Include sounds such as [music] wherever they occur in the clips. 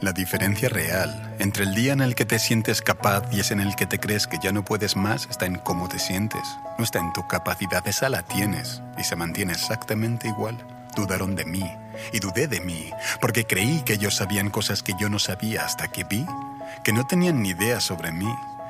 La diferencia real entre el día en el que te sientes capaz y es en el que te crees que ya no puedes más está en cómo te sientes. No está en tu capacidad, esa la tienes y se mantiene exactamente igual. Dudaron de mí y dudé de mí porque creí que ellos sabían cosas que yo no sabía hasta que vi que no tenían ni idea sobre mí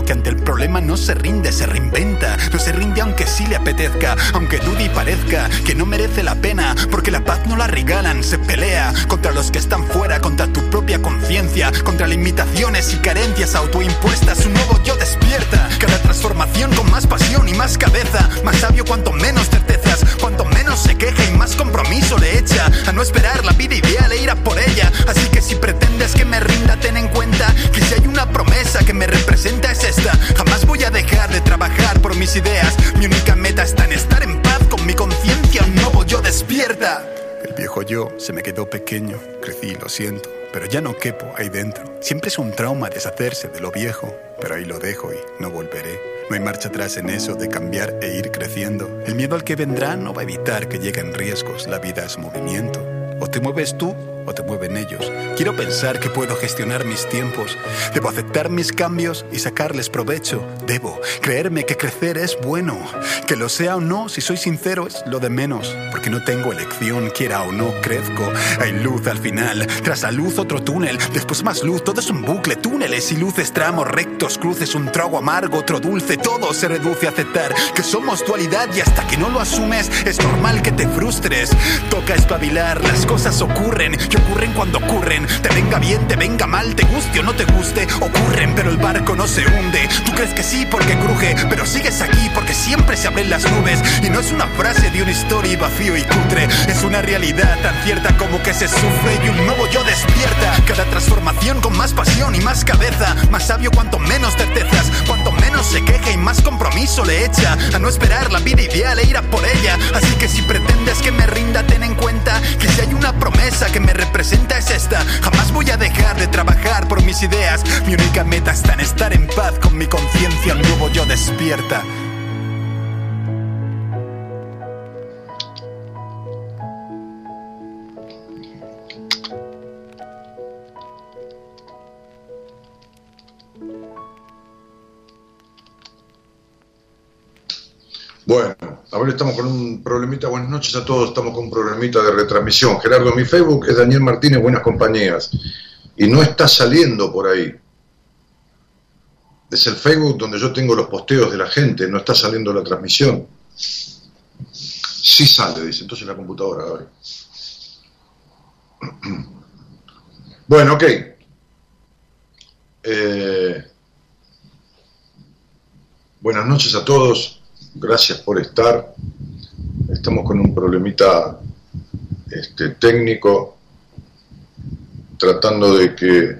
que ante el problema no se rinde, se reinventa. No se rinde aunque sí le apetezca, aunque dude y parezca que no merece la pena, porque la paz no la regalan, se pelea contra los que están fuera, contra tu propia conciencia, contra limitaciones y carencias autoimpuestas. Un nuevo yo despierta, cada transformación con más pasión y más cabeza, más sabio cuanto menos certezas, cuanto menos se queja y más compromiso le echa a no esperar la vida ideal e ir a por ella. Así que si pretendes que me rinda, ten en cuenta que si hay una promesa que me representa es esta. Jamás voy a dejar de trabajar por mis ideas. Mi única meta está en estar en paz con mi conciencia. Un nuevo yo despierta. El viejo yo se me quedó pequeño. Crecí, lo siento. Pero ya no quepo ahí dentro. Siempre es un trauma deshacerse de lo viejo. Pero ahí lo dejo y no volveré. No hay marcha atrás en eso de cambiar e ir creciendo. El miedo al que vendrá no va a evitar que lleguen riesgos. La vida es movimiento. O te mueves tú o te mueven ellos. Quiero pensar que puedo gestionar mis tiempos. Debo aceptar mis cambios y sacarles provecho. Debo creerme que crecer es bueno. Que lo sea o no, si soy sincero, es lo de menos. Porque no tengo elección, quiera o no, crezco. Hay luz al final. Tras la luz, otro túnel. Después más luz. Todo es un bucle. Túneles y luces, tramos rectos, cruces, un trago amargo, otro dulce. Todo se reduce a aceptar que somos dualidad y hasta que no lo asumes, es normal que te frustres. Toca espabilar, las cosas ocurren que ocurren cuando ocurren. Te venga bien, te venga mal, te guste o no te guste, ocurren, pero el barco no se hunde. Tú crees que sí porque cruje, pero sigues aquí porque siempre se abren las nubes. Y no es una frase de una historia vacío y cutre, es una realidad tan cierta como que se sufre y un nuevo yo despierta. Cada transformación con más pasión y más cabeza, más sabio cuanto menos certezas, cuanto menos se queja y más compromiso le echa a no esperar la vida ideal e ir a por ella. Así que si pretendes que me rinda, ten en cuenta que si hay una promesa que me representa es esta. Jamás voy a dejar de trabajar por mis ideas. Mi única meta está en estar en paz con mi conciencia. Un nuevo yo despierta. Bueno, ahora estamos con un problemita. Buenas noches a todos. Estamos con un problemita de retransmisión. Gerardo, mi Facebook es Daniel Martínez, Buenas Compañías. Y no está saliendo por ahí. Es el Facebook donde yo tengo los posteos de la gente. No está saliendo la transmisión. Sí sale, dice. Entonces la computadora, ver. [clears throat] Bueno, ok. Eh, buenas noches a todos gracias por estar. Estamos con un problemita este, técnico, tratando de que,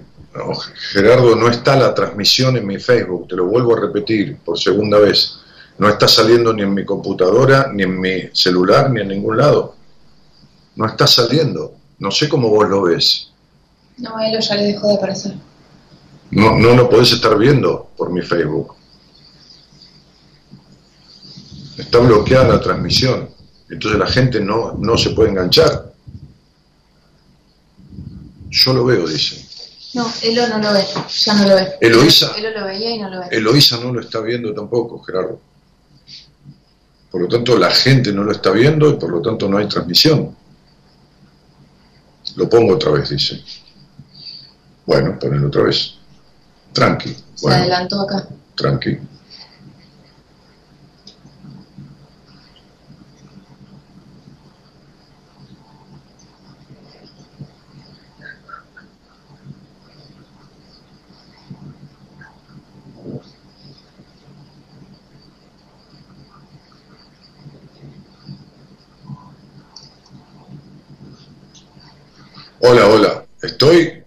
Gerardo, no está la transmisión en mi Facebook, te lo vuelvo a repetir por segunda vez, no está saliendo ni en mi computadora, ni en mi celular, ni en ningún lado. No está saliendo. No sé cómo vos lo ves. No, él ya le dejó de aparecer. No, no lo podés estar viendo por mi Facebook. Está bloqueada la transmisión. Entonces la gente no, no se puede enganchar. Yo lo veo, dice. No, Elo no lo ve, ya no lo ve. Eloísa, Elo lo veía y no lo ve. Eloísa no lo está viendo tampoco, Gerardo. Por lo tanto, la gente no lo está viendo y por lo tanto no hay transmisión. Lo pongo otra vez, dice. Bueno, ponelo otra vez. Tranqui. Se Bueno, adelantó acá. tranqui. Hola, hola. ¿Estoy?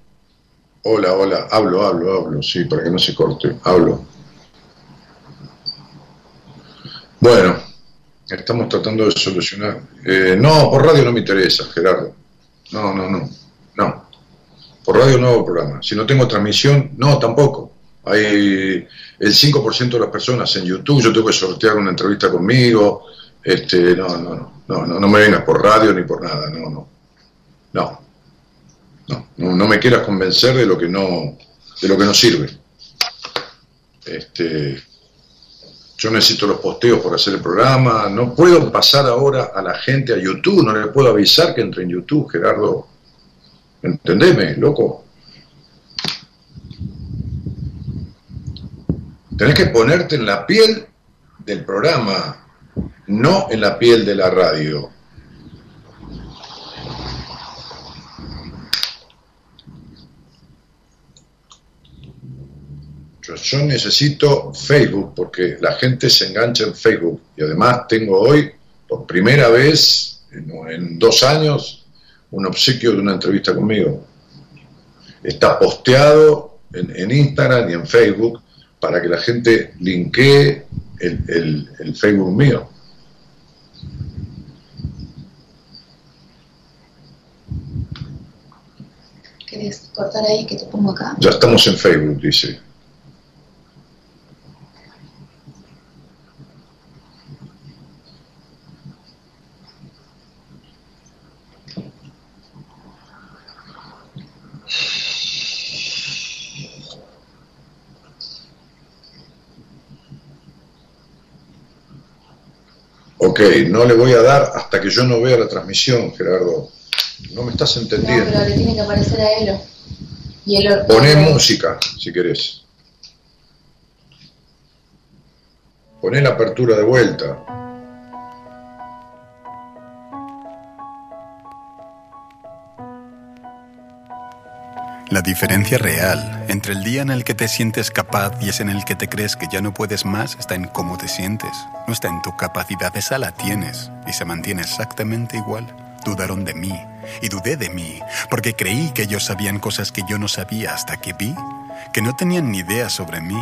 Hola, hola. Hablo, hablo, hablo. Sí, para que no se corte. Hablo. Bueno, estamos tratando de solucionar. Eh, no, por radio no me interesa, Gerardo. No, no, no. No. Por radio no hago programa. Si no tengo transmisión, no, tampoco. Hay el 5% de las personas en YouTube, yo tengo que sortear una entrevista conmigo. Este, no, no, no, no, no, no me vengas por radio ni por nada, no, no. No. No, no, me quieras convencer de lo que no, de lo que no sirve. Este, yo necesito los posteos por hacer el programa, no puedo pasar ahora a la gente a YouTube, no le puedo avisar que entre en YouTube, Gerardo. ¿Entendeme, loco? Tenés que ponerte en la piel del programa, no en la piel de la radio. Yo, necesito Facebook porque la gente se engancha en Facebook y además tengo hoy, por primera vez en, en dos años, un obsequio de una entrevista conmigo. Está posteado en, en Instagram y en Facebook para que la gente linkee el, el- el Facebook mío. ¿Querés cortar ahí que te pongo acá? Ya estamos en Facebook, dice. Ok, no le voy a dar hasta que yo no vea la transmisión, Gerardo. No me estás No, entendiendo. pero le tiene que aparecer a Elo. Y. Poné música, si querés. Poné la apertura de vuelta. Diferencia real entre el día en el que te sientes capaz y es en el que te crees que ya no puedes más está en cómo te sientes. No está en tu capacidad, esa la tienes y se mantiene exactamente igual. Dudaron de mí y dudé de mí porque creí que ellos sabían cosas que yo no sabía hasta que vi que no tenían ni idea sobre mí.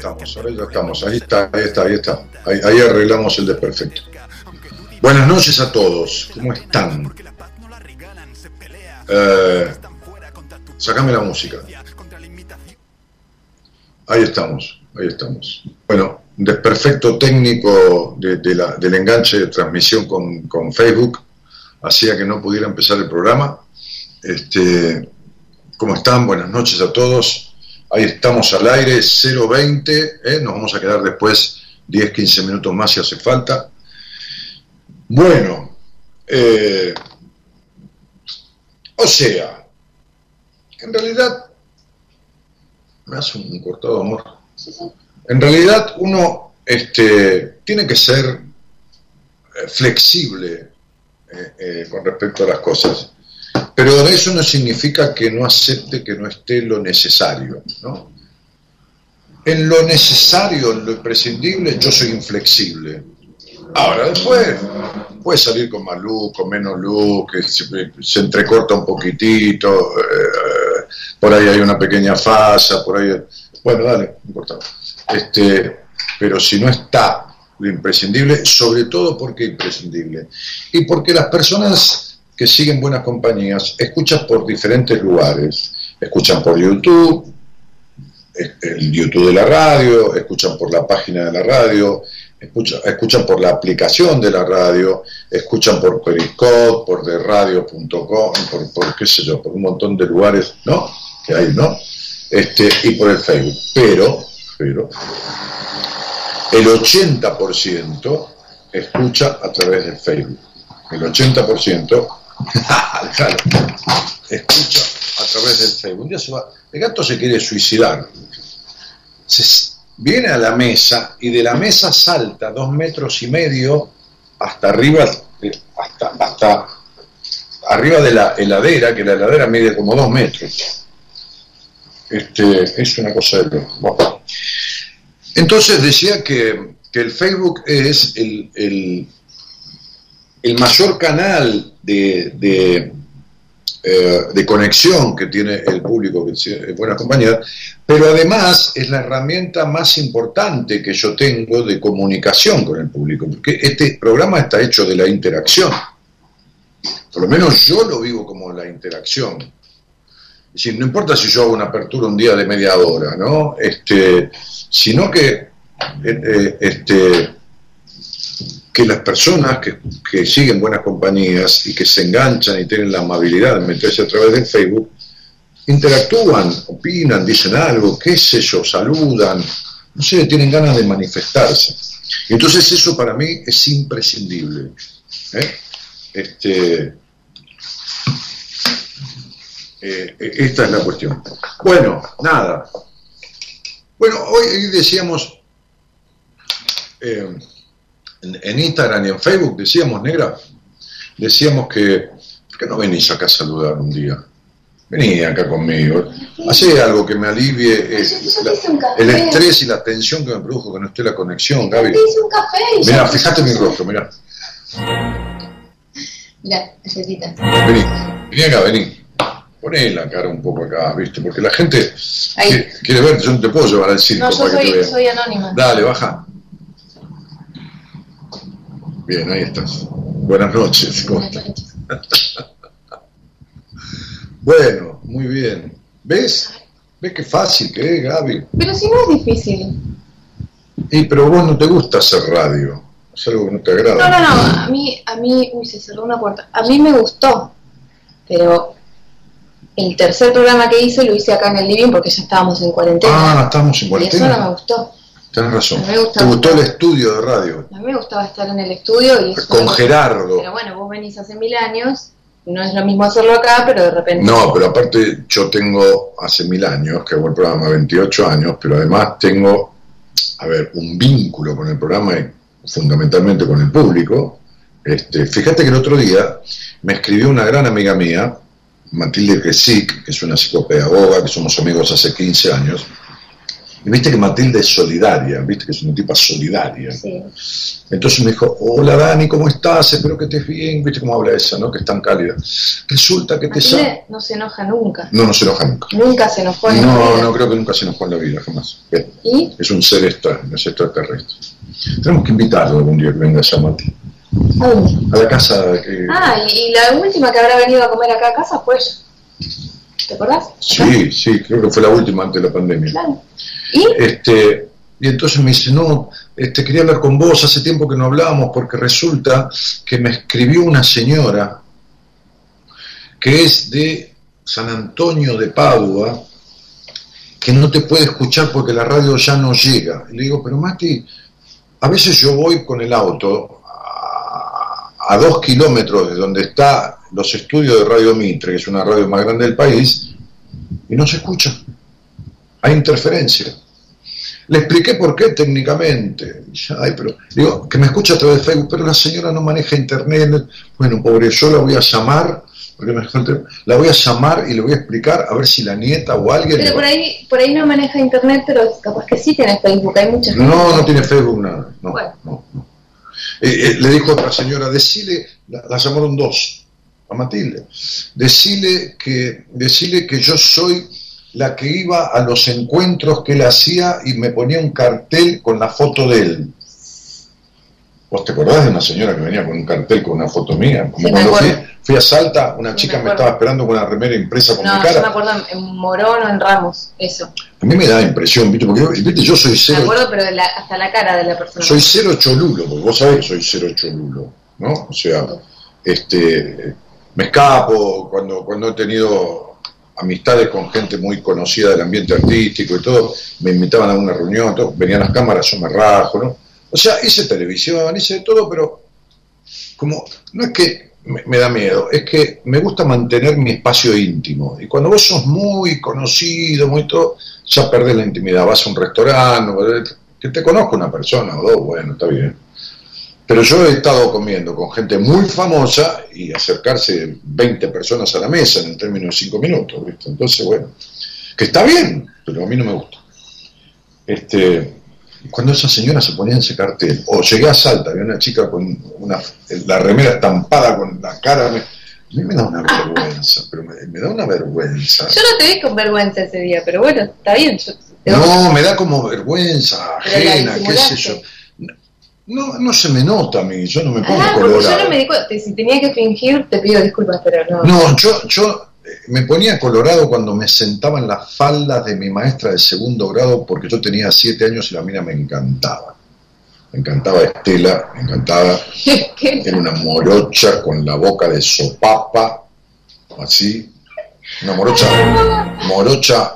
Estamos, ahora ya estamos. Ahí está, ahí está, ahí está. Ahí, ahí arreglamos el desperfecto. Buenas noches a todos. ¿Cómo están? Eh, sacame la música. Ahí estamos, ahí estamos. Bueno, desperfecto técnico de- de la- del enganche de transmisión con, con Facebook hacía que no pudiera empezar el programa. Este, ¿Cómo están? Buenas noches a todos. Ahí estamos al aire, 020. ¿eh? Nos vamos a quedar después 10, 15 minutos más si hace falta. Bueno, eh, o sea, en realidad, me hace un cortado amor. Sí, sí. En realidad uno este, tiene que ser eh, flexible eh, con respecto a las cosas, pero eso no significa que no acepte que no esté lo necesario. ¿no? En lo necesario, en lo imprescindible, yo soy inflexible. Ahora después, puede salir con más luz, con menos luz, que se, entrecorta un poquitito, eh, por ahí hay una pequeña fasa, por ahí... Bueno, dale, no importa. Este, pero si no está lo imprescindible, sobre todo porque imprescindible. Y porque las personas que siguen buenas compañías escuchan por diferentes lugares. Escuchan por YouTube, el YouTube de la radio, escuchan por la página de la radio, escuchan, escuchan por la aplicación de la radio, escuchan por Periscope, por derradio.com, por, por qué sé yo, por un montón de lugares, ¿no? Que hay, ¿no? Este, y por el Facebook. Pero, pero, el 80% escucha a través del Facebook. El 80% [laughs] escucha a través del Facebook. Un día se va, el gato se quiere suicidar. Se viene a la mesa y de la mesa salta dos metros y medio hasta arriba, hasta, hasta arriba de la heladera, que la heladera mide como dos metros. Este, es una cosa de. Entonces decía que, que, el Facebook es el, el, el mayor canal de, de, eh, de, conexión que tiene el público que es buena compañía, pero además es la herramienta más importante que yo tengo de comunicación con el público, porque este programa está hecho de la interacción. Por lo menos yo lo vivo como la interacción. Es decir, no importa si yo hago una apertura un día de media hora, ¿no? Este, sino que eh, este, que las personas que, que, siguen buenas compañías y que se enganchan y tienen la amabilidad de meterse a través del Facebook, interactúan, opinan, dicen algo, qué sé yo, saludan, no sé, tienen ganas de manifestarse. Entonces eso para mí es imprescindible. ¿eh? Este, eh, esta es la cuestión. Bueno, nada. Bueno, hoy decíamos, eh, en, en, Instagram y en Facebook, decíamos, negra, decíamos que, ¿por qué no venís acá a saludar un día? Vení acá conmigo. Hacé algo que me alivie eh, la, el estrés y la tensión que me produjo que no esté la conexión, Gaby. Mira, fíjate mi rostro, mira. Mira. Vení, vení acá, vení. Poné la cara un poco acá, ¿viste? Porque la gente quiere, quiere verte, yo no te puedo llevar al circo no, yo para soy, que te vea. soy anónima. Dale, baja. Bien, ahí estás. Buenas noches. ¿cómo estás? [laughs] bueno, muy bien. ¿Ves? ¿Ves qué fácil que es, Gaby? Pero si no es difícil. Y pero vos no te gusta hacer radio. Es algo que no te agrada. No, no, no. A mí, a mí, uy, se cerró una puerta. A mí me gustó, pero el tercer programa que hice lo hice acá en el living porque ya estábamos en cuarentena. Ah, estamos en y cuarentena. eso no me gustó. Tenés razón. ¿Te gustó el estudio de radio? A mí me gustaba estar en el estudio y eso Con. Gerardo. Pero bueno, vos venís hace mil años, no es lo mismo hacerlo acá, pero de repente... No, pero aparte yo tengo hace mil años que hago el programa, 28 años, pero además tengo, a ver, un vínculo con el programa y fundamentalmente con el público. Este, fíjate que el otro día me escribió una gran amiga mía, Matilde Kesic, que es una psicopedagoga, que somos amigos hace 15 años, y viste que Matilde es solidaria, viste que es una tipa solidaria. Sí. Entonces me dijo, hola Dani, ¿cómo estás? Espero que estés bien. ¿Viste cómo habla esa, no? Que es tan cálida. Resulta que te sa- Matilde no se enoja nunca. No, no se enoja nunca. Nunca se enojó en la No, vida. no creo que nunca se enojó en la vida, jamás. Bien. ¿Y? Es un ser extraño, es extraterrestre. Tenemos que invitarlo algún día que venga a Mati. ¿A dónde? A la casa que... Ah, y, y la última que habrá venido a comer acá a casa fue ella. ¿Te acordás? Sí, sí, creo que fue la última antes de la pandemia. Claro. ¿Y? Este, y entonces me dice, no, este, quería hablar con vos, hace tiempo que no hablábamos porque resulta que me escribió una señora que es de San Antonio de Padua, que no te puede escuchar porque la radio ya no llega. Y le digo, pero Mati, a veces yo voy con el auto a, a dos kilómetros de donde está los estudios de Radio Mitre, que es una radio más grande del país, y no se escucha. Hay interferencia. Le expliqué por qué técnicamente. Ay, pero, digo, que me escucha a través de Facebook, pero la señora no maneja internet. Bueno, pobre, yo la voy a llamar, porque me la voy a llamar y le voy a explicar a ver si la nieta o alguien. Pero por ahí, por ahí no maneja internet, pero capaz que sí tiene Facebook. Hay mucha gente. No, no tiene Facebook nada. No, Bueno. no, no. Eh, eh, le dijo a otra señora, decile, la, la llamaron dos, a Matilde, decile que, decile que yo soy la que iba a los encuentros que él hacía y me ponía un cartel con la foto de él. ¿Vos te acordás de una señora que venía con un cartel con una foto mía? Como Sí, me cuando fui, fui a Salta, una chica me me, estaba esperando con una remera impresa con mi No, yo me cara. acuerdo en- Morón o en Ramos, eso. A mí me da impresión, ¿viste? Porque viste, yo soy Me cero, acuerdo, pero de la- hasta la cara de la persona. soy cero cholulo, porque vos sabés que soy cero cholulo, ¿no? O sea, este, me escapo cuando, cuando he tenido amistades con gente muy conocida del ambiente artístico y todo, me invitaban a una reunión, venían las cámaras, yo me rajo, ¿no? O sea, hice televisión, hice todo, pero como, no es que me, da miedo, es que me gusta mantener mi espacio íntimo. Y cuando vos sos muy conocido, muy todo, ya perdés la intimidad. Vas a un restaurante, que te conozca una persona o dos, bueno, está bien. Pero yo he estado comiendo con gente muy famosa y acercarse 20 personas a la mesa en el término de 5 minutos, ¿viste? Entonces, bueno, que está bien, pero a mí no me gusta. Este, cuando esa señora se ponía en ese cartel, o llegué a Salta, había una chica con una, la remera estampada con la cara, me- a mí me da una vergüenza, pero me, me da una vergüenza. Yo no te vi con vergüenza ese día, pero bueno, está bien. Yo, No, me da como vergüenza ajena, qué sé yo. No, no se me nota a mí, yo no me pongo Ah, porque colorado. yo no me di cuenta. Si tenía que fingir, te pido disculpas, pero no. No, yo, yo eh, me ponía colorado cuando me sentaba en las faldas de mi maestra de segundo grado porque yo tenía siete años y la mina me encantaba. Me encantaba Estela, me encantaba. [laughs] Era una morocha con la boca de sopapa, así. Una morocha, [laughs] morocha,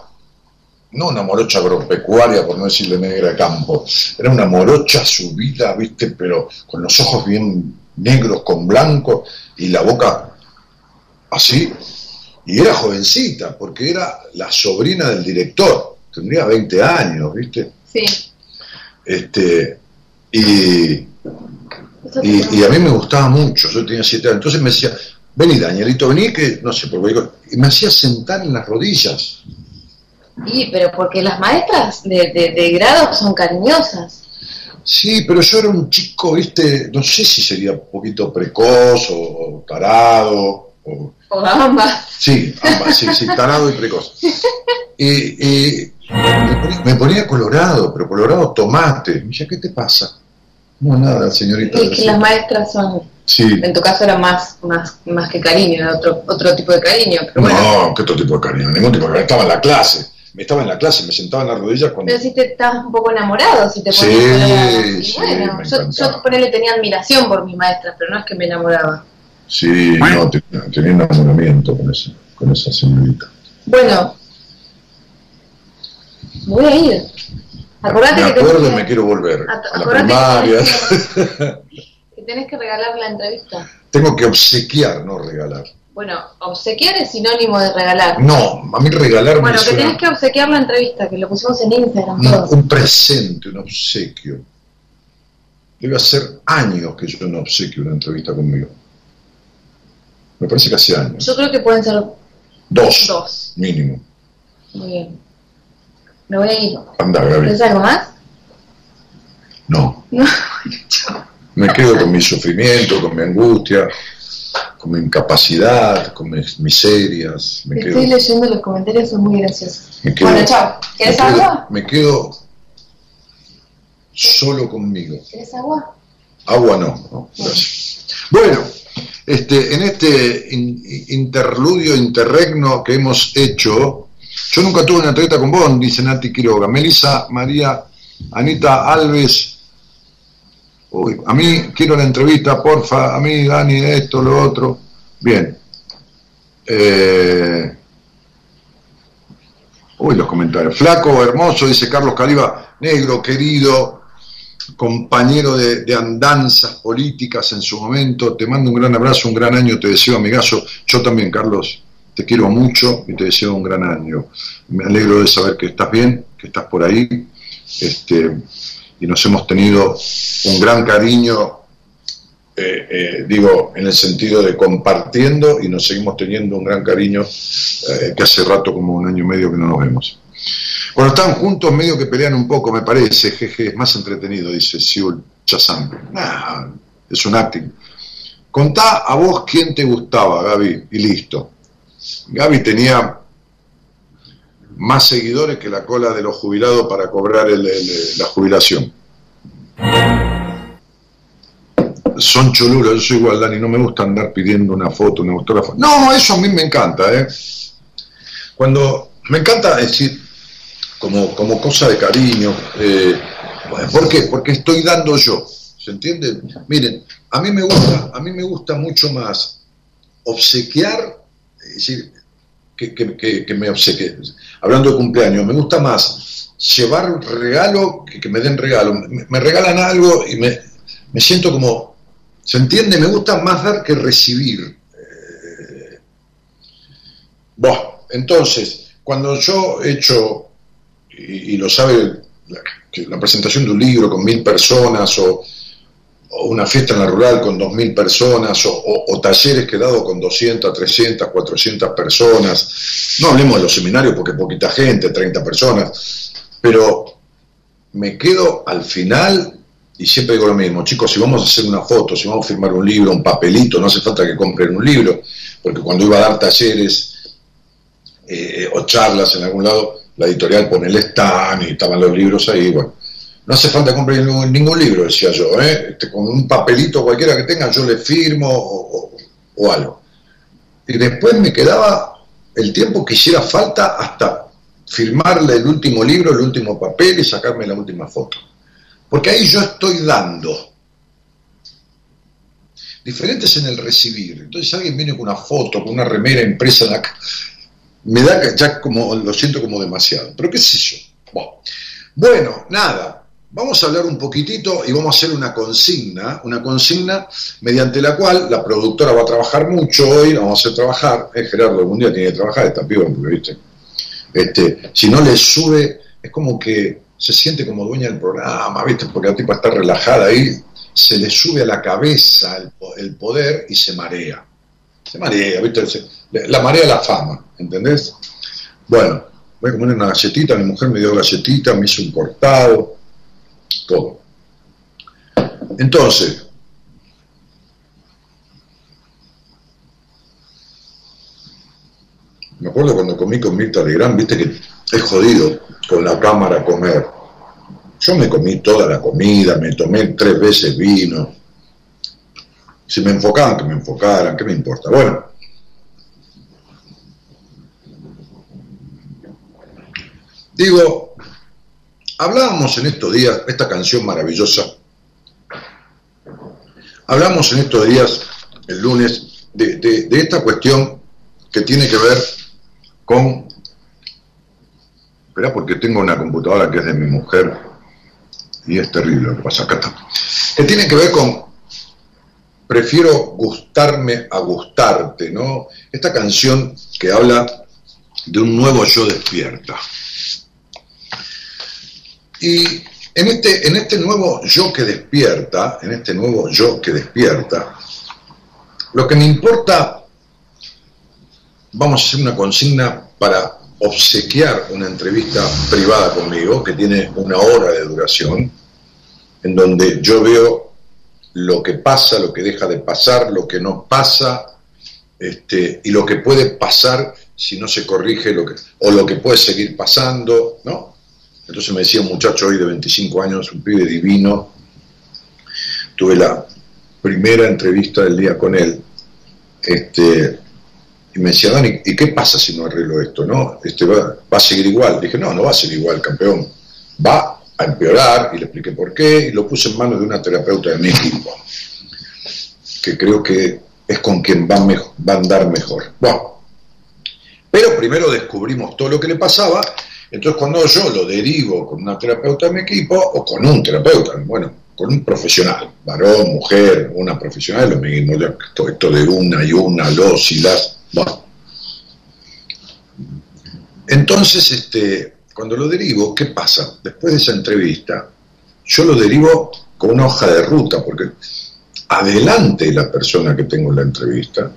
no una morocha agropecuaria, por no decirle negra de campo. Era una morocha subida, viste, pero con los ojos bien negros con blanco y la boca así. Y era jovencita, porque era la sobrina del director. Tendría 20 años, viste. Sí. Este, y, y, y a mí me gustaba mucho, yo tenía siete años. Entonces me decía, vení Danielito, vení que, no sé, porque digo, y me hacía sentar en las rodillas. Y, pero porque las maestras de, de, de grado son cariñosas. Sí, pero yo era un chico, viste, no sé si sería un poquito precoz o tarado, o, O ambas. sí, ambas, sí, sí, tarado y precoz. Y, y me, ponía, me ponía colorado, pero colorado tomate. Me decía, ¿qué te pasa? No, nada, señorita. Es que las maestras son, Sí, en tu caso era más, más, más que cariño, era otro, otro tipo de cariño. Pero bueno, No, ¿qué otro tipo de cariño? Ningún tipo de cariño. Estaba en la clase. Me estaba en la clase, me sentaba en las rodillas cuando. pero si te estabas un poco enamorado, si te Sí, ponías. Y sí, bueno, me yo, yo ponele, tenía admiración por mis maestras, pero no es que me enamoraba. Sí, no, tenía, tenía enamoramiento con esa, con esa señorita. Bueno, voy a ir. Acordate me que acuerdo y me quiero volver. Ac- A la primaria. [laughs] que tenés que regalar la entrevista. Tengo que obsequiar, no regalar. Bueno, obsequiar es sinónimo de regalar. No, a mí regalar Bueno, me que suena tenés que obsequiar la entrevista, que lo pusimos en Instagram un, todos. un presente, un obsequio. Debe hacer años que yo no obsequio una entrevista conmigo. Me parece que hace años. Yo creo que pueden ser Dos, dos. mínimo. Muy bien. Me voy a ir. Anda, Gaby. ¿Tienes algo más? No. [laughs] [laughs] No. Me quedo con mi sufrimiento, con mi angustia, con mi incapacidad, con mis miserias. Me quedo, Estoy leyendo los comentarios, son muy graciosos. quedo- Bueno, chao. me ¿Querés quedo- agua? Me quedo solo conmigo. ¿Querés agua? Agua no, no, gracias. Bueno, este, en este in- interludio, interregno que hemos hecho, yo nunca tuve una entrevista con vos, dice Nati Quiroga. Melissa, María, Anita Alves. Uy, a mí quiero la entrevista, porfa, a mí, Dani, esto, lo otro. Bien. Eh, uy, los comentarios. Flaco, hermoso, dice Carlos Caliba, negro, querido, compañero de, de andanzas políticas en su momento. Te mando un gran abrazo, un gran año, te deseo amigazo. Yo también, Carlos, te quiero mucho y te deseo un gran año. Me alegro de saber que estás bien, que estás por ahí. Este, y nos hemos tenido un gran cariño, eh, eh, digo, en el sentido de compartiendo y nos seguimos teniendo un gran cariño eh, que hace rato, como un año y medio que no nos vemos. Cuando están juntos, medio que pelean un poco, me parece, jeje, es más entretenido, dice Siul Chazam. Nah, es un acting. Contá a vos quién te gustaba, Gaby, y listo. Gaby tenía más seguidores que la cola de los jubilados para cobrar la jubilación. Son cholulos, yo soy igual, Dani, no me gusta andar pidiendo una foto, una autógrafo. No, eso a mí me encanta, ¿eh? Cuando me encanta decir, como, como cosa de cariño, eh, ¿por qué? Porque estoy dando yo, ¿se entiende? Miren, a mí me gusta, a mí me gusta mucho más obsequiar, es decir, que, que, me obsequie. Hablando de cumpleaños, me gusta más llevar regalo que que me den regalo. Me, regalan algo y me, me, siento como, ¿se entiende? Me gusta más dar que recibir. Eh, bueno, entonces, cuando yo he hecho, y, lo sabe, la, la, presentación de un libro con mil personas o, una fiesta en la rural con dos mil personas o, talleres que he dado con 200, 300, 400 personas, no hablemos de los seminarios porque poquita gente, 30 personas, pero me quedo al final y siempre digo lo mismo, chicos, si vamos a hacer una foto, si vamos a firmar un libro, un papelito, no hace falta que compren un libro, porque cuando iba a dar talleres, eh, o charlas en algún lado, la editorial pone el stand y estaban los libros ahí, bueno. No hace falta comprar ningún, libro, decía yo, ¿eh? este, con un papelito cualquiera que tenga, yo le firmo o, algo. Y después me quedaba el tiempo que hiciera falta hasta firmarle el último libro, el último papel y sacarme la última foto. Porque ahí yo estoy dando. Diferentes en el recibir. Entonces alguien viene con una foto, con una remera impresa en la, me da ya como, lo siento como demasiado, pero qué sé yo. Bueno, nada, vamos a hablar un poquitito y vamos a hacer una consigna, una consigna mediante la cual la productora va a trabajar mucho hoy, vamos a hacer trabajar, eh, Gerardo algún día tiene que trabajar, está piba, viste, este, si no le sube, es como que se siente como dueña del programa, viste, porque la tipa está relajada ahí, se le sube a la cabeza el poder y se marea se marea, ¿viste? la marea la fama, ¿entendés? Bueno, voy a comer una galletita, mi mujer me dio galletita, me hizo un cortado, todo. Entonces, me acuerdo cuando comí con Mirta Legrand, viste que es jodido con la cámara comer. Yo me comí toda la comida, me tomé tres veces vino, si me enfocaban, que me enfocaran, ¿qué me importa? Bueno. Digo, hablábamos en estos días, esta canción maravillosa, hablamos en estos días, el lunes, de, esta cuestión que tiene que ver con... Espera, porque tengo una computadora que es de mi mujer y es terrible lo que pasa acá. Que tiene que ver con prefiero gustarme a gustarte, ¿no? Esta canción que habla de un nuevo yo despierta. Y en este, en este nuevo yo que despierta, en este nuevo yo que despierta, lo que me importa, vamos a hacer una consigna para obsequiar una entrevista privada conmigo, que tiene una hora de duración, en donde yo veo lo que pasa, lo que deja de pasar, lo que no pasa, este, y lo que puede pasar si no se corrige, lo que, o lo que puede seguir pasando, ¿no? Entonces me decía un muchacho hoy de 25 años, un pibe divino, tuve la primera entrevista del día con él, este, y me decía, Dani, ¿y qué pasa si no arreglo esto? ¿No? Este, va, a seguir igual. Dije, no, no va a ser igual, campeón. Va a empeorar y le expliqué por qué y lo puse en manos de una terapeuta de mi equipo, que creo que es con quien va, va a andar mejor. Bueno, pero primero descubrimos todo lo que le pasaba, entonces cuando yo lo derivo con una terapeuta de mi equipo o con un terapeuta, bueno, con un profesional, varón, mujer, una profesional, lo mismo, esto, esto de una y una, los y las, bueno. Entonces, este, cuando lo derivo, ¿qué pasa? Después de esa entrevista, yo lo derivo con una hoja de ruta, porque adelante la persona que tengo en la entrevista,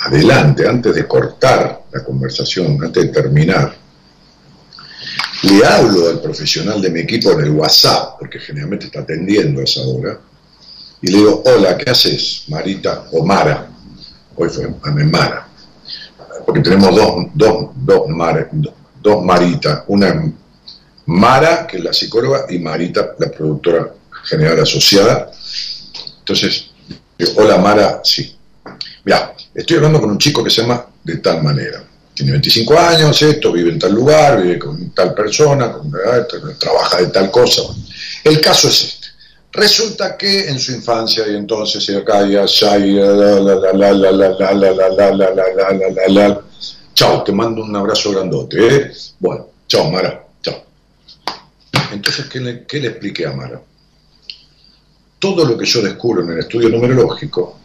adelante, antes de cortar la conversación, antes de terminar, le hablo al profesional de mi equipo en el WhatsApp, porque generalmente está atendiendo a esa hora, Y le digo, hola, ¿qué haces, Marita? O Mara. Hoy fue Mara. Porque tenemos dos, dos, dos, dos Maritas. Una Mara, que es la psicóloga, y Marita, la productora general asociada. Entonces, hola Mara, sí. Mira, estoy hablando con un chico que se llama de tal manera. Tiene 25 años, esto, vive en tal lugar, vive con tal persona, trabaja de tal cosa. El caso es este. Resulta que en su infancia y entonces se caía, chao, te mando un abrazo grandote, ¿eh? Bueno, chao Mara, chao. Entonces, ¿qué le, ¿qué le expliqué a Mara? Todo lo que yo descubro en el estudio numerológico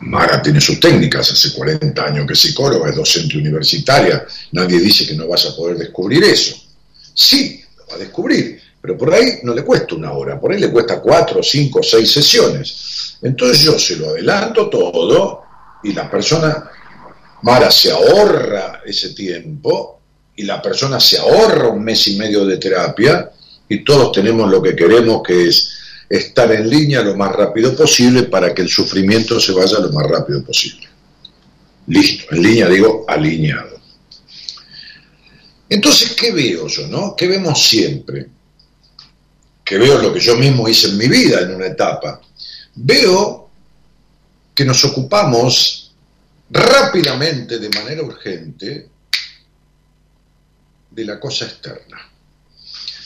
Mara tiene sus técnicas, hace 40 años que es psicóloga, es docente universitaria, nadie dice que no vas a poder descubrir eso. Sí, lo va a descubrir, pero por ahí no le cuesta una hora, por ahí le cuesta cuatro, cinco, seis sesiones. Entonces yo se lo adelanto todo y la persona, Mara se ahorra ese tiempo y la persona se ahorra un mes y medio de terapia y todos tenemos lo que queremos que es estar en línea lo más rápido posible para que el sufrimiento se vaya lo más rápido posible. Listo, en línea digo alineado. Entonces, ¿qué veo yo, no? ¿Qué vemos siempre? Que veo lo que yo mismo hice en mi vida en una etapa. Veo que nos ocupamos rápidamente, de manera urgente, de la cosa externa.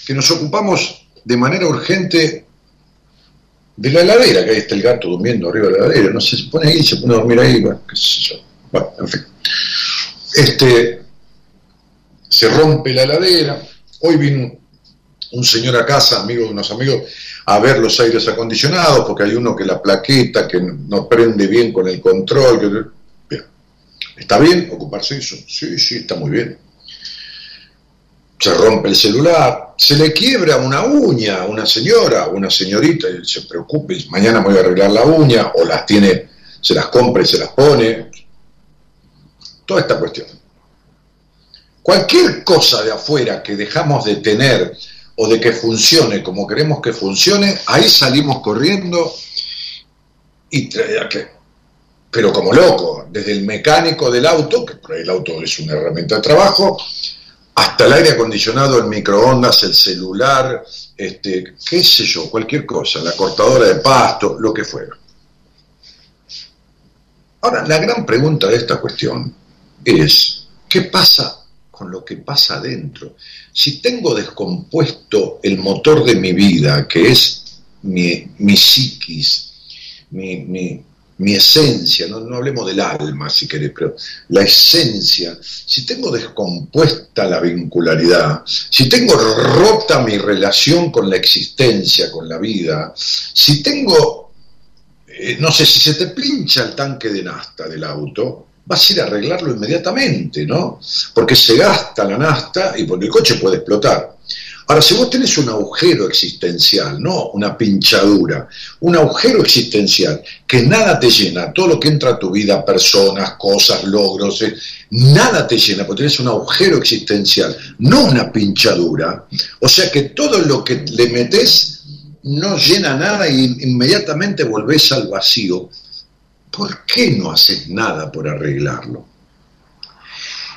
Que nos ocupamos de manera urgente de la heladera, que ahí está el gato durmiendo arriba de la heladera, no sé, se pone ahí, se pone a dormir ahí, bueno, qué sé yo. Bueno, en fin. Este, se rompe la heladera, hoy vino un señor a casa, amigo de unos amigos, a ver los aires acondicionados, porque hay uno que la plaqueta, que no prende bien con el control. ¿Está bien ocuparse eso? Sí, sí, está muy bien se rompe el celular, se le quiebra una uña a una señora, una señorita, y se preocupe, mañana me voy a arreglar la uña, o las tiene, se las compra y se las pone. Toda esta cuestión. Cualquier cosa de afuera que dejamos de tener o de que funcione como queremos que funcione, ahí salimos corriendo y pero como loco, desde el mecánico del auto, que el auto es una herramienta de trabajo, hasta el aire acondicionado, el microondas, el celular, este, qué sé yo, cualquier cosa, la cortadora de pasto, lo que fuera. Ahora, la gran pregunta de esta cuestión es, ¿qué pasa con lo que pasa adentro? Si tengo descompuesto el motor de mi vida, que es mi, mi psiquis, mi, mi, mi esencia, no, hablemos del alma si querés, pero la esencia, si tengo descompuesta la vincularidad, si tengo rota mi relación con la existencia, con la vida, si tengo, eh, no sé, si se te pincha el tanque de nafta del auto, vas a ir a arreglarlo inmediatamente, ¿no? Porque se gasta la nafta y porque el coche puede explotar. Ahora, si vos tenés un agujero existencial, no una pinchadura, un agujero existencial que nada te llena, todo lo que entra a tu vida, personas, cosas, logros, eh, nada te llena, porque tenés un agujero existencial, no una pinchadura, o sea que todo lo que le metes no llena nada e inmediatamente volvés al vacío. ¿Por qué no haces nada por arreglarlo?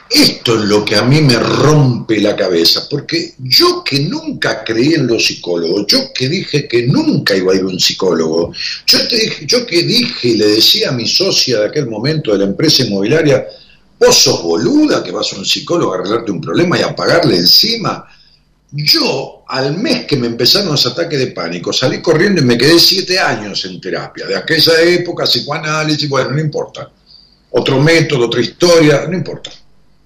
Esto es lo que a mí me rompe la cabeza, porque yo que nunca creí en los psicólogos, yo que dije que nunca iba a ir a un psicólogo, yo, te dije, yo que dije y le decía a mi socia de aquel momento de la empresa inmobiliaria, vos sos boluda que vas a un psicólogo a arreglarte un problema y a pagarle encima. Yo, al mes que me empezaron los ataques de pánico, salí corriendo y me quedé siete años en terapia. De aquella época, psicoanálisis, bueno, no importa. Otro método, otra historia, no importa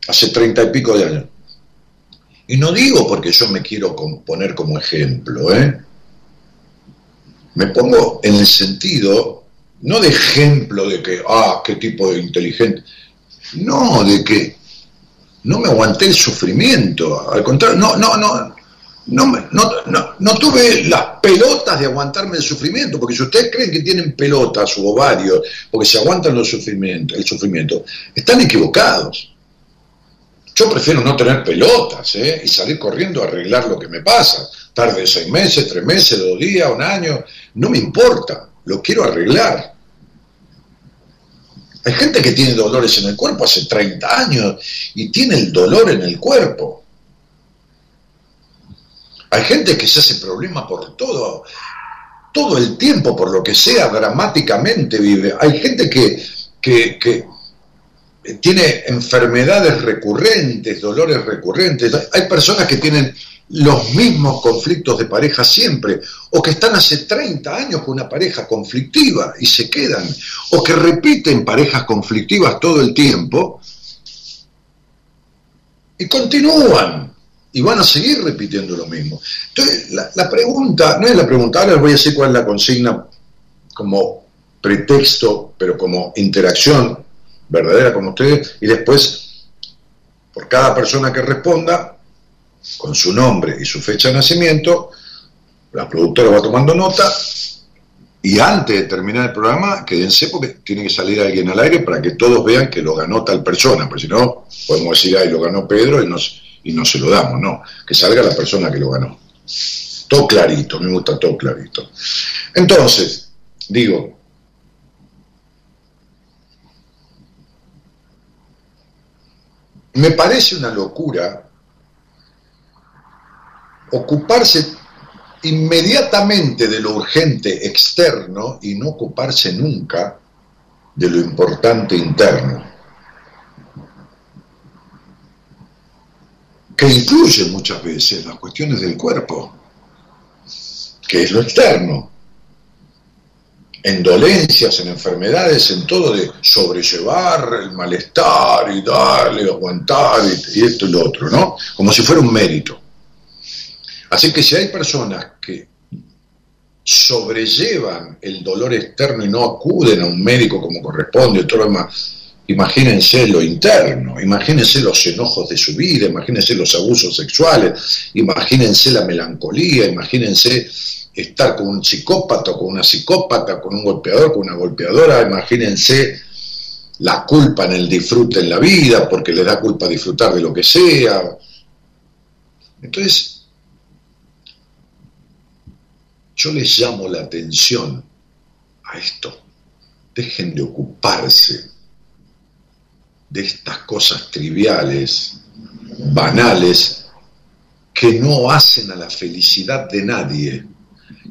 hace treinta y pico de años. Y no digo porque yo me quiero poner como ejemplo, ¿eh? Me pongo en el sentido, no de ejemplo de que, ah, qué tipo de inteligente, no, de que no me aguanté el sufrimiento, al contrario, no, no, no, no, no, no, tuve las pelotas de aguantarme el sufrimiento, porque si ustedes creen que tienen pelotas o ovarios, porque se aguantan los sufrimientos, el sufrimiento, están equivocados. Yo prefiero no tener pelotas ¿eh? y salir corriendo a arreglar lo que me pasa. Tarde seis meses, tres meses, dos días, un año, no me importa, lo quiero arreglar. Hay gente que tiene dolores en el cuerpo hace 30 años y tiene el dolor en el cuerpo. Hay gente que se hace problema por todo, todo el tiempo, por lo que sea, dramáticamente vive. Hay gente que, que, tiene enfermedades recurrentes, dolores recurrentes. Hay personas que tienen los mismos conflictos de pareja siempre, o que están hace 30 años con una pareja conflictiva y se quedan, o que repiten parejas conflictivas todo el tiempo y continúan y van a seguir repitiendo lo mismo. Entonces, la, pregunta, no es la pregunta, ahora les voy a decir cuál es la consigna como pretexto, pero como interacción verdadera con ustedes, y después, por cada persona que responda, con su nombre y su fecha de nacimiento, la productora va tomando nota y antes de terminar el programa, quédense porque tiene que salir alguien al aire para que todos vean que lo ganó tal persona, porque si no, podemos decir, ay, lo ganó Pedro y no, y no se lo damos, no, que salga la persona que lo ganó. Todo clarito, me gusta todo clarito. Entonces, digo, me parece una locura ocuparse inmediatamente de lo urgente externo y no ocuparse nunca de lo importante interno, que incluye muchas veces las cuestiones del cuerpo, que es lo externo, en dolencias, en enfermedades, en todo de sobrellevar el malestar y darle, aguantar y, esto y lo otro, ¿no? Como si fuera un mérito. Así que si hay personas que sobrellevan el dolor externo y no acuden a un médico como corresponde, todo lo demás, imagínense lo interno, imagínense los enojos de su vida, imagínense los abusos sexuales, imagínense la melancolía, imagínense estar con un psicópata, con una psicópata, con un golpeador, con una golpeadora, imagínense la culpa en el disfrute en la vida, porque le da culpa disfrutar de lo que sea. Entonces, yo les llamo la atención a esto. Dejen de ocuparse de estas cosas triviales, banales, que no hacen a la felicidad de nadie,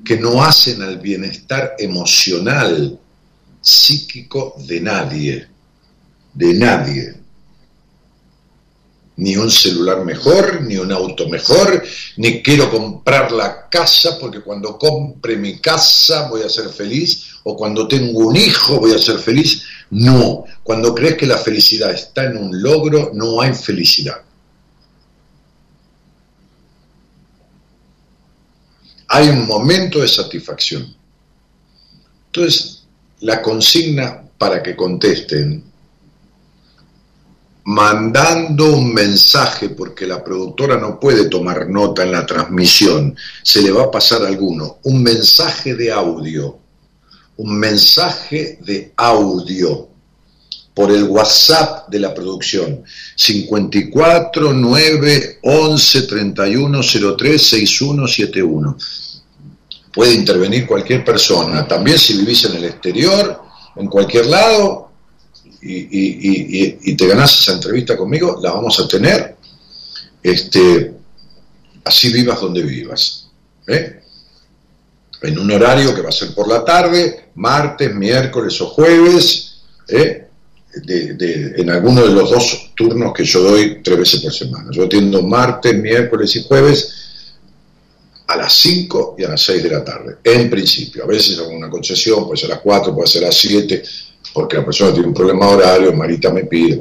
que no hacen al bienestar emocional, psíquico de nadie, de nadie ni un celular mejor, ni un auto mejor, ni quiero comprar la casa porque cuando compre mi casa voy a ser feliz, o cuando tengo un hijo voy a ser feliz. No, cuando crees que la felicidad está en un logro, no hay felicidad. Hay un momento de satisfacción. Entonces, la consigna para que contesten mandando un mensaje, porque la productora no puede tomar nota en la transmisión, se le va a pasar alguno, un mensaje de audio, un mensaje de audio por el WhatsApp de la producción, 54 9 11 31 03 6171. Puede intervenir cualquier persona, también si vivís en el exterior, en cualquier lado, y, te ganas esa entrevista conmigo, la vamos a tener. Este, así vivas donde vivas. ¿eh? En un horario que va a ser por la tarde, martes, miércoles o jueves, ¿eh? En alguno de los dos turnos que yo doy tres veces por semana. Yo atiendo martes, miércoles y jueves a las 5 y a las 6 de la tarde, en principio. A veces hago una concesión, puede ser a las 4, puede ser a las 7, porque la persona tiene un problema horario, Marita me pide.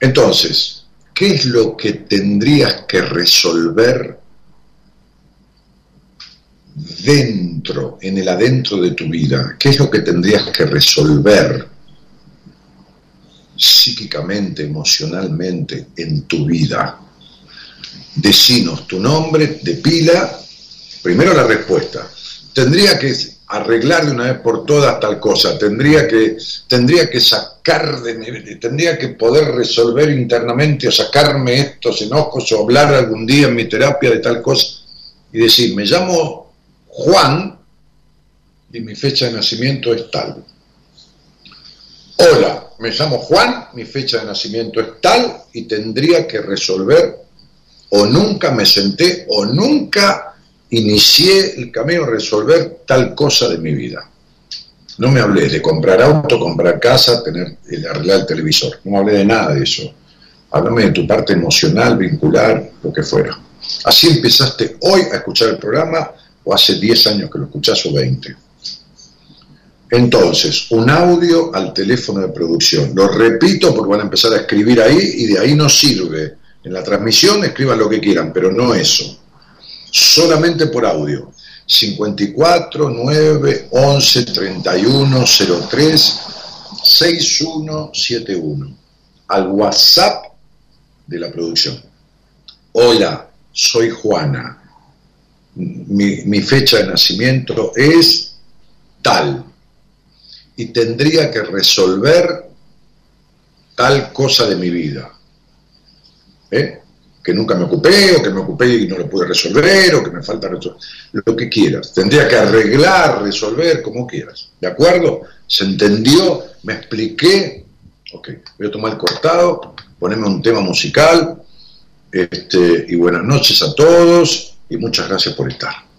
Entonces, ¿qué es lo que tendrías que resolver dentro, en el adentro de tu vida? ¿Qué es lo que tendrías que resolver psíquicamente, emocionalmente en tu vida? Decinos tu nombre de pila, primero la respuesta. Tendría que arreglar de una vez por todas tal cosa, tendría que, tendría que sacar de tendría que poder resolver internamente o sacarme estos enojos o hablar algún día en mi terapia de tal cosa y decir, me llamo Juan y mi fecha de nacimiento es tal. Hola, me llamo Juan, mi fecha de nacimiento es tal y tendría que resolver o nunca me senté o nunca inicié el camino a resolver tal cosa de mi vida. No me hablé de comprar auto, comprar casa, tener, arreglar el televisor. No hablé de nada de eso. Háblame de tu parte emocional, vincular, lo que fuera. Así empezaste hoy a escuchar el programa o hace 10 años que lo escuchás o 20. Entonces, un audio al teléfono de producción. Lo repito porque van a empezar a escribir ahí y de ahí no sirve. En la transmisión escriban lo que quieran, pero no eso solamente por audio. 54 9 11 31 03 6171 al WhatsApp de la producción. Hola, soy Juana. Mi, mi fecha de nacimiento es tal y tendría que resolver tal cosa de mi vida. ¿Eh? que nunca me ocupé, o que me ocupé y no lo pude resolver, o que me falta resolver, lo que quieras. Tendría que arreglar, resolver, como quieras. ¿De acuerdo? ¿Se entendió? ¿Me expliqué? Ok, voy a tomar el cortado, ponerme un tema musical, este, y buenas noches a todos, y muchas gracias por estar.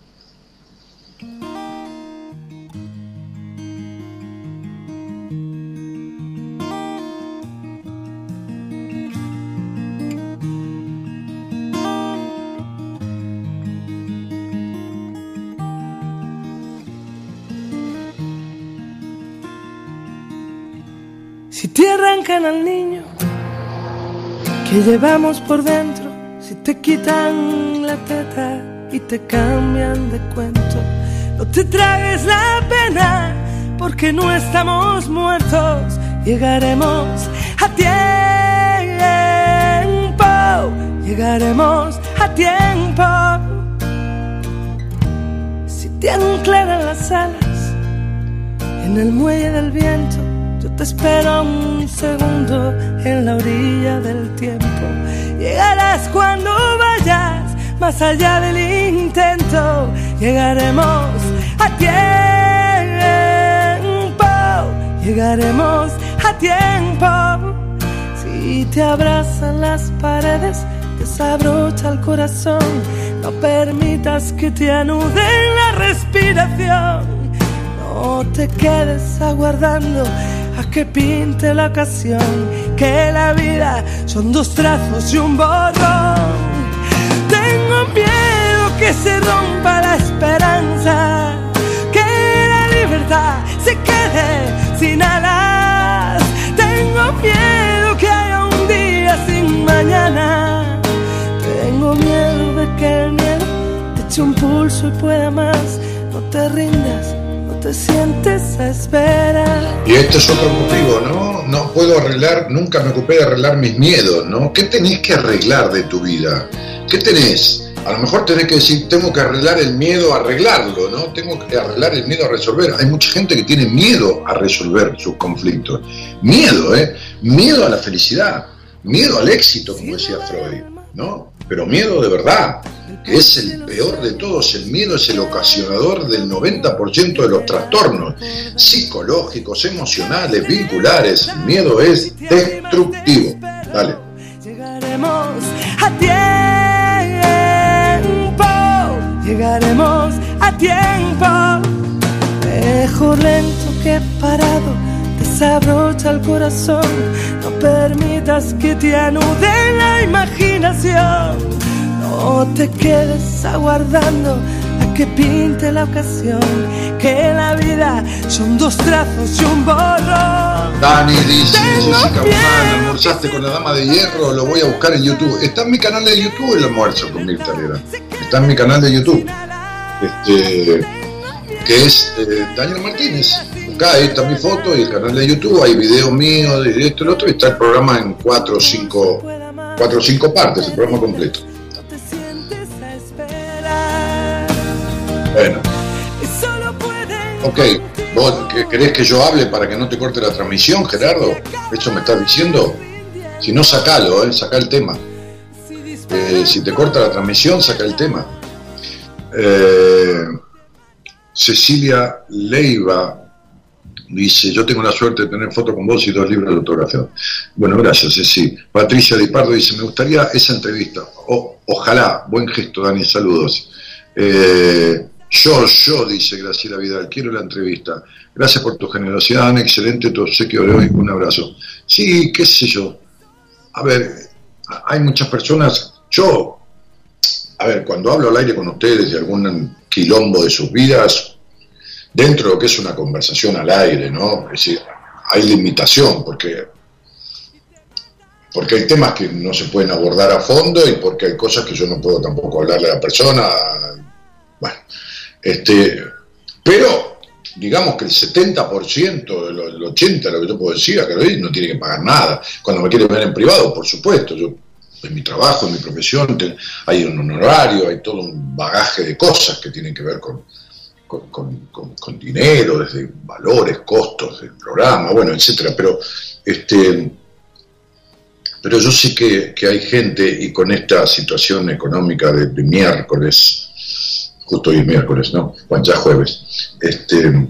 Al niño que llevamos por dentro, si te quitan la teta y te cambian de cuento, no te tragues la pena porque no estamos muertos, llegaremos a tiempo, llegaremos a tiempo. Si te anclan las alas en el muelle del viento, te espero un segundo en la orilla del tiempo. Llegarás cuando vayas más allá del intento. Llegaremos a tiempo. Llegaremos a tiempo. Si te abrazan las paredes, desabrocha el corazón. No permitas que te anuden la respiración. No te quedes aguardando que pinte la ocasión, que la vida son dos trazos y un borrón. Tengo miedo que se rompa la esperanza, que la libertad se quede sin alas. Tengo miedo que haya un día sin mañana. Tengo miedo de que el miedo te eche un pulso y pueda más. No te rindas Y este es otro motivo, ¿no? No puedo arreglar, nunca me ocupé de arreglar mis miedos, ¿no? ¿Qué tenés que arreglar de tu vida? ¿Qué tenés? A lo mejor tenés que decir, tengo que arreglar el miedo a arreglarlo, ¿no? Tengo que arreglar el miedo a resolver. Hay mucha gente que tiene miedo a resolver sus conflictos. Miedo, ¿eh? Miedo a la felicidad, miedo al éxito, como decía Freud, ¿no? Pero miedo de verdad que es el peor de todos. El miedo es el ocasionador del 90% de los trastornos psicológicos, emocionales, vinculares. El miedo es destructivo. Dale. Llegaremos a tiempo, llegaremos a tiempo. Lento que parado, desabrocha el corazón. No permitas que te anude la imaginación no te quedes aguardando a que pinte la ocasión, que la vida son dos trazos y un borrón. Dani dice, Jessica almorzaste con la dama de hierro, lo voy a buscar en YouTube. Está en mi canal de YouTube el almuerzo con Herrera. Está en mi canal de YouTube. Este, que es eh, Daniel Martínez. Acá está mi foto y el canal de YouTube, hay videos míos de esto y lo otro, y está el programa en cuatro o cinco, cuatro cinco partes, el programa completo. Bueno. Ok, ¿vos querés que yo hable para que no te corte la transmisión, Gerardo? ¿Eso me estás diciendo? Si no, sacalo, ¿eh? saca el tema. Eh, si te corta la transmisión, saca el tema. Eh, Cecilia Leiva dice, yo tengo la suerte de tener foto con vos y dos libros de autografía. Bueno, gracias, Ceci. Patricia Di Pardo dice, me gustaría esa entrevista. ojalá, buen gesto, Dani, saludos. Eh, yo, yo, dice Graciela Vidal, quiero la entrevista. Gracias por tu generosidad, Dani, excelente tu obsequio de hoy, un abrazo. Sí, qué sé yo. A ver, hay muchas personas, yo, a ver, cuando hablo al aire con ustedes de algún quilombo de sus vidas, dentro de lo que es una conversación al aire, ¿no? Es decir, hay limitación, porque, porque hay temas que no se pueden abordar a fondo y porque hay cosas que yo no puedo tampoco hablarle a la persona. Bueno, este, pero digamos que el 70%, el 80% de lo que yo puedo decir, a que no tiene que pagar nada. Cuando me quiere ver en privado, por supuesto, yo en mi trabajo, en mi profesión, hay un honorario, hay todo un bagaje de cosas que tienen que ver con, con, dinero, desde valores, costos del programa, bueno, etcétera. Pero este pero yo sé que, hay gente, y con esta situación económica de, miércoles, justo hoy es miércoles, ¿no? Bueno, ya jueves, este,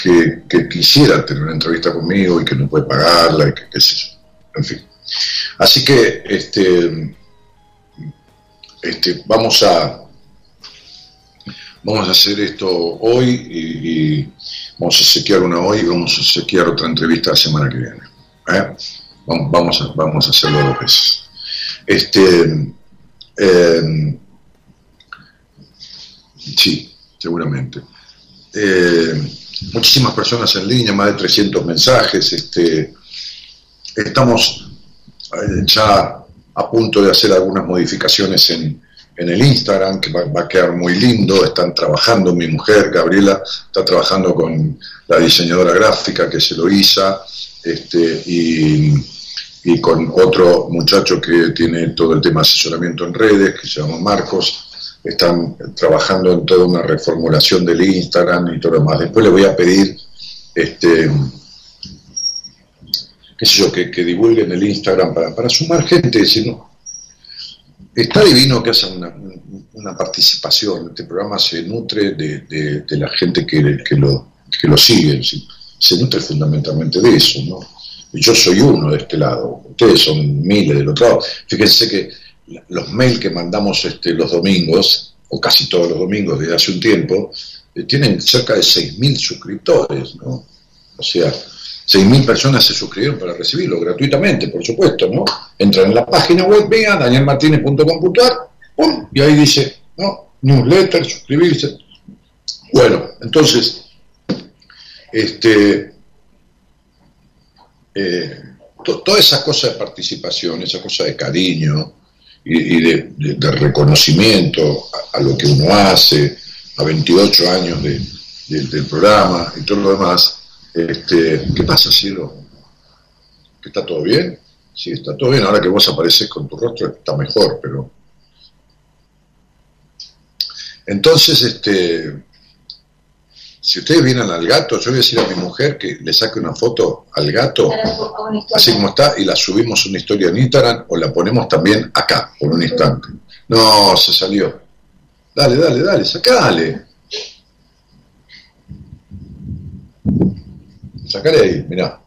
que, quisiera tener una entrevista conmigo y que no puede pagarla, y que qué sé yo. En fin. Así que este, este, vamos a vamos a hacer esto hoy y, vamos a sequear una hoy y vamos a sequear otra entrevista la semana que viene. ¿eh? Vamos, a, vamos a hacerlo dos veces. Este, em, sí, seguramente. Eh, muchísimas personas en línea, más de 300 mensajes. Este, estamos eh, ya a punto de hacer algunas modificaciones en, el Instagram, que va, a quedar muy lindo. Están trabajando, mi mujer, Gabriela, está trabajando con la diseñadora gráfica que se lo hizo, este, y, y, con otro muchacho que tiene todo el tema de asesoramiento en redes, que se llama Marcos. Están trabajando en toda una reformulación del Instagram y todo lo demás. Después le voy a pedir este, qué sé yo, que, que divulguen el Instagram para, para sumar gente, sino está divino que haya una, participación, este programa se nutre de, la gente que, lo, que lo sigue, se nutre fundamentalmente de eso, ¿no? Yo soy uno de este lado, ustedes son miles del otro lado. Fíjense que los mails que mandamos este, los domingos, o casi todos los domingos desde hace un tiempo, eh, tienen cerca de 6.000 suscriptores, ¿no? O sea, 6.000 personas se suscribieron para recibirlo gratuitamente, por supuesto, ¿no? Entran en la página web, vean, danielmartinez.com.ar, ¡pum! Y ahí dice, ¿no? Newsletter, suscribirse. Bueno, entonces, este, eh, toda esa cosa de participación, esa cosa de cariño y, de, reconocimiento a, lo que uno hace, a 28 años del programa y todo lo demás, este, ¿Qué pasa, cielo? ¿Que está todo bien? Sí, está todo bien. Ahora que vos apareces con tu rostro está mejor, pero... Entonces, este, si ustedes vienen al gato, yo voy a decir a mi mujer que le saque una foto al gato, así como está, y la subimos una historia en Instagram o la ponemos también acá, por un instante. No, se salió. Dale, dale, dale, sacale. Sacale ahí, mirá.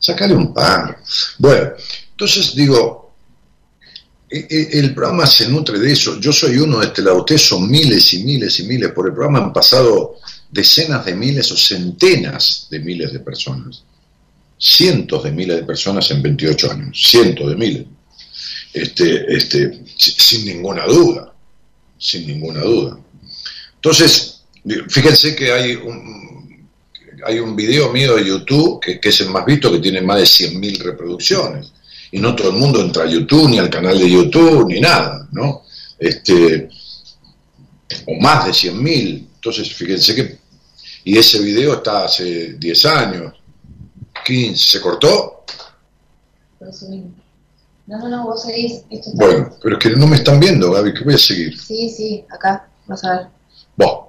Sacale un par. Bueno, entonces digo, e, e, el programa se nutre de eso. Yo soy uno de este lado. Ustedes son miles y miles y miles. Por el programa han pasado decenas de miles o centenas de miles de personas. Cientos de miles de personas en 28 años. Cientos de miles. Este, este, sin ninguna duda. Sin ninguna duda. Entonces, Fíjense que hay un, hay un video mío de YouTube, que, es el más visto, que tiene más de 100.000 reproducciones. Y no todo el mundo entra a YouTube, ni al canal de YouTube, ni nada, ¿no? Este, o más de 100.000. Entonces, fíjense que... Y ese video está hace 10 años, 15, ¿se cortó? No, no, no, vos seguís. Bueno, pero es que no me están viendo, Gaby, que voy a seguir. Sí, sí, acá, vas a ver. Bueno,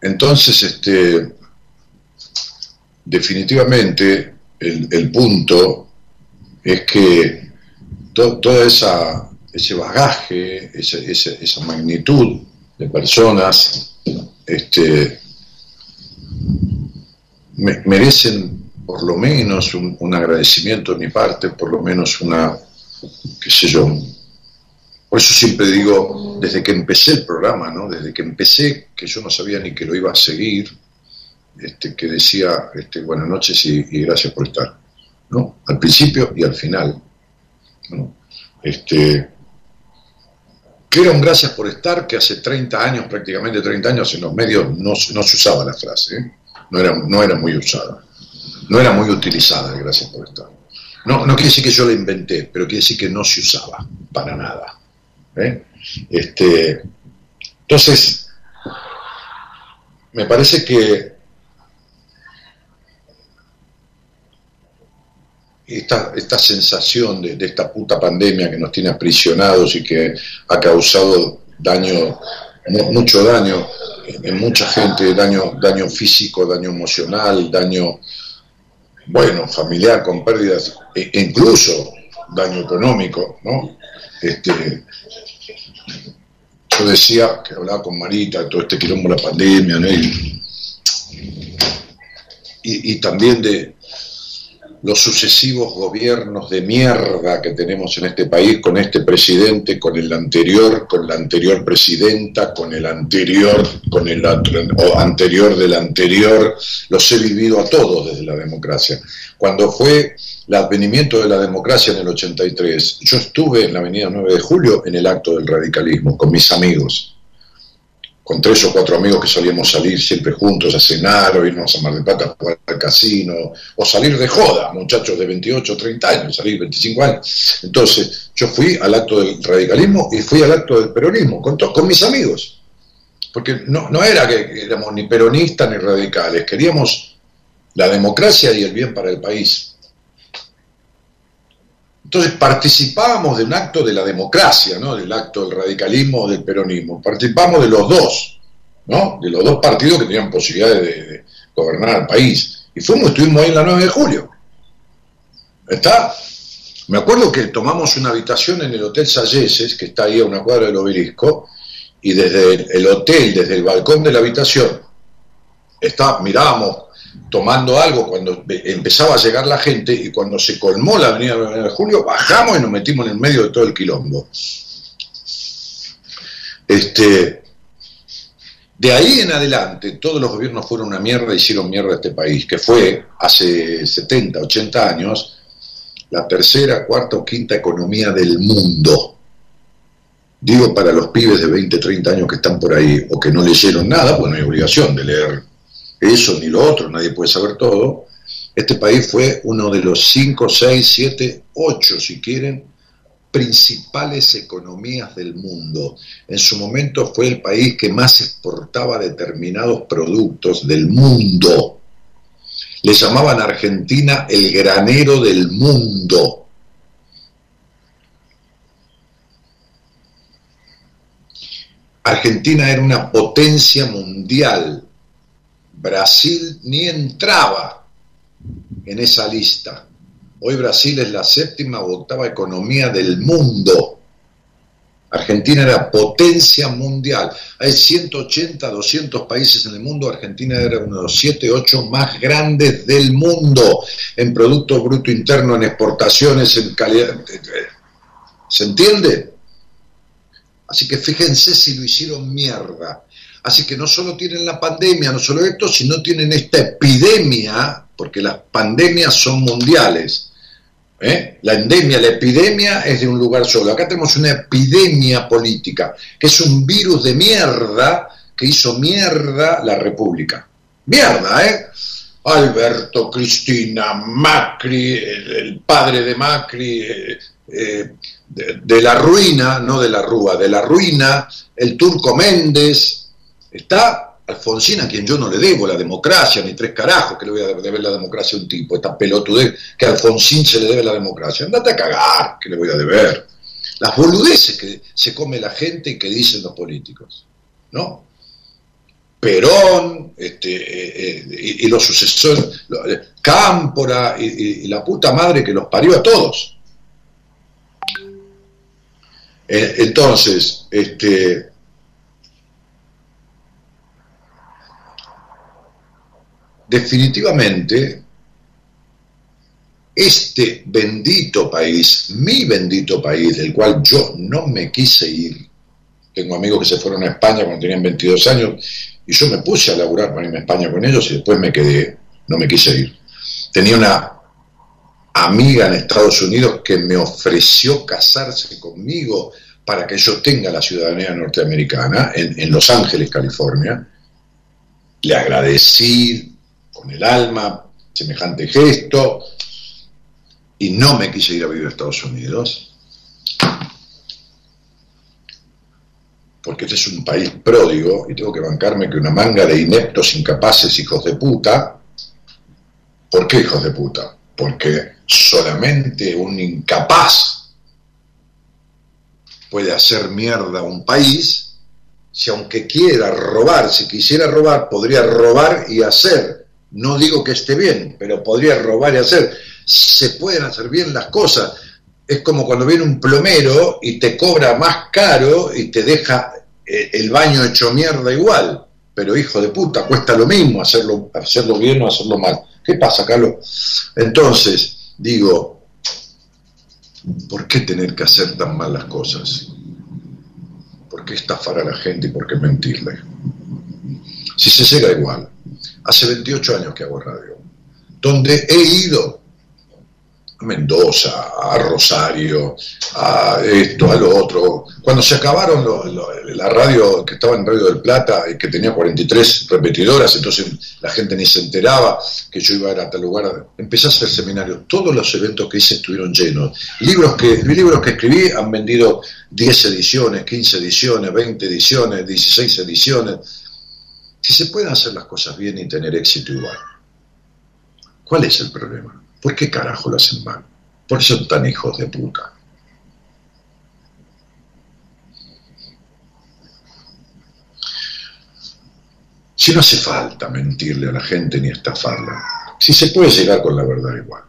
entonces, este, definitivamente el, punto es que toda esa ese bagaje, esa, magnitud de personas, este, merecen por lo menos un, agradecimiento de mi parte, por lo menos una, qué sé yo. Por eso siempre digo, desde que empecé el programa, ¿no? desde que empecé, que yo no sabía ni que lo iba a seguir, este, que decía este, buenas noches y, gracias por estar. ¿no? Al principio y al final. ¿no? Este, que era un gracias por estar, que hace 30 años, prácticamente 30 años, en los medios no, no se usaba la frase, ¿eh? no, era, no era muy usada, no era muy utilizada el gracias por estar. No, no quiere decir que yo la inventé, pero quiere decir que no se usaba para nada. ¿Eh? Este, entonces, me parece que esta, esta sensación de, esta puta pandemia que nos tiene aprisionados y que ha causado daño, mucho daño en mucha gente, daño, daño físico, daño emocional, daño, bueno, familiar con pérdidas, e incluso daño económico, ¿no? Este, yo decía que hablaba con Marita, todo este quilombo la pandemia, ¿no? y también de, los sucesivos gobiernos de mierda que tenemos en este país, con este presidente, con el anterior, con la anterior presidenta, con el anterior, con el anterior del anterior, los he vivido a todos desde la democracia. Cuando fue el advenimiento de la democracia en el 83, yo estuve en la Avenida 9 de Julio en el acto del radicalismo con mis amigos con tres o cuatro amigos que solíamos salir siempre juntos a cenar o irnos a Mar del Plata a jugar al casino, o salir de joda, muchachos de 28 o 30 años, salir 25 años. Entonces, yo fui al acto del radicalismo y fui al acto del peronismo, con, con mis amigos. Porque no, no era que éramos ni peronistas ni radicales, queríamos la democracia y el bien para el país. Entonces participábamos de un acto de la democracia, ¿no? del acto del radicalismo o del peronismo. Participamos de los dos, ¿no? de los dos partidos que tenían posibilidad de, gobernar el país. Y fuimos, estuvimos ahí en la 9 de julio. ¿Está? Me acuerdo que tomamos una habitación en el Hotel Salleses, que está ahí a una cuadra del obelisco, y desde el hotel, desde el balcón de la habitación, está, mirábamos tomando algo cuando empezaba a llegar la gente y cuando se colmó la avenida de Julio, bajamos y nos metimos en el medio de todo el quilombo. Este, de ahí en adelante, todos los gobiernos fueron una mierda, hicieron mierda a este país, que fue hace 70, 80 años la tercera, cuarta o quinta economía del mundo. Digo para los pibes de 20, 30 años que están por ahí o que no leyeron nada, pues no hay obligación de leer eso ni lo otro, nadie puede saber todo, este país fue uno de los 5, 6, 7, 8, si quieren, principales economías del mundo. En su momento fue el país que más exportaba determinados productos del mundo. Le llamaban a Argentina el granero del mundo. Argentina era una potencia mundial Brasil ni entraba en esa lista. Hoy Brasil es la séptima o octava economía del mundo. Argentina era potencia mundial. Hay 180, 200 países en el mundo. Argentina era uno de los 7, 8 más grandes del mundo en Producto Bruto Interno, en exportaciones, en calidad. ¿Se entiende? Así que fíjense si lo hicieron mierda. Así que no solo tienen la pandemia, no solo esto, sino tienen esta epidemia, porque las pandemias son mundiales. ¿eh? La endemia, la epidemia es de un lugar solo. Acá tenemos una epidemia política, que es un virus de mierda que hizo mierda la República. Mierda, ¿eh? Alberto, Cristina, Macri, el, padre de Macri, eh, eh, de, de, la ruina, no de la rúa, de la ruina, el turco Méndez, Está Alfonsín, a quien yo no le debo la democracia, ni tres carajos que le voy a deber la democracia a un tipo, esta pelotudez que a Alfonsín se le debe la democracia. Andate a cagar, que le voy a deber. Las boludeces que se come la gente y que dicen los políticos, ¿no? Perón este, eh, eh, y, los sucesores, Cámpora y, la puta madre que los parió a todos. entonces, este, definitivamente este bendito país, mi bendito país, del cual yo no me quise ir, tengo amigos que se fueron a España cuando tenían 22 años y yo me puse a laburar para irme a España con ellos y después me quedé, no me quise ir. Tenía una amiga en Estados Unidos que me ofreció casarse conmigo para que yo tenga la ciudadanía norteamericana en, en Los Ángeles, California. Le agradecí con el alma semejante gesto y no me quise ir a vivir a Estados Unidos, porque este es un país pródigo y tengo que bancarme que una manga de ineptos, incapaces, hijos de puta, ¿por qué hijos de puta? Porque solamente un incapaz puede hacer mierda a un país si aunque quiera robar, si quisiera robar, podría robar y hacer no digo que esté bien, pero podría robar y hacer. Se pueden hacer bien las cosas. Es como cuando viene un plomero y te cobra más caro y te deja eh, el baño hecho mierda igual. Pero hijo de puta, cuesta lo mismo hacerlo, hacerlo bien o hacerlo mal. ¿Qué pasa, Carlos? Entonces, digo, ¿por qué tener que hacer tan mal las cosas? ¿Por qué estafar a la gente y por qué mentirle? Si se llega igual hace 28 años que hago radio, donde he ido a Mendoza, a Rosario, a esto, a lo otro. Cuando se acabaron la radio que estaba en Radio del Plata y que tenía 43 repetidoras, entonces la gente ni se enteraba que yo iba a ir a tal lugar, empecé a hacer seminarios. Todos los eventos que hice estuvieron llenos. Libros que, libros que escribí han vendido 10 ediciones, 15 ediciones, 20 ediciones, 16 ediciones si se pueden hacer las cosas bien y tener éxito igual. ¿Cuál es el problema? ¿Por qué carajo lo hacen mal? ¿Por qué son tan hijos de puta? Si no hace falta mentirle a la gente ni estafarla, si se puede llegar con la verdad igual.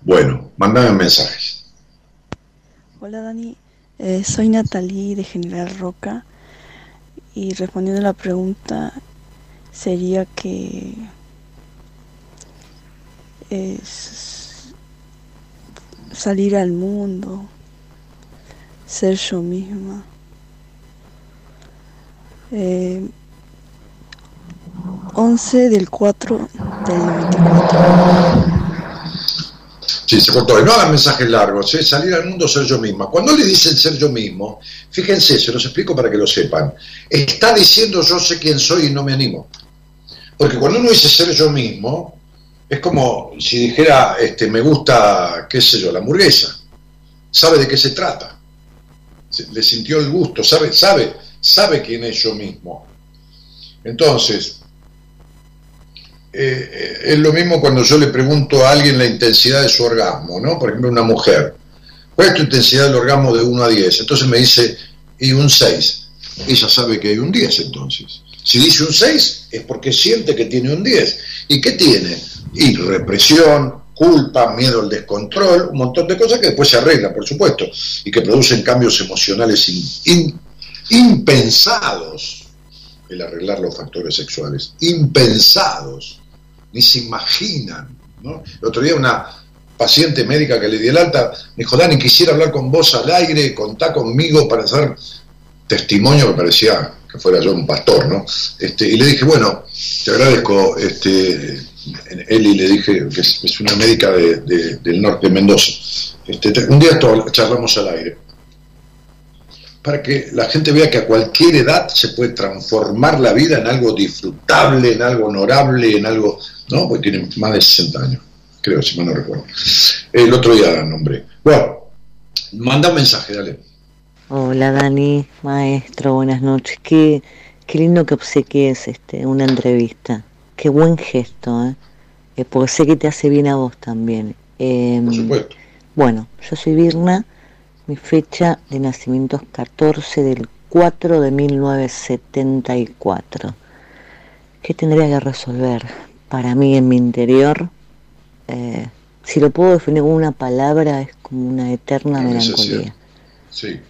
Bueno, mandame mensajes. Hola Dani, eh, soy Natalie de General Roca y respondiendo a la pregunta sería que es salir al mundo, ser yo misma. Eh, 11 del 4 del 24. Sí, se cortó. No hagan mensajes largos, ¿eh? salir al mundo ser yo misma. Cuando le dicen ser yo mismo, fíjense, se los explico para que lo sepan. Está diciendo yo sé quién soy y no me animo. Porque cuando uno dice ser yo mismo, es como si dijera, este, me gusta, qué sé yo, la hamburguesa. Sabe de qué se trata. Le sintió el gusto, sabe, sabe, sabe quién es yo mismo. Entonces, eh, es lo mismo cuando yo le pregunto a alguien la intensidad de su orgasmo, ¿no? Por ejemplo, una mujer. ¿Cuál es tu intensidad del orgasmo de 1 a 10? Entonces me dice, y un 6. Ella sabe que hay un 10 entonces. Si dice un 6 es porque siente que tiene un 10. ¿Y qué tiene? Y represión, culpa, miedo al descontrol, un montón de cosas que después se arreglan, por supuesto, y que producen cambios emocionales impensados el arreglar los factores sexuales, impensados, ni se imaginan. ¿no? El otro día una paciente médica que le di el alta me dijo, Dani, quisiera hablar con vos al aire, contá conmigo para hacer testimonio, me parecía que fuera yo un pastor, ¿no? Este, y le dije, bueno, te agradezco, este, Eli le dije que es, una médica del norte de Mendoza. Este, un día charlamos al aire para que la gente vea que a cualquier edad se puede transformar la vida en algo disfrutable, en algo honorable, en algo, ¿no? Porque tienen más de 60 años, creo, si mal no recuerdo. El otro día nombré. Bueno, manda un mensaje, dale. Hola Dani, maestro, buenas noches. Qué, qué lindo que obsequies este, una entrevista. Qué buen gesto, ¿eh? ¿eh? porque sé que te hace bien a vos también. Eh, Por supuesto. Bueno, yo soy Virna mi fecha de nacimiento es 14 del 4 de 1974. ¿Qué tendría que resolver para mí en mi interior? Eh, si lo puedo definir con una palabra, es como una eterna melancolía.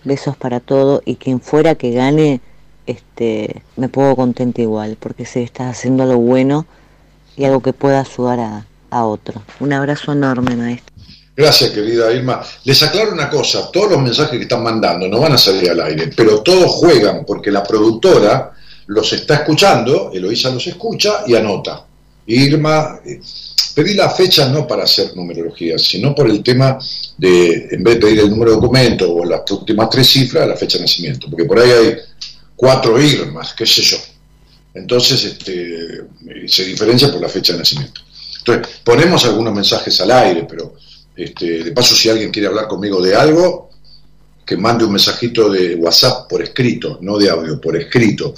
Besos para todo y quien fuera que gane, este, me puedo contenta igual, porque sé que estás haciendo algo bueno y algo que pueda ayudar a, a otro. Un abrazo enorme, maestro. Gracias, querida Irma. Les aclaro una cosa, todos los mensajes que están mandando no van a salir al aire, pero todos juegan porque la productora los está escuchando, Eloisa los escucha y anota. Irma, eh, pedí la fecha no para hacer numerología, sino por el tema de, en vez de pedir el número de documento o las últimas tres cifras, la fecha de nacimiento, porque por ahí hay cuatro Irmas, qué sé yo. Entonces este, se diferencia por la fecha de nacimiento. Entonces, ponemos algunos mensajes al aire, pero este, de paso, si alguien quiere hablar conmigo de algo, que mande un mensajito de WhatsApp por escrito, no de audio, por escrito.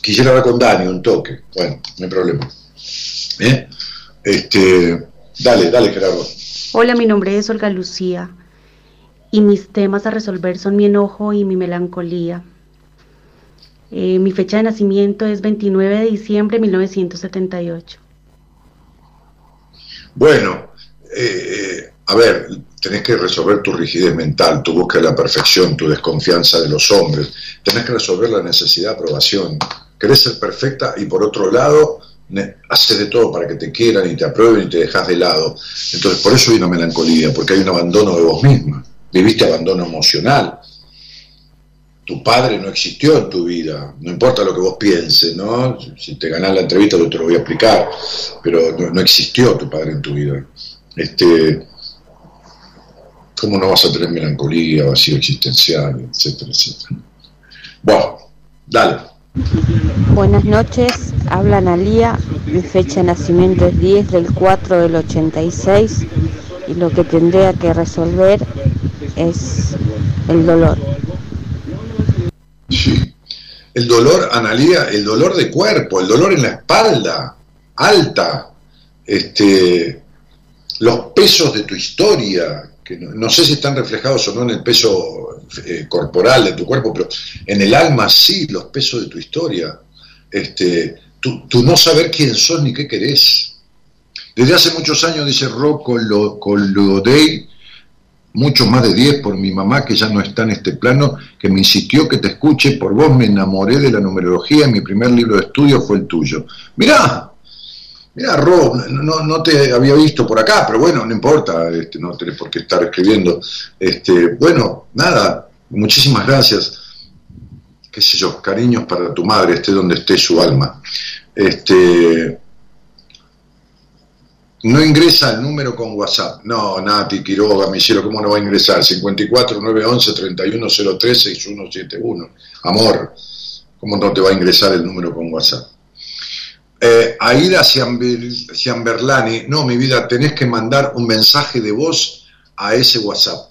Quisiera hablar con Dani, un toque. Bueno, no hay problema. ¿Eh? Este, dale, dale, Gerardo. Hola, mi nombre es Olga Lucía y mis temas a resolver son mi enojo y mi melancolía. Eh, mi fecha de nacimiento es 29 de diciembre de 1978. Bueno, eh, a ver, tenés que resolver tu rigidez mental, tu búsqueda de la perfección, tu desconfianza de los hombres, tenés que resolver la necesidad de aprobación. Querés ser perfecta y por otro lado, haces de todo para que te quieran y te aprueben y te dejas de lado. Entonces, por eso hay una melancolía, porque hay un abandono de vos misma. Viviste abandono emocional. Tu padre no existió en tu vida, no importa lo que vos pienses, ¿no? Si te ganás la entrevista, yo te lo voy a explicar, pero no, no existió tu padre en tu vida. Este, ¿Cómo no vas a tener melancolía, vacío existencial, etcétera, etcétera? Bueno, dale. Buenas noches, habla Analía, mi fecha de nacimiento es 10 del 4 del 86 y lo que tendría que resolver es el dolor. Sí, el dolor, Analía, el dolor de cuerpo, el dolor en la espalda, alta, este, los pesos de tu historia, que no, sé si están reflejados o no en el peso eh, corporal de tu cuerpo, pero en el alma sí, los pesos de tu historia. Este, tu, no saber quién sos ni qué querés. Desde hace muchos años, dice Rocco Lodey, mucho más de 10 por mi mamá que ya no está en este plano, que me insistió que te escuche, por vos me enamoré de la numerología, mi primer libro de estudio fue el tuyo. Mirá, Mira, Rob, no, te había visto por acá, pero bueno, no importa, este, no tenés por qué estar escribiendo. Este, bueno, nada, muchísimas gracias. Qué sé yo, cariños para tu madre, esté donde esté su alma. Este, no ingresa el número con WhatsApp. No, Nati, Quiroga, mi cielo, ¿cómo no va a ingresar? 54 911 3103 6171. Amor, ¿cómo no te va a ingresar el número con WhatsApp? Eh, Aida Ciamberlani, no, mi vida, tenés que mandar un mensaje de voz a ese WhatsApp.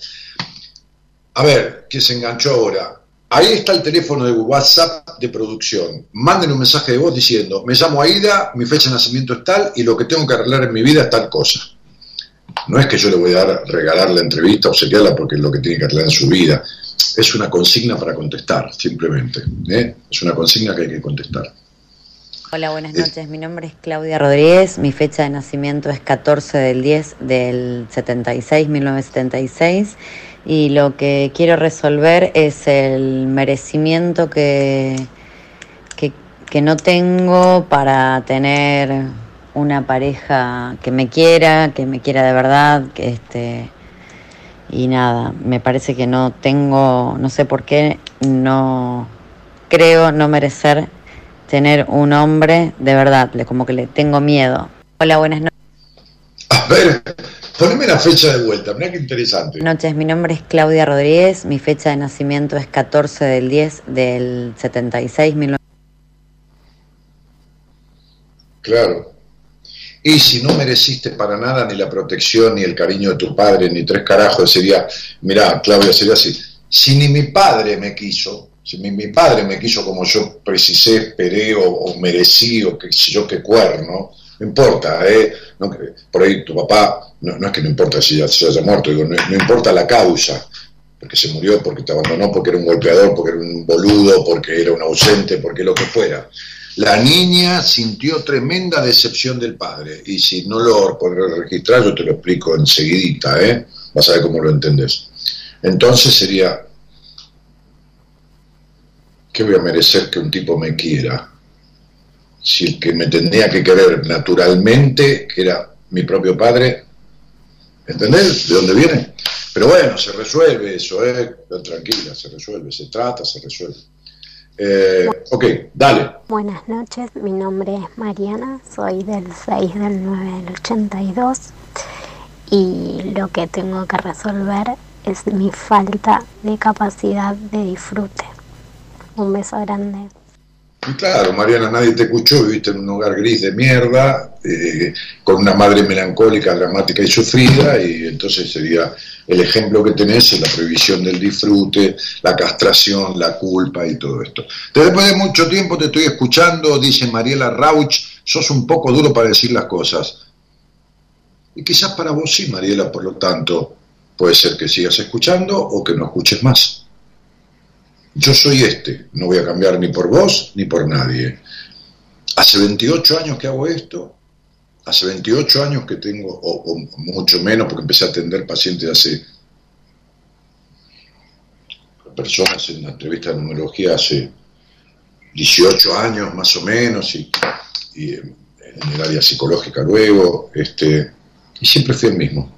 A ver, ¿qué se enganchó ahora? Ahí está el teléfono de WhatsApp de producción. Manden un mensaje de voz diciendo, me llamo Aida, mi fecha de nacimiento es tal y lo que tengo que arreglar en mi vida es tal cosa. No es que yo le voy a dar, regalar la entrevista o sequearla porque es lo que tiene que arreglar en su vida. Es una consigna para contestar, simplemente. ¿eh? Es una consigna que hay que contestar. Hola, buenas noches. Mi nombre es Claudia Rodríguez. Mi fecha de nacimiento es 14 del 10 del 76, 1976. Y lo que quiero resolver es el merecimiento que, que, no tengo para tener una pareja que me quiera, que me quiera de verdad, que este y nada, me parece que no tengo, no sé por qué, no creo no merecer tener un hombre de verdad, como que le tengo miedo. Hola, buenas noches. A ver, poneme la fecha de vuelta, mira qué interesante. Buenas noches, mi nombre es Claudia Rodríguez, mi fecha de nacimiento es 14 del 10 del 76, Claro. Y si no mereciste para nada ni la protección, ni el cariño de tu padre, ni tres carajos, sería, mira, Claudia, sería así. Si ni mi padre me quiso, si mi, padre me quiso como yo precisé, esperé o, merecí o qué sé yo qué cuerno, no importa, ¿eh? por ahí tu papá, no, es que no importa si ya se haya muerto, digo, no, importa la causa, porque se murió, porque te abandonó, porque era un golpeador, porque era un boludo, porque era un ausente, porque lo que fuera. La niña sintió tremenda decepción del padre, y si no lo podré registrar, yo te lo explico enseguidita, ¿eh? vas a ver cómo lo entendés. Entonces sería, ¿qué voy a merecer que un tipo me quiera? Si el que me tendría que querer naturalmente, que era mi propio padre, ¿entendés? ¿De dónde viene? Pero bueno, se resuelve eso, ¿eh? Tranquila, se resuelve, se trata, se resuelve. Eh, ok, dale. Buenas noches, mi nombre es Mariana, soy del 6 del 9 del 82 y lo que tengo que resolver es mi falta de capacidad de disfrute. Un beso grande. Claro, Mariana, nadie te escuchó, viviste en un hogar gris de mierda, eh, con una madre melancólica, dramática y sufrida, y entonces sería el ejemplo que tenés la prohibición del disfrute, la castración, la culpa y todo esto. Después de mucho tiempo te estoy escuchando, dice Mariela Rauch, sos un poco duro para decir las cosas. Y quizás para vos sí, Mariela, por lo tanto, puede ser que sigas escuchando o que no escuches más. Yo soy este, no voy a cambiar ni por vos ni por nadie. Hace 28 años que hago esto, hace 28 años que tengo, o, mucho menos, porque empecé a atender pacientes hace personas en la entrevista de numerología hace 18 años más o menos y, en el área psicológica luego, este, y siempre fui el mismo.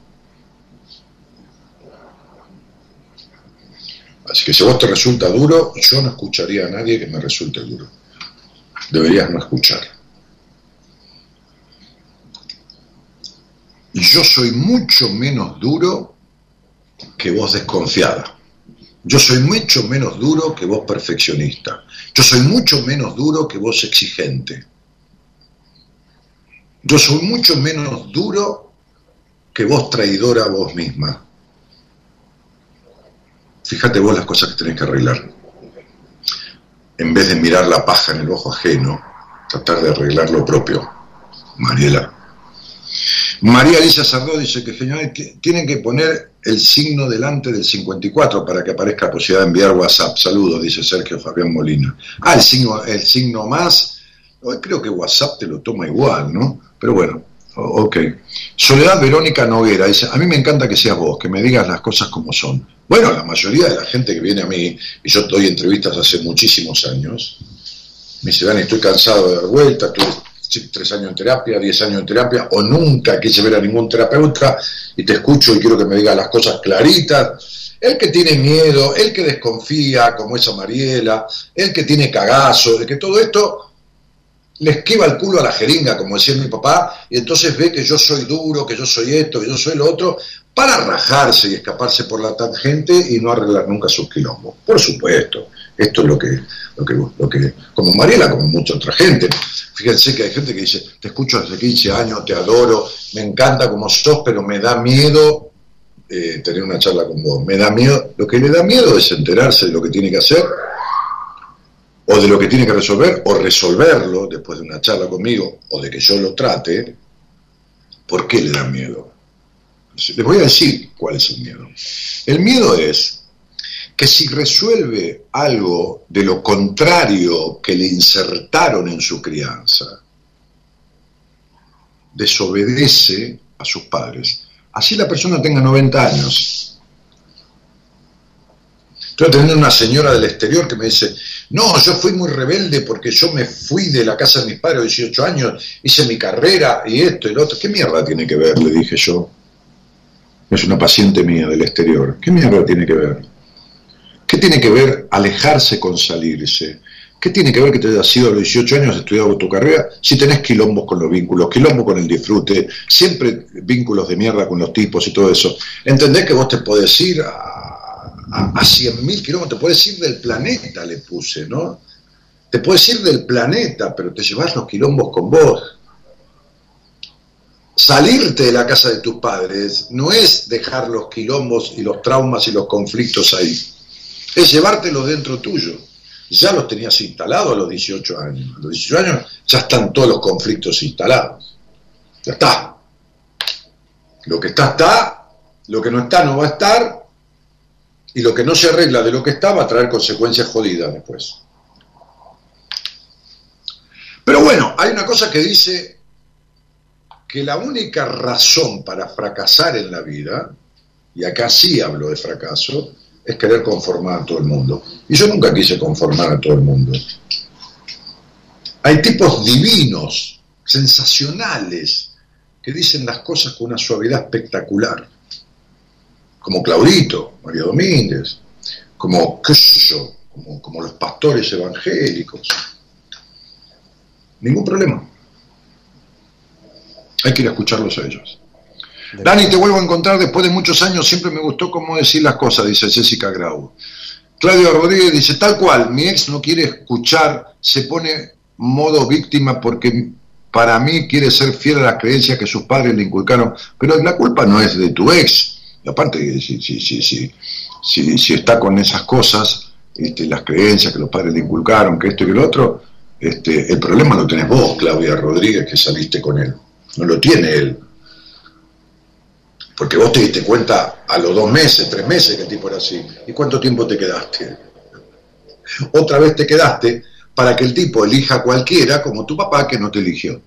Así que si vos te resulta duro, yo no escucharía a nadie que me resulte duro. Deberías no escuchar. Yo soy mucho menos duro que vos desconfiada. Yo soy mucho menos duro que vos perfeccionista. Yo soy mucho menos duro que vos exigente. Yo soy mucho menos duro que vos traidora a vos misma. Fíjate vos las cosas que tenés que arreglar. En vez de mirar la paja en el ojo ajeno, tratar de arreglar lo propio. Mariela. María Alicia Sardó dice que general tienen que poner el signo delante del 54 para que aparezca la posibilidad de enviar WhatsApp. Saludos, dice Sergio Fabián Molina. Ah, el signo, el signo más. Creo que WhatsApp te lo toma igual, ¿no? Pero bueno, ok. Soledad Verónica Noguera dice, a mí me encanta que seas vos, que me digas las cosas como son. Bueno, la mayoría de la gente que viene a mí, y yo doy entrevistas hace muchísimos años, me dice, Dani, estoy cansado de dar vuelta, tuve tres años en terapia, diez años en terapia, o nunca quise ver a ningún terapeuta, y te escucho y quiero que me digas las cosas claritas. El que tiene miedo, el que desconfía, como esa Mariela, el que tiene cagazo, de que todo esto le esquiva el culo a la jeringa, como decía mi papá, y entonces ve que yo soy duro, que yo soy esto, que yo soy lo otro, para rajarse y escaparse por la tangente y no arreglar nunca sus quilombos. Por supuesto, esto es lo que, lo que, lo que como Mariela, como mucha otra gente. Fíjense que hay gente que dice, te escucho hace 15 años, te adoro, me encanta como sos, pero me da miedo eh, tener una charla con vos. Me da miedo, lo que le da miedo es enterarse de lo que tiene que hacer o de lo que tiene que resolver, o resolverlo después de una charla conmigo, o de que yo lo trate, ¿por qué le da miedo? Les voy a decir cuál es el miedo. El miedo es que si resuelve algo de lo contrario que le insertaron en su crianza, desobedece a sus padres. Así la persona tenga 90 años, Estoy teniendo una señora del exterior que me dice, no, yo fui muy rebelde porque yo me fui de la casa de mis padres a 18 años, hice mi carrera y esto y lo otro. ¿Qué mierda tiene que ver? Le dije yo. Es una paciente mía del exterior. ¿Qué mierda tiene que ver? ¿Qué tiene que ver alejarse con salirse? ¿Qué tiene que ver que te hayas sido a los 18 años estudiado tu carrera si tenés quilombos con los vínculos, quilombos con el disfrute, siempre vínculos de mierda con los tipos y todo eso? ¿Entendés que vos te podés ir a a, 100.000 kilómetros, puedes ir del planeta, le puse, ¿no? Te puedes ir del planeta, pero te llevas los quilombos con vos. Salirte de la casa de tus padres no es dejar los quilombos y los traumas y los conflictos ahí, es llevártelos dentro tuyo. Ya los tenías instalados a los 18 años. A los 18 años ya están todos los conflictos instalados. Ya está. Lo que está, está. Lo que no está, no va a estar Y lo que no se arregla de lo que está va a traer consecuencias jodidas después. Pero bueno, hay una cosa que dice que la única razón para fracasar en la vida, y acá sí hablo de fracaso, es querer conformar a todo el mundo. Y yo nunca quise conformar a todo el mundo. Hay tipos divinos, sensacionales, que dicen las cosas con una suavidad espectacular, como Claudito, María Domínguez, como, qué como, como los pastores evangélicos. Ningún problema. Hay que ir a escucharlos a ellos. Dani, te vuelvo a encontrar después de muchos años, siempre me gustó cómo decir las cosas, dice Jessica Grau. Claudio Rodríguez dice, tal cual, mi ex no quiere escuchar, se pone modo víctima porque para mí quiere ser fiel a las creencias que sus padres le inculcaron, pero la culpa no es de tu ex. Y aparte, si, si, si, si, si está con esas cosas, este, las creencias que los padres le inculcaron, que esto y que lo otro, este, el problema lo tenés vos, Claudia Rodríguez, que saliste con él. No lo tiene él. Porque vos te diste cuenta a los dos meses, tres meses que el tipo era así. ¿Y cuánto tiempo te quedaste? Otra vez te quedaste para que el tipo elija cualquiera como tu papá que no te eligió.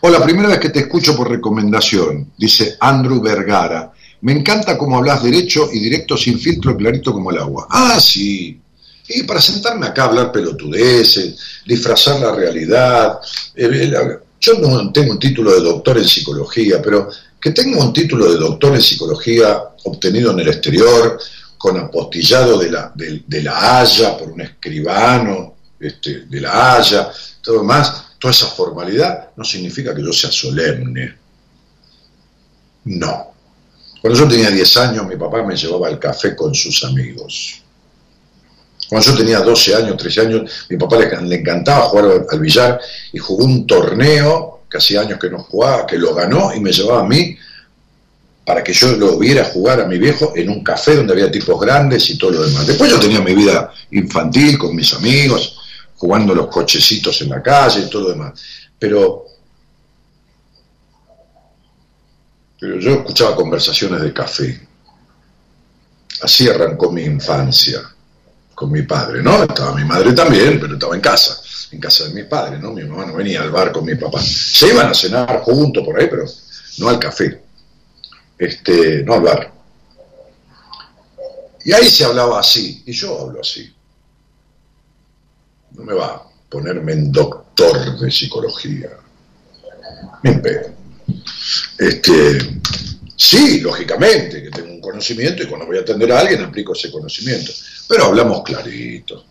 O la primera vez que te escucho por recomendación, dice Andrew Vergara. Me encanta cómo hablas derecho y directo sin filtro, clarito como el agua. Ah, sí. Y para sentarme acá a hablar pelotudeces, disfrazar la realidad. Eh, yo no tengo un título de doctor en psicología, pero que tenga un título de doctor en psicología obtenido en el exterior, con apostillado de la, de, la Haya por un escribano este, de la Haya, todo más, toda esa formalidad no significa que yo sea solemne. No. Cuando yo tenía 10 años, mi papá me llevaba al café con sus amigos. Cuando yo tenía 12 años, 13 años, mi papá le, encantaba jugar al billar y jugó un torneo que hacía años que no jugaba, que lo ganó y me llevaba a mí para que yo lo viera jugar a mi viejo en un café donde había tipos grandes y todo lo demás. Después yo tenía mi vida infantil con mis amigos, jugando los cochecitos en la calle y todo lo demás. Pero, pero yo escuchaba conversaciones de café. Así arrancó mi infancia con mi padre, ¿no? Estaba mi madre también, pero estaba en casa, en casa de mi padre, ¿no? Mi mamá no venía al bar con mi papá. Se iban a cenar juntos por ahí, pero no al café, este, no al bar. Y ahí se hablaba así, y yo hablo así. No me va a ponerme en doctor de psicología. Me Este, sí, lógicamente, que tengo un conocimiento y cuando voy a atender a alguien aplico ese conocimiento pero hablamos clarito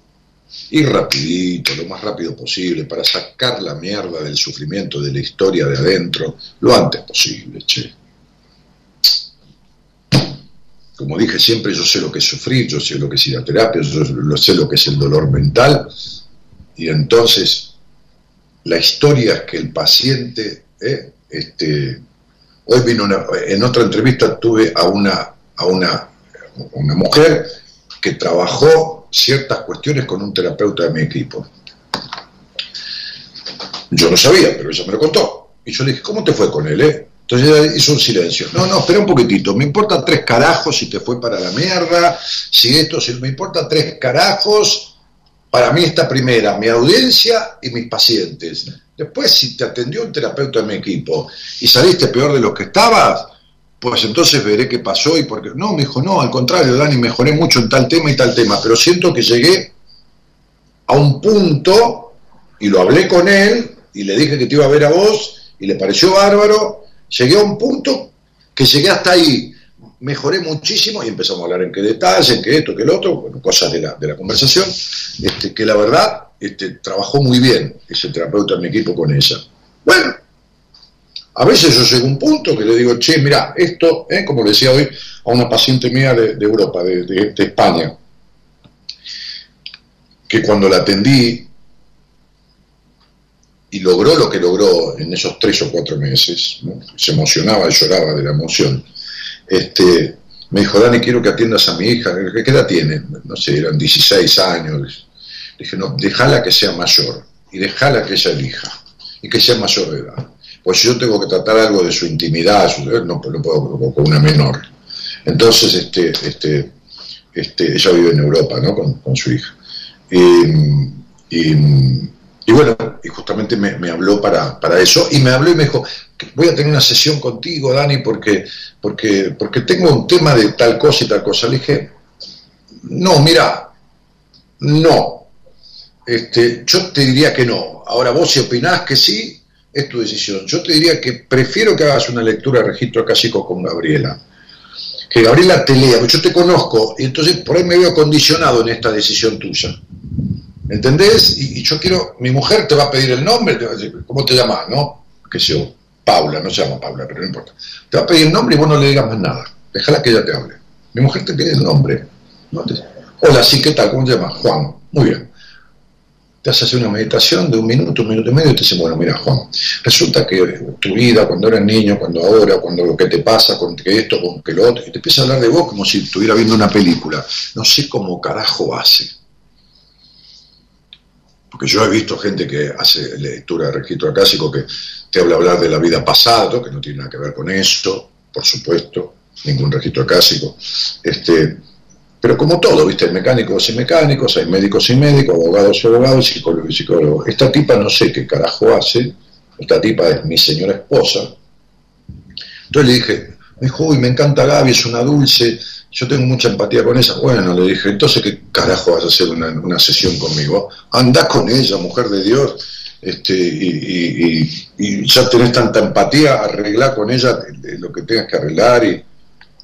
y rapidito, lo más rápido posible, para sacar la mierda del sufrimiento de la historia de adentro lo antes posible, che. Como dije siempre, yo sé lo que es sufrir, yo sé lo que es ir a terapia, yo sé lo que es el dolor mental, y entonces la historia es que el paciente, eh, este, hoy vino en otra entrevista tuve a una, a una, una mujer que trabajó ciertas cuestiones con un terapeuta de mi equipo. Yo no sabía, pero ella me lo contó. Y yo le dije, ¿cómo te fue con él? Eh? Entonces ella hizo un silencio. No, no, espera un poquitito. Me importa tres carajos si te fue para la mierda, si esto, si me importa tres carajos. Para mí esta primera, mi audiencia y mis pacientes. Después, si te atendió un terapeuta de mi equipo y saliste peor de lo que estabas, pues entonces veré qué pasó y por qué. No, me dijo, no, al contrario, Dani, mejoré mucho en tal tema y tal tema, pero siento que llegué a un punto y lo hablé con él y le dije que te iba a ver a vos y le pareció bárbaro, llegué a un punto que llegué hasta ahí, mejoré muchísimo y empezamos a hablar en qué detalle, en qué esto, qué el otro, bueno, cosas de la, de la conversación, este, que la verdad este, trabajó muy bien ese terapeuta en mi equipo con ella. Bueno, a veces yo llego a un punto que le digo, che, mira, esto, ¿eh? como le decía hoy a una paciente mía de, Europa, de, España, que cuando la atendí y logró lo que logró en esos tres o cuatro meses, se emocionaba y lloraba de la emoción, este, me dijo, Dani, quiero que atiendas a mi hija, ¿qué edad tiene? No sé, eran 16 años. Dije, no, déjala que sea mayor y déjala que ella elija y que sea mayor de edad pues yo tengo que tratar algo de su intimidad, no, no puedo con una menor. Entonces, este, este, Este, ella vive en Europa, ¿no? Con, su hija. y, bueno, y justamente me, habló para, para, eso, y me habló y me dijo, voy a tener una sesión contigo, Dani, porque, porque, porque tengo un tema de tal cosa y tal cosa. Le dije, no, mira, no. Este, yo te diría que no. Ahora vos si opinás que sí, es tu decisión. Yo te diría que prefiero que hagas una lectura de registro clásico con Gabriela. Que Gabriela te lea, porque yo te conozco, y entonces por ahí me veo condicionado en esta decisión tuya. ¿Entendés? Y, yo quiero, mi mujer te va a pedir el nombre, te va a decir, ¿cómo te llamas? ¿No? Que sea Paula, no se llama Paula, pero no importa. Te va a pedir el nombre y vos no le digas más nada. Déjala que ella te hable. Mi mujer te pide el nombre. Hola, sí, ¿qué tal? ¿Cómo te llamas? Juan. Muy bien te haces una meditación de un minuto, un minuto y medio y te dice, bueno, mira Juan, resulta que tu vida cuando eras niño, cuando ahora, cuando lo que te pasa, con que esto, con que lo otro, y te empieza a hablar de vos como si estuviera viendo una película. No sé cómo carajo hace. Porque yo he visto gente que hace lectura de registro acásico que te habla hablar de la vida pasada, que no tiene nada que ver con eso, por supuesto, ningún registro acásico. Este, pero como todo, ¿viste? Hay mecánicos y mecánicos, hay médicos y médicos, abogados y abogados, psicólogos y psicólogos. Esta tipa no sé qué carajo hace, esta tipa es mi señora esposa. Entonces le dije, me dijo, uy, me encanta Gaby, es una dulce, yo tengo mucha empatía con ella. Bueno, le dije, entonces, ¿qué carajo vas a hacer una, sesión conmigo? Anda con ella, mujer de Dios, este, y, ya tenés tanta empatía, arregla con ella lo que tengas que arreglar y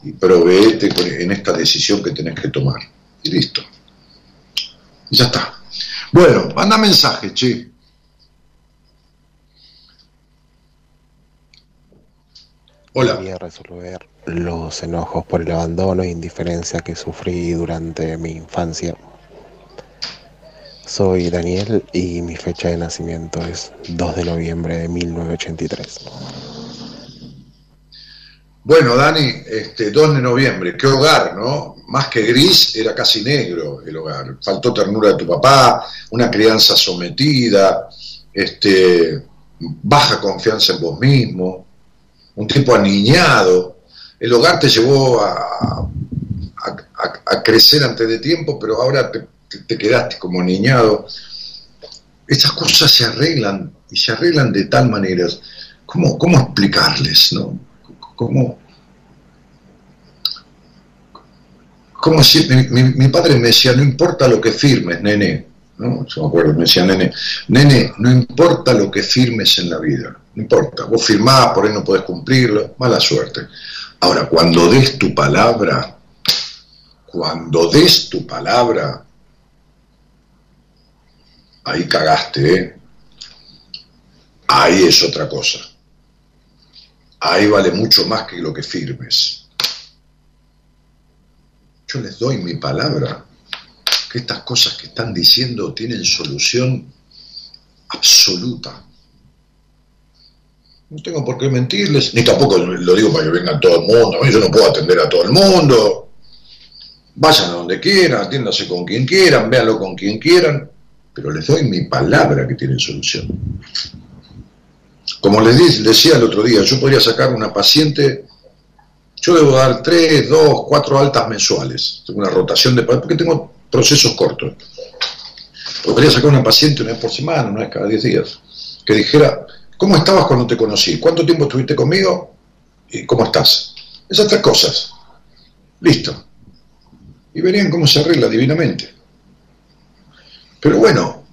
y proveete en esta decisión que tenés que tomar. Y listo. Y ya está. Bueno, manda mensaje, che. Hola. Quería resolver los enojos por el abandono e indiferencia que sufrí durante mi infancia. Soy Daniel y mi fecha de nacimiento es 2 de noviembre de 1983. Bueno, Dani, este, 2 de noviembre, qué hogar, ¿no? Más que gris, era casi negro el hogar. Faltó ternura de tu papá, una crianza sometida, este, baja confianza en vos mismo, un tipo aniñado. El hogar te llevó a, crecer antes de tiempo, pero ahora te, quedaste como niñado. Estas cosas se arreglan y se arreglan de tal manera. ¿Cómo, cómo explicarles, no? como si mi, padre me decía, no importa lo que firmes, nene, ¿no? Me decía, nene, nene, no importa lo que firmes en la vida, no importa, vos firmás, por ahí no podés cumplirlo, mala suerte. Ahora, cuando des tu palabra, cuando des tu palabra, ahí cagaste, ¿eh? Ahí es otra cosa ahí vale mucho más que lo que firmes. Yo les doy mi palabra que estas cosas que están diciendo tienen solución absoluta. No tengo por qué mentirles, ni tampoco lo digo para que venga todo el mundo. Yo no puedo atender a todo el mundo. Vayan a donde quieran, atiéndase con quien quieran, véanlo con quien quieran, pero les doy mi palabra que tienen solución. Como les decía el otro día, yo podría sacar una paciente, yo debo dar tres, dos, cuatro altas mensuales, tengo una rotación de porque tengo procesos cortos. Podría sacar una paciente una vez por semana, una vez cada diez días, que dijera, ¿cómo estabas cuando te conocí? ¿Cuánto tiempo estuviste conmigo? ¿Y cómo estás? Esas tres cosas. Listo. Y verían cómo se arregla divinamente. Pero bueno,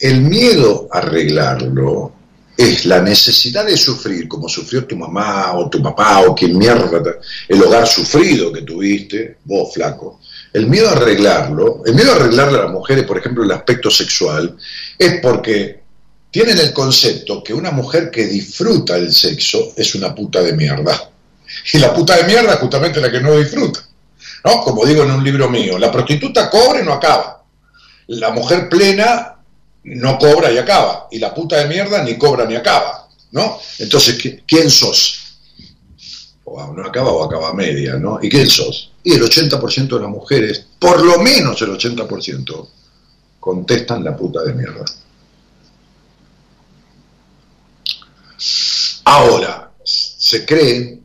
el miedo a arreglarlo es la necesidad de sufrir, como sufrió tu mamá o tu papá o quien mierda, el hogar sufrido que tuviste, vos flaco. El miedo a arreglarlo, el miedo a arreglarle a las mujeres, por ejemplo, el aspecto sexual, es porque tienen el concepto que una mujer que disfruta el sexo es una puta de mierda. Y la puta de mierda es justamente la que no disfruta. ¿No? Como digo en un libro mío, la prostituta cobre y no acaba. La mujer plena no cobra y acaba. Y la puta de mierda ni cobra ni acaba. ¿No? Entonces, ¿quién sos? O no acaba o acaba media, ¿no? ¿Y quién sos? Y el 80% de las mujeres, por lo menos el 80%, contestan la puta de mierda. Ahora, se cree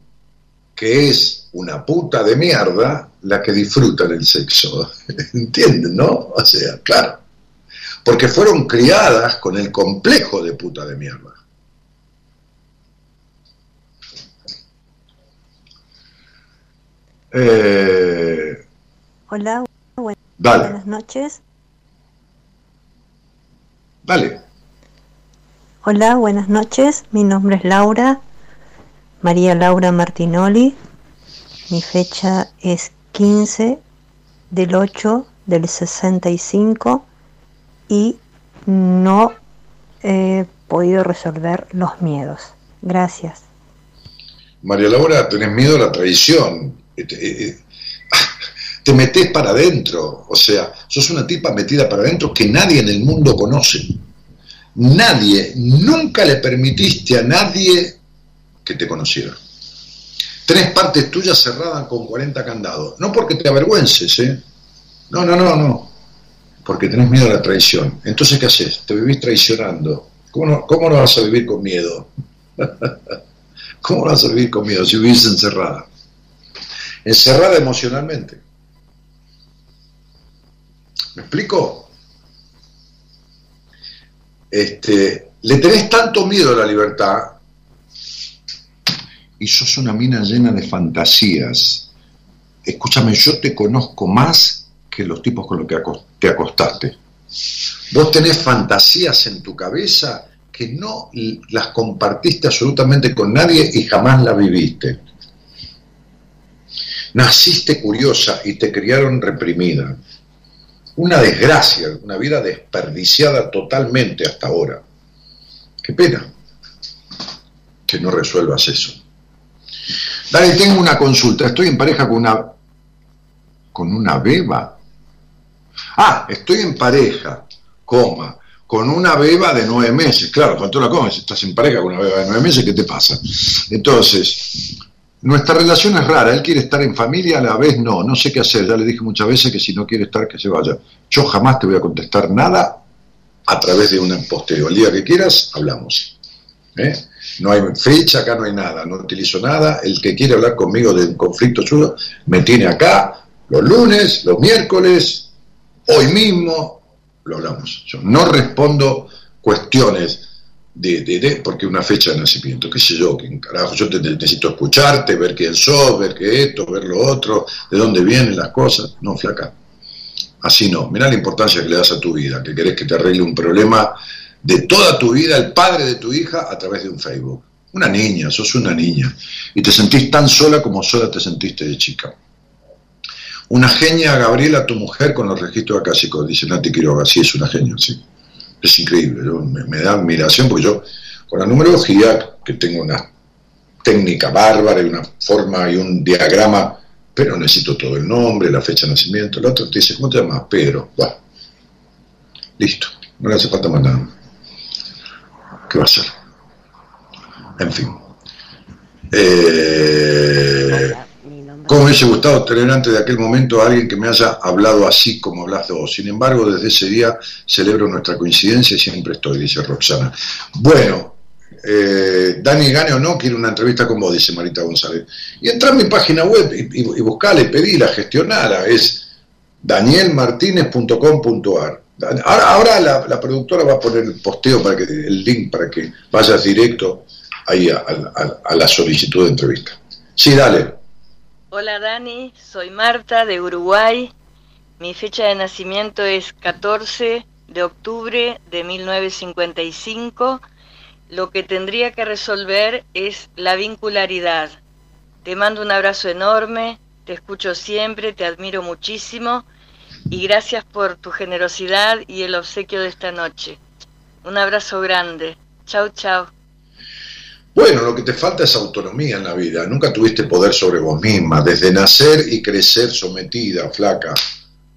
que es una puta de mierda la que disfruta del sexo. [laughs] ¿Entienden, no? O sea, claro. Porque fueron criadas con el complejo de puta de mierda. Eh, Hola, buenas noches. Dale. Hola, buenas noches. Mi nombre es Laura, María Laura Martinoli. Mi fecha es 15 del 8 del 65 y no he podido resolver los miedos. Gracias. María Laura, tenés miedo a la traición. Eh, eh, [laughs] te metes para adentro, o sea, sos una tipa metida para adentro que nadie en el mundo conoce. Nadie, nunca le permitiste a nadie que te conociera. Tres partes tuyas cerradas con 40 candados. No porque te avergüences, ¿eh? No, no, no, no. Porque tenés miedo a la traición. Entonces, ¿qué haces? Te vivís traicionando. ¿Cómo no, cómo no vas a vivir con miedo? [laughs] ¿Cómo vas a vivir con miedo si vivís encerrada? Encerrada emocionalmente. ¿Me explico? Este, le tenés tanto miedo a la libertad y sos una mina llena de fantasías. Escúchame, yo te conozco más que los tipos con los que te acostaste. Vos tenés fantasías en tu cabeza que no las compartiste absolutamente con nadie y jamás las viviste. Naciste curiosa y te criaron reprimida. Una desgracia, una vida desperdiciada totalmente hasta ahora. Qué pena que no resuelvas eso. Dale, tengo una consulta. Estoy en pareja con una con una beba. Ah, estoy en pareja, coma, con una beba de nueve meses. Claro, cuando tú la comes, estás en pareja con una beba de nueve meses, ¿qué te pasa? Entonces, nuestra relación es rara, él quiere estar en familia, a la vez no, no sé qué hacer, ya le dije muchas veces que si no quiere estar, que se vaya. Yo jamás te voy a contestar nada a través de un posteo. El día que quieras, hablamos. ¿eh? No hay fecha, acá no hay nada, no utilizo nada. El que quiere hablar conmigo de un conflicto suyo, me tiene acá los lunes, los miércoles, hoy mismo, lo hablamos. Yo no respondo cuestiones de, porque una fecha de nacimiento, qué sé yo, que carajo, yo te, necesito escucharte, ver quién sos, ver qué esto, ver lo otro, de dónde vienen las cosas, no, flaca, así no, mirá la importancia que le das a tu vida, que querés que te arregle un problema de toda tu vida, el padre de tu hija, a través de un Facebook, una niña, sos una niña, y te sentís tan sola como sola te sentiste de chica. Una genia, Gabriela, tu mujer, con los registros acásicos, dice Nati Quiroga, sí, es una genia, sí es increíble, me, da admiración porque yo con la numerología, que tengo una técnica bárbara y una forma y un diagrama, pero necesito todo el nombre, la fecha de nacimiento, el otro te dice, ¿cómo te llamas? Pedro, va, listo, no le hace falta más nada. ¿Qué va a hacer? En fin. Eh, ¿Cómo hubiese gustado tener antes de aquel momento a alguien que me haya hablado así como hablas vos? Sin embargo, desde ese día celebro nuestra coincidencia y siempre estoy, dice Roxana. Bueno, eh, Dani Gane o no quiere una entrevista con vos, dice Marita González. Y entra en mi página web y, y, buscale, pedila, gestionala. Es danielmartinez.com.ar. Ahora, la, productora va a poner el posteo para que el link para que vayas directo ahí a la solicitud de entrevista. Sí, dale. Hola Dani, soy Marta de Uruguay. Mi fecha de nacimiento es 14 de octubre de 1955. Lo que tendría que resolver es la vincularidad. Te mando un abrazo enorme, te escucho siempre, te admiro muchísimo y gracias por tu generosidad y el obsequio de esta noche. Un abrazo grande. Chau, chau. Bueno, lo que te falta es autonomía en la vida. Nunca tuviste poder sobre vos misma, desde nacer y crecer sometida, flaca,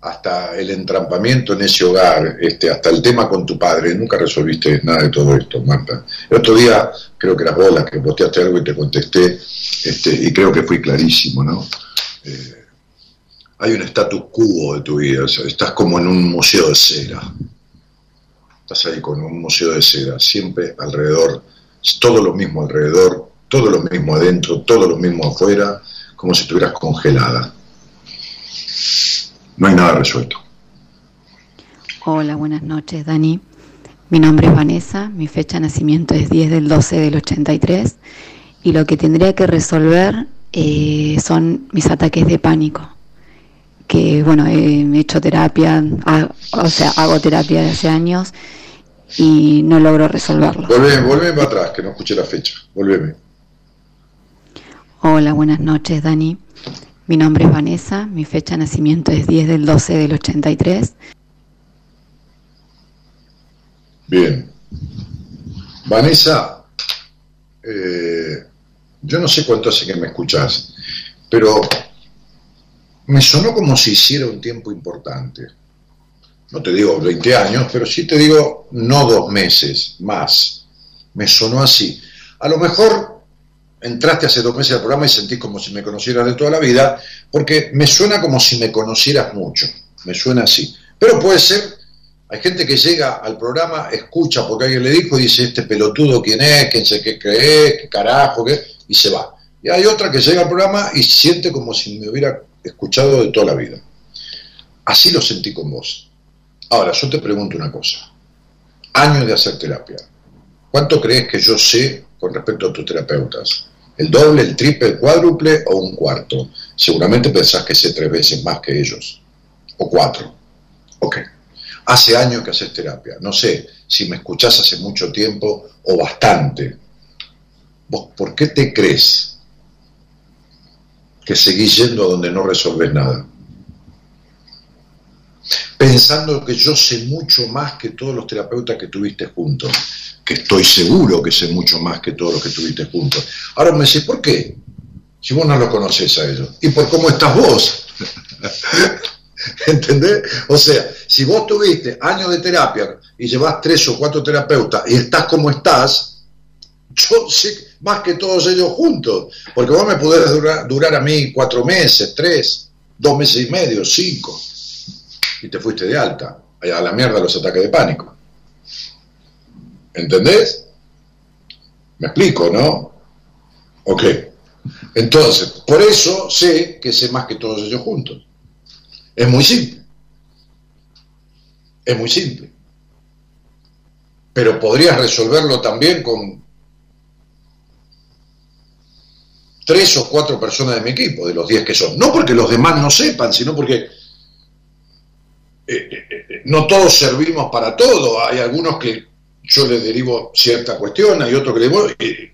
hasta el entrampamiento en ese hogar, este, hasta el tema con tu padre. Nunca resolviste nada de todo esto, Marta. El otro día, creo que eras vos que posteaste algo y te contesté, este, y creo que fui clarísimo, ¿no? Eh, hay un status quo de tu vida, estás como en un museo de cera. Estás ahí con un museo de cera, siempre alrededor todo lo mismo alrededor, todo lo mismo adentro, todo lo mismo afuera, como si estuvieras congelada. No hay nada resuelto. Hola, buenas noches, Dani. Mi nombre es Vanessa, mi fecha de nacimiento es 10 del 12 del 83 y lo que tendría que resolver eh, son mis ataques de pánico. Que bueno, he hecho terapia, o sea, hago terapia de hace años y no logro resolverlo. Volveme, volveme para atrás, que no escuché la fecha. Volveme. Hola, buenas noches, Dani. Mi nombre es Vanessa, mi fecha de nacimiento es 10 del 12 del 83. Bien. Vanessa, eh, yo no sé cuánto hace que me escuchás, pero me sonó como si hiciera un tiempo importante. No te digo 20 años, pero sí te digo no dos meses, más. Me sonó así. A lo mejor entraste hace dos meses al programa y sentís como si me conocieras de toda la vida, porque me suena como si me conocieras mucho, me suena así. Pero puede ser, hay gente que llega al programa, escucha porque alguien le dijo y dice, este pelotudo quién es, quién sé qué cree, qué carajo, qué, y se va. Y hay otra que llega al programa y siente como si me hubiera escuchado de toda la vida. Así lo sentí con vos. Ahora, yo te pregunto una cosa. Años de hacer terapia. ¿Cuánto crees que yo sé con respecto a tus terapeutas? ¿El doble, el triple, el cuádruple o un cuarto? Seguramente pensás que sé tres veces más que ellos. O cuatro. Ok. Hace años que haces terapia. No sé si me escuchás hace mucho tiempo o bastante. ¿Vos por qué te crees que seguís yendo a donde no resolves nada? Pensando que yo sé mucho más que todos los terapeutas que tuviste juntos que estoy seguro que sé mucho más que todos los que estuviste juntos. Ahora me decís, ¿por qué? Si vos no lo conoces a ellos. ¿Y por cómo estás vos? [laughs] ¿Entendés? O sea, si vos tuviste años de terapia y llevas tres o cuatro terapeutas y estás como estás, yo sé más que todos ellos juntos. Porque vos me podés durar, durar a mí cuatro meses, tres, dos meses y medio, cinco. Y te fuiste de alta. A la mierda los ataques de pánico. ¿Entendés? Me explico, ¿no? Ok. Entonces, por eso sé que sé más que todos ellos juntos. Es muy simple. Es muy simple. Pero podrías resolverlo también con tres o cuatro personas de mi equipo, de los diez que son. No porque los demás no sepan, sino porque eh, eh, eh, no todos servimos para todo. Hay algunos que yo le derivo cierta cuestión, hay otros que le derivo,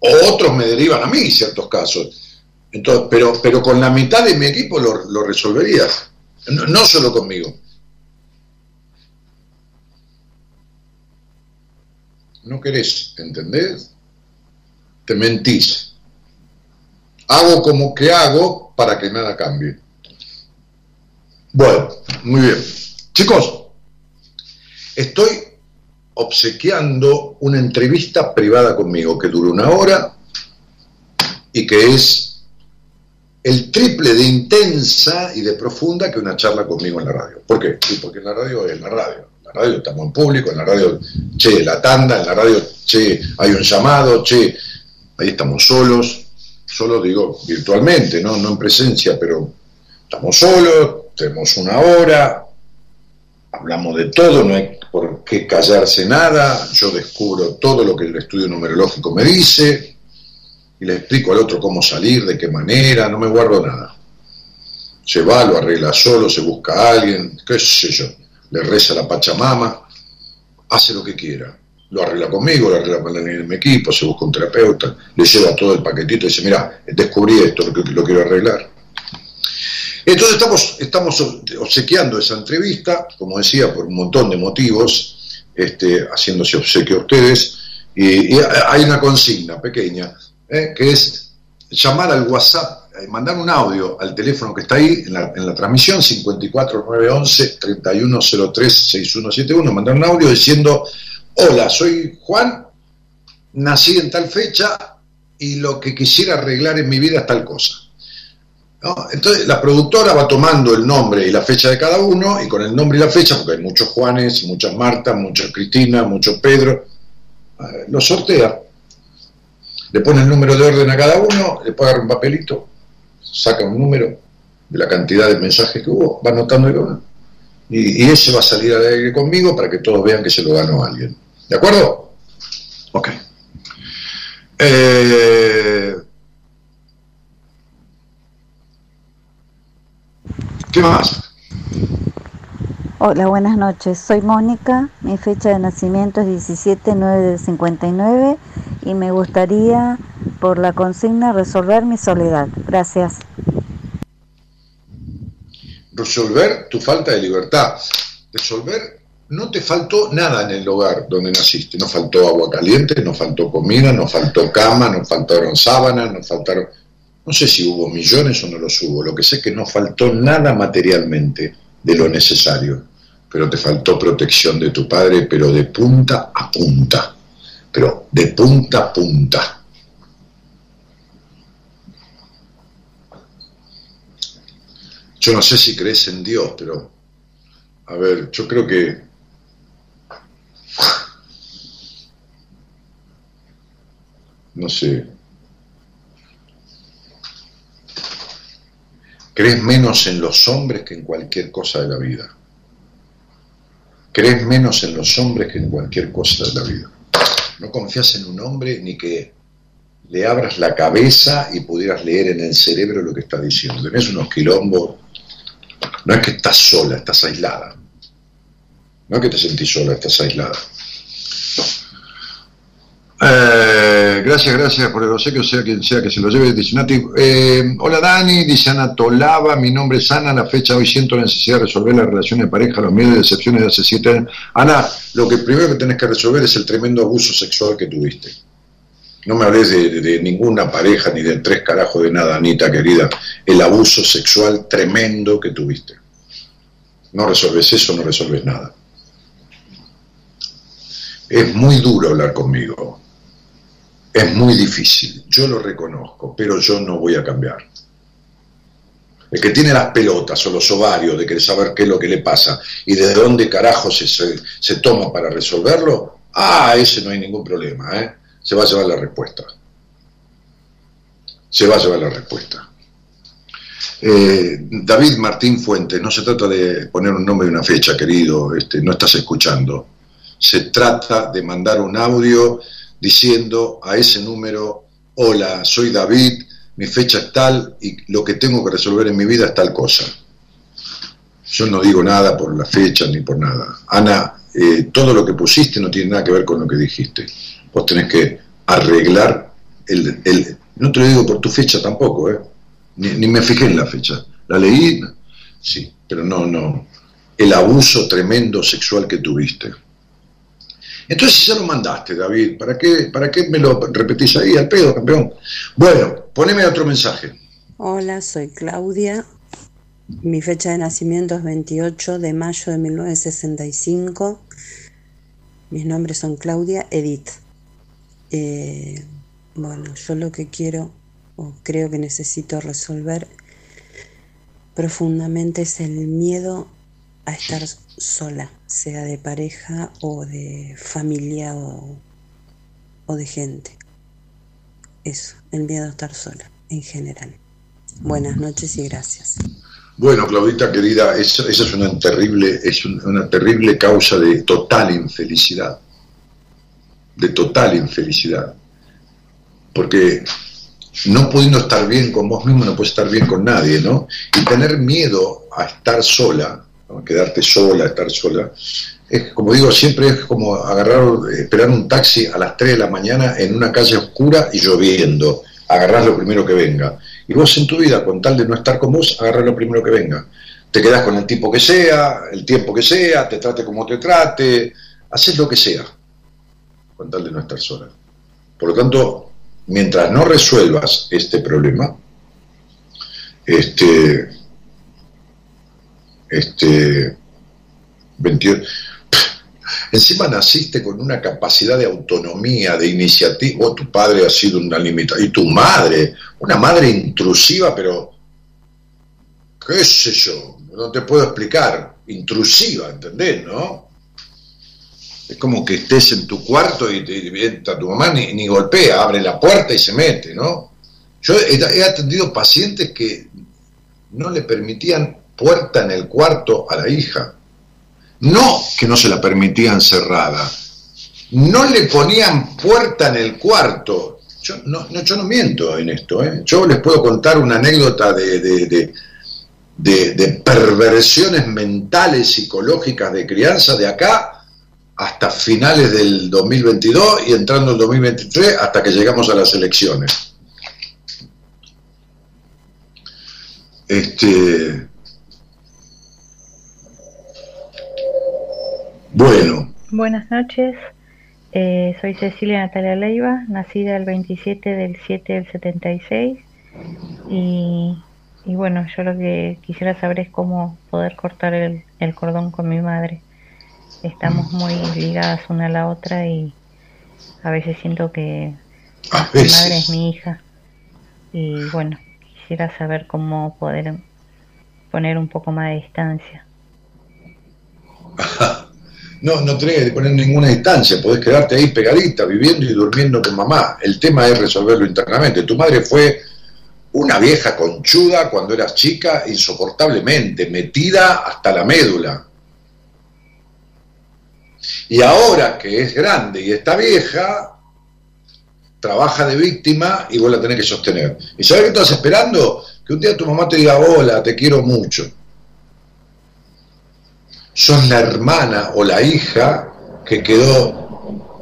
o otros me derivan a mí ciertos casos. Entonces, pero, pero con la mitad de mi equipo lo, lo resolverías, no, solo conmigo. No querés, ¿entendés? Te mentís. Hago como que hago para que nada cambie. Bueno, muy bien. Chicos, estoy obsequiando una entrevista privada conmigo que dura una hora y que es el triple de intensa y de profunda que una charla conmigo en la radio. ¿Por qué? porque en la radio es la radio. En la radio estamos en público, en la radio, che, la tanda, en la radio, che, hay un llamado, che, ahí estamos solos, solo digo virtualmente, ¿no? no en presencia, pero estamos solos, tenemos una hora, hablamos de todo, no hay por qué callarse nada, yo descubro todo lo que el estudio numerológico me dice y le explico al otro cómo salir, de qué manera, no me guardo nada. Se va, lo arregla solo, se busca a alguien, qué sé yo, le reza a la Pachamama, hace lo que quiera. Lo arregla conmigo, lo arregla con mi equipo, se busca un terapeuta, le lleva todo el paquetito y dice, mira, descubrí esto, lo quiero arreglar. Entonces estamos, estamos obsequiando esa entrevista, como decía, por un montón de motivos, este, haciéndose obsequio a ustedes, y, hay una consigna pequeña, ¿eh? que es llamar al WhatsApp, eh, mandar un audio al teléfono que está ahí en la, en la transmisión, 54911-3103-6171, mandar un audio diciendo, hola, soy Juan, nací en tal fecha y lo que quisiera arreglar en mi vida es tal cosa. Entonces la productora va tomando el nombre y la fecha de cada uno y con el nombre y la fecha, porque hay muchos Juanes, muchas Marta, muchas Cristina, muchos Pedro, eh, lo sortea. Le pone el número de orden a cada uno, le puede dar un papelito saca un número de la cantidad de mensajes que hubo, va anotando y, y ese va a salir al aire conmigo para que todos vean que se lo ganó alguien. ¿De acuerdo? Ok. Eh, ¿Qué más? Hola, buenas noches. Soy Mónica. Mi fecha de nacimiento es 17 9 59 y me gustaría, por la consigna, resolver mi soledad. Gracias. Resolver tu falta de libertad. Resolver, no te faltó nada en el hogar donde naciste. No faltó agua caliente, no faltó comida, no faltó cama, no faltaron sábanas, no faltaron... No sé si hubo millones o no los hubo. Lo que sé es que no faltó nada materialmente de lo necesario pero te faltó protección de tu padre, pero de punta a punta, pero de punta a punta. Yo no sé si crees en Dios, pero, a ver, yo creo que... [sighs] No sé. Crees menos en los hombres que en cualquier cosa de la vida crees menos en los hombres que en cualquier cosa de la vida. No confías en un hombre ni que le abras la cabeza y pudieras leer en el cerebro lo que está diciendo. Tenés unos quilombos. No es que estás sola, estás aislada. No es que te sentís sola, estás aislada. Eh, gracias, gracias por el obsequio, sea quien sea que se lo lleve. Dice eh, hola Dani, dice Ana Tolava, mi nombre es Ana, la fecha hoy siento la necesidad de resolver la relación de pareja, los miedos y decepciones de hace siete años. Ana, lo que primero que tenés que resolver es el tremendo abuso sexual que tuviste. No me hables de, de, ninguna pareja ni de tres carajos de nada, Anita querida. El abuso sexual tremendo que tuviste. No resolves eso, no resolves nada. Es muy duro hablar conmigo es muy difícil, yo lo reconozco, pero yo no voy a cambiar. El que tiene las pelotas o los ovarios de querer saber qué es lo que le pasa y de dónde carajo se, se, toma para resolverlo, ah, ese no hay ningún problema, ¿eh? se va a llevar la respuesta. Se va a llevar la respuesta. Eh, David Martín Fuentes, no se trata de poner un nombre y una fecha, querido, este, no estás escuchando. Se trata de mandar un audio diciendo a ese número, hola, soy David, mi fecha es tal y lo que tengo que resolver en mi vida es tal cosa. Yo no digo nada por la fecha ni por nada. Ana, eh, todo lo que pusiste no tiene nada que ver con lo que dijiste. Vos tenés que arreglar el... el no te lo digo por tu fecha tampoco, ¿eh? Ni, ni me fijé en la fecha. La leí, sí, pero no, no. El abuso tremendo sexual que tuviste. Entonces ya lo mandaste, David, ¿para qué, ¿para qué me lo repetís ahí al pedo, campeón? Bueno, poneme otro mensaje. Hola, soy Claudia. Mi fecha de nacimiento es 28 de mayo de 1965. Mis nombres son Claudia Edith. Eh, bueno, yo lo que quiero o creo que necesito resolver profundamente es el miedo a estar sola, sea de pareja o de familia o, de gente. Eso, el miedo a estar sola, en general. Buenas noches y gracias. Bueno, Claudita querida, esa, es una terrible, es una terrible causa de total infelicidad. De total infelicidad. Porque no pudiendo estar bien con vos mismo, no puedes estar bien con nadie, ¿no? Y tener miedo a estar sola quedarte sola, estar sola. Es, como digo, siempre es como agarrar, esperar un taxi a las 3 de la mañana en una calle oscura y lloviendo, agarrar lo primero que venga. Y vos en tu vida, con tal de no estar con vos, agarrar lo primero que venga. Te quedás con el tipo que sea, el tiempo que sea, te trate como te trate, haces lo que sea, con tal de no estar sola. Por lo tanto, mientras no resuelvas este problema, este, este, 28. Encima naciste con una capacidad de autonomía, de iniciativa. O tu padre ha sido una limitación. Y tu madre, una madre intrusiva, pero. ¿Qué sé yo? No te puedo explicar. Intrusiva, ¿entendés? ¿No? Es como que estés en tu cuarto y te entra tu mamá, ni golpea, abre la puerta y se mete, ¿no? Yo he, atendido pacientes que no le permitían puerta en el cuarto a la hija. No que no se la permitían cerrada, no le ponían puerta en el cuarto. Yo no, yo no miento en esto. ¿eh? Yo les puedo contar una anécdota de, de, de, perversiones mentales, psicológicas de crianza de acá hasta finales del 2022 y entrando el 2023 hasta que llegamos a las elecciones. Este, bueno. Buenas noches. Eh, soy Cecilia Natalia Leiva, nacida el 27 del 7 del 76 y, y bueno, yo lo que quisiera saber es cómo poder cortar el, el cordón con mi madre. Estamos muy ligadas una a la otra y a veces siento que mi madre es mi hija y bueno, quisiera saber cómo poder poner un poco más de distancia. [laughs] No, no tenés que poner ninguna distancia, podés quedarte ahí pegadita, viviendo y durmiendo con mamá. El tema es resolverlo internamente. Tu madre fue una vieja conchuda cuando eras chica, insoportablemente, metida hasta la médula. Y ahora que es grande y está vieja, trabaja de víctima y vos la tenés que sostener. ¿Y sabés qué estás esperando? Que un día tu mamá te diga, hola, te quiero mucho son la hermana o la hija que quedó,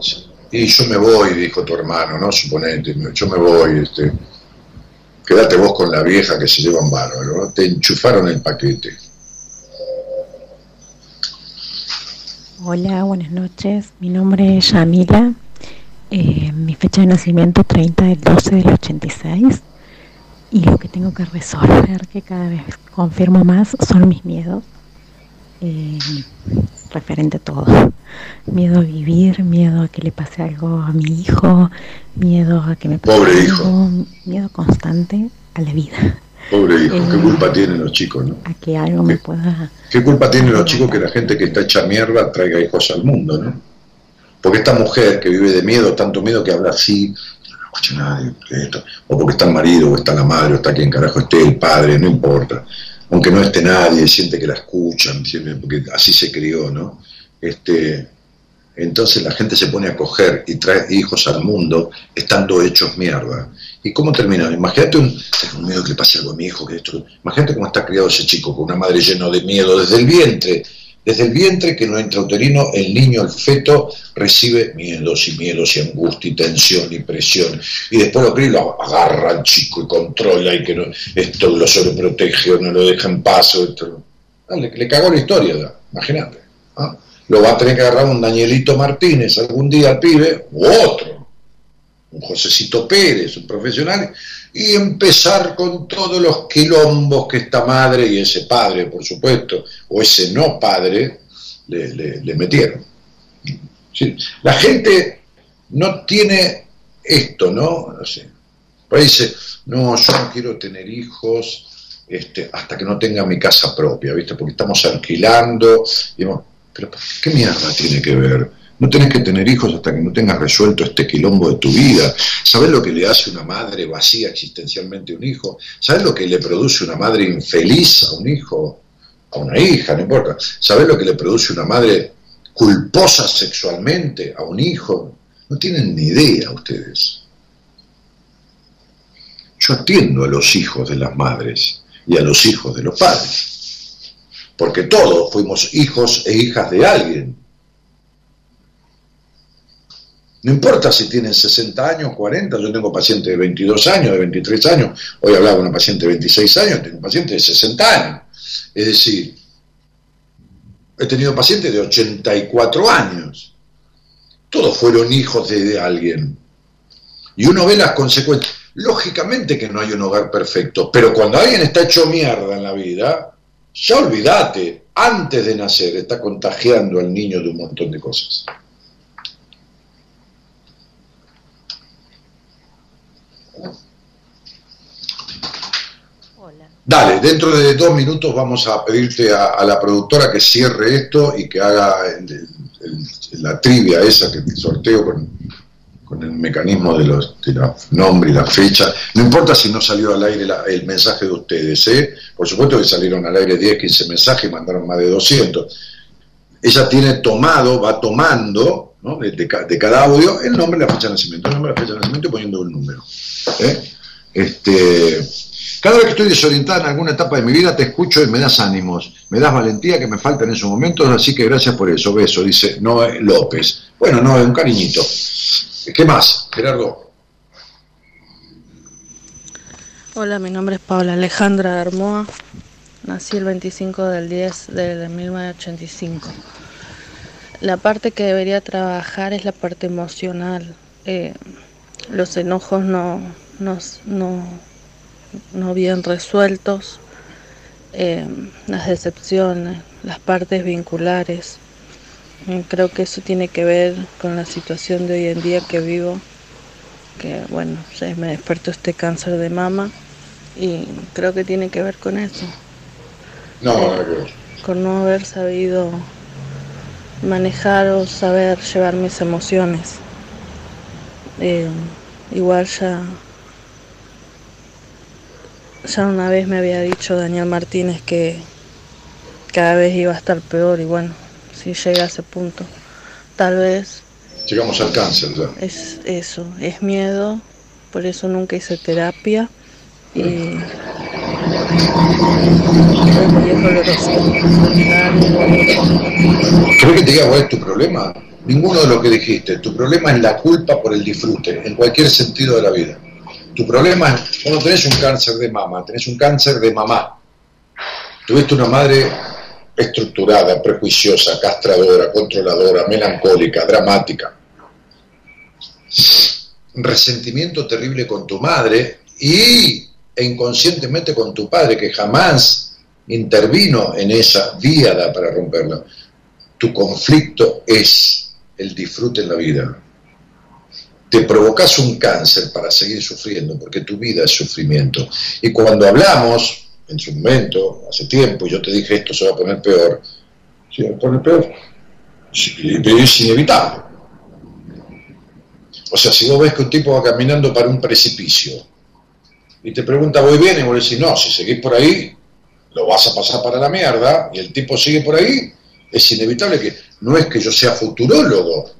y yo me voy, dijo tu hermano, ¿no? Suponete, yo me voy, este, quédate vos con la vieja que se lleva un bárbaro, ¿no? te enchufaron el paquete. Hola, buenas noches, mi nombre es Yamila, eh, mi fecha de nacimiento 30 del 12 del 86 y lo que tengo que resolver, que cada vez confirmo más, son mis miedos eh, referente a todo. Miedo a vivir, miedo a que le pase algo a mi hijo, miedo a que me pase Pobre hijo. miedo constante a la vida. Pobre hijo, qué eh, culpa tienen los chicos, ¿no? A que algo me pueda... ¿Qué culpa tienen los chicos que la gente que está hecha mierda traiga hijos al mundo, ¿no? Porque esta mujer que vive de miedo, tanto miedo que habla así, no escucha nadie, esto, o porque está el marido, o está la madre, o está quien carajo esté, el padre, no importa aunque no esté nadie, siente que la escuchan, porque así se crió, ¿no? Este, entonces la gente se pone a coger y trae hijos al mundo estando hechos mierda. ¿Y cómo termina? Imagínate un, tengo miedo que le pase algo a mi hijo, que esto. Imagínate cómo está criado ese chico, con una madre llena de miedo desde el vientre, desde el vientre que no entra uterino, el niño, el feto, recibe miedos y miedos y angustia y tensión y presión. Y después lo cree lo agarra al chico y controla y que no, esto lo sobreprotege o no lo deja en paso. Esto. Ah, le, cagó la historia, imagínate. ¿ah? Lo va a tener que agarrar un Danielito Martínez algún día al pibe, u otro, un Josecito Pérez, un profesional, y empezar con todos los quilombos que esta madre y ese padre, por supuesto, o ese no padre, le, metieron. La gente no tiene esto, ¿no? No dice, no, yo no quiero tener hijos este, hasta que no tenga mi casa propia, ¿viste? Porque estamos alquilando. pero ¿qué mierda tiene que ver? No tenés que tener hijos hasta que no tengas resuelto este quilombo de tu vida. ¿Sabes lo que le hace una madre vacía existencialmente a un hijo? ¿Sabes lo que le produce una madre infeliz a un hijo? A una hija, no importa. ¿Sabes lo que le produce una madre culposa sexualmente a un hijo? No tienen ni idea ustedes. Yo atiendo a los hijos de las madres y a los hijos de los padres. Porque todos fuimos hijos e hijas de alguien no importa si tienen 60 años, 40, yo tengo pacientes de 22 años, de 23 años, hoy hablaba con una paciente de 26 años, tengo un paciente de 60 años. Es decir, he tenido pacientes de 84 años. Todos fueron hijos de, alguien. Y uno ve las consecuencias. Lógicamente que no hay un hogar perfecto, pero cuando alguien está hecho mierda en la vida, ya olvídate, antes de nacer está contagiando al niño de un montón de cosas. Dale, dentro de dos minutos vamos a pedirte a, la productora que cierre esto y que haga la trivia esa que sorteo con, el mecanismo de los, nombres y la fecha. No importa si no salió al aire el mensaje de ustedes, ¿eh? Por supuesto que salieron al aire 10, 15 mensajes y mandaron más de 200. Ella tiene tomado, va tomando, de, cada audio, el nombre y la fecha de nacimiento, el nombre y la fecha de nacimiento y poniendo un número. ¿eh? Este, cada vez que estoy desorientada en alguna etapa de mi vida, te escucho y me das ánimos, me das valentía que me falta en esos momentos, así que gracias por eso. Beso, dice Noé López. Bueno, no, es un cariñito. ¿Qué más, Gerardo? Hola, mi nombre es Paula Alejandra Armoa. Nací el 25 del 10 de 1985. La parte que debería trabajar es la parte emocional. Eh, los enojos no, no, no, bien resueltos, eh, las decepciones, las partes vinculares. Creo que eso tiene que ver con la situación de hoy en día que vivo, que bueno, se me despertó este cáncer de mama y creo que tiene que ver con eso. No, Con no haber sabido manejar o saber llevar mis emociones. Eh, igual ya ya una vez me había dicho Daniel Martínez que cada vez iba a estar peor y bueno, si llega a ese punto. Tal vez. Llegamos al cáncer ya. Es eso, es miedo, por eso nunca hice terapia. Y. ¿Crees que te diga cuál es tu problema? Ninguno de lo que dijiste. Tu problema es la culpa por el disfrute, en cualquier sentido de la vida. Tu problema es, cuando tenés un cáncer de mama, tenés un cáncer de mamá. Tuviste una madre estructurada, prejuiciosa, castradora, controladora, melancólica, dramática. Resentimiento terrible con tu madre y e inconscientemente con tu padre, que jamás intervino en esa vía para romperla. Tu conflicto es el disfrute en la vida. Te provocas un cáncer para seguir sufriendo, porque tu vida es sufrimiento. Y cuando hablamos en su momento, hace tiempo, yo te dije esto se va a poner peor, se va a poner peor, es inevitable. O sea, si vos ves que un tipo va caminando para un precipicio y te pregunta, ¿voy bien? Y vos decís, no, si seguís por ahí, lo vas a pasar para la mierda, y el tipo sigue por ahí, es inevitable que, no es que yo sea futurólogo,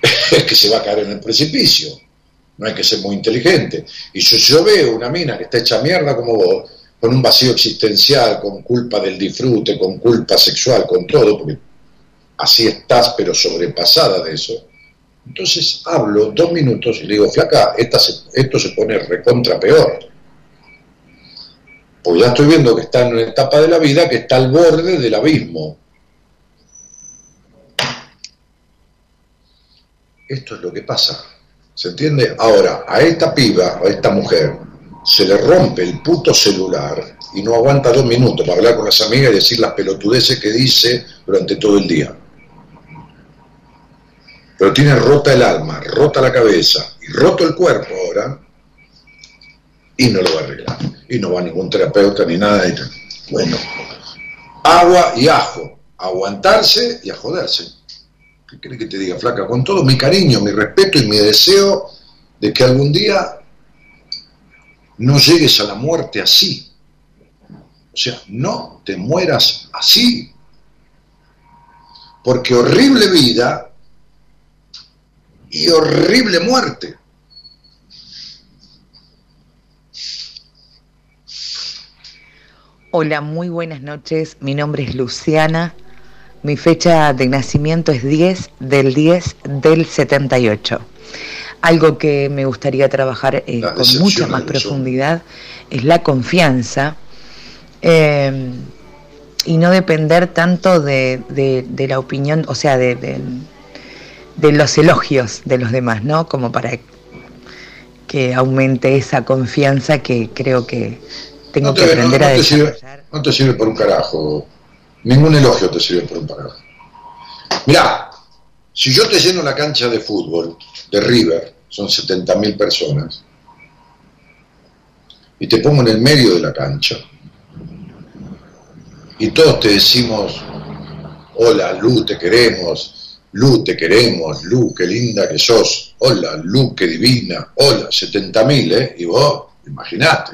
[laughs] que se va a caer en el precipicio no hay que ser muy inteligente. Y si yo veo una mina que está hecha mierda como vos, con un vacío existencial, con culpa del disfrute, con culpa sexual, con todo, porque así estás, pero sobrepasada de eso. Entonces hablo dos minutos y le digo, flaca, esto se pone recontra peor. Pues ya estoy viendo que está en una etapa de la vida que está al borde del abismo. Esto es lo que pasa. ¿Se entiende? Ahora, a esta piba, a esta mujer, se le rompe el puto celular y no aguanta dos minutos para hablar con las amigas y decir las pelotudeces que dice durante todo el día. Pero tiene rota el alma, rota la cabeza y roto el cuerpo ahora y no lo va a arreglar. Y no va a ningún terapeuta ni nada. Bueno, agua y ajo, aguantarse y a joderse. ¿Qué crees que te diga, flaca? Con todo mi cariño, mi respeto y mi deseo de que algún día no llegues a la muerte así. O sea, no te mueras así. Porque horrible vida y horrible muerte. Hola, muy buenas noches. Mi nombre es Luciana mi fecha de nacimiento es 10 del 10 del 78. Algo que me gustaría trabajar eh, con mucha más profundidad es la confianza em, y no depender tanto de, la opinión, o sea, de, los elogios de los demás, ¿no? Como para que aumente esa confianza que creo que tengo que aprender a desarrollar. no te sirve por un carajo Ningún elogio te sirve por un parado. Mirá, si yo te lleno la cancha de fútbol de River, son 70.000 personas, y te pongo en el medio de la cancha, y todos te decimos, hola, Lu, te queremos, Lu, te queremos, Lu, qué linda que sos, hola, Lu, qué divina, hola, 70.000, ¿eh? Y vos, imagínate.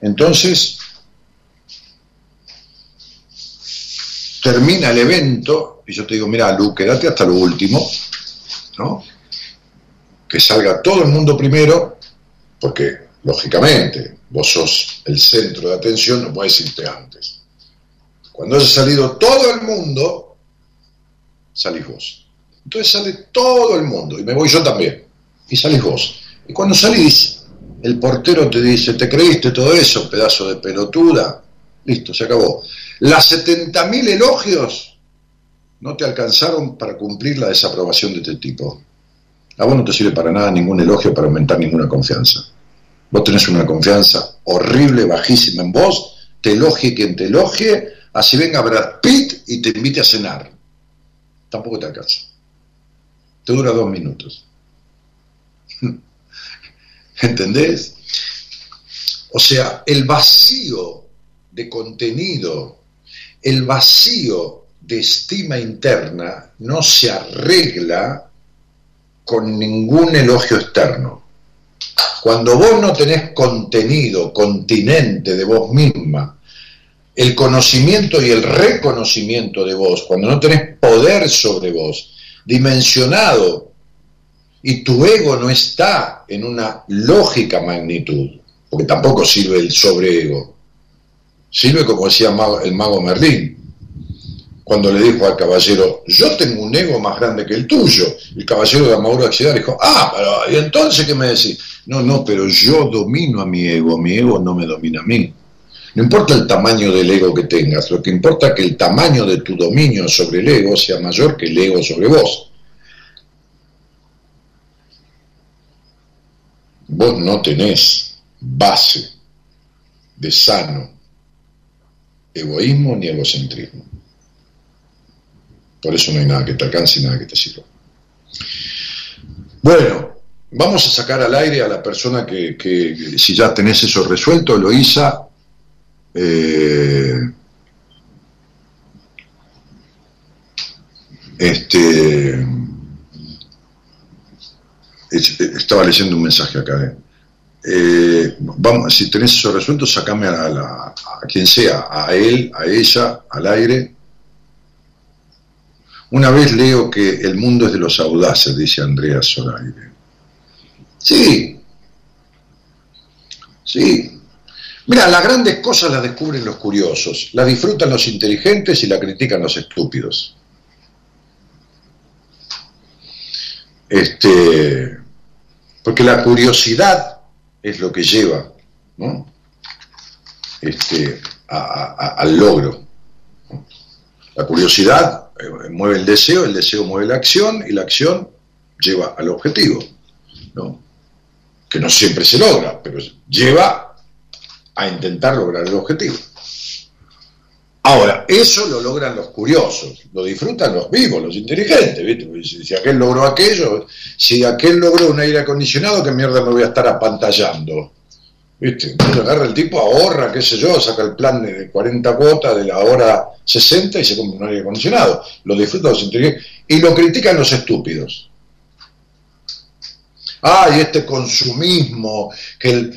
Entonces, termina el evento y yo te digo, mira, Lu, quédate hasta lo último, ¿no? Que salga todo el mundo primero, porque, lógicamente, vos sos el centro de atención, no puedes irte antes. Cuando haya salido todo el mundo, salís vos. Entonces sale todo el mundo, y me voy yo también, y salís vos. Y cuando salís, el portero te dice, ¿te creíste todo eso, pedazo de pelotuda? Listo, se acabó. Las 70.000 elogios no te alcanzaron para cumplir la desaprobación de este tipo. A vos no te sirve para nada ningún elogio para aumentar ninguna confianza. Vos tenés una confianza horrible, bajísima en vos, te elogie quien te elogie, así venga Brad Pitt y te invite a cenar. Tampoco te alcanza. Te dura dos minutos. [laughs] ¿Entendés? O sea, el vacío de contenido, el vacío de estima interna no se arregla con ningún elogio externo. Cuando vos no tenés contenido, continente de vos misma, el conocimiento y el reconocimiento de vos, cuando no tenés poder sobre vos, dimensionado, y tu ego no está en una lógica magnitud, porque tampoco sirve el sobreego, sirve como decía el mago Merlín, cuando le dijo al caballero, yo tengo un ego más grande que el tuyo. El caballero de Amauro Accidar dijo, ah, pero ¿y entonces qué me decís? No, no, pero yo domino a mi ego, mi ego no me domina a mí. No importa el tamaño del ego que tengas, lo que importa es que el tamaño de tu dominio sobre el ego sea mayor que el ego sobre vos. Vos no tenés base de sano egoísmo ni egocentrismo. Por eso no hay nada que te alcance y nada que te sirva. Bueno, vamos a sacar al aire a la persona que, si ya tenés eso resuelto, Loisa, eh, este, estaba leyendo un mensaje acá. Eh. Eh, vamos, si tenés eso resuelto, sacame a, a, quien sea, a él, a ella, al aire, una vez leo que el mundo es de los audaces, dice Andrea Zoraide. Sí, sí. Mira, las grandes cosas las descubren los curiosos, las disfrutan los inteligentes y las critican los estúpidos. Este, porque la curiosidad es lo que lleva ¿no? este, al logro. La curiosidad eh, mueve el deseo, el deseo mueve la acción y la acción lleva al objetivo, ¿no? que no siempre se logra, pero lleva a intentar lograr el objetivo. Ahora, eso lo logran los curiosos, lo disfrutan los vivos, los inteligentes, ¿viste? Si, aquel logró aquello, si aquel logró un aire acondicionado, ¿qué mierda me voy a estar apantallando? ¿Viste? Entonces agarra el tipo, ahorra, qué sé yo, saca el plan de 40 cuotas de la hora 60 y se compra un aire acondicionado. Lo disfrutan los inteligentes. Y lo critican los estúpidos. Ah, y este consumismo, que,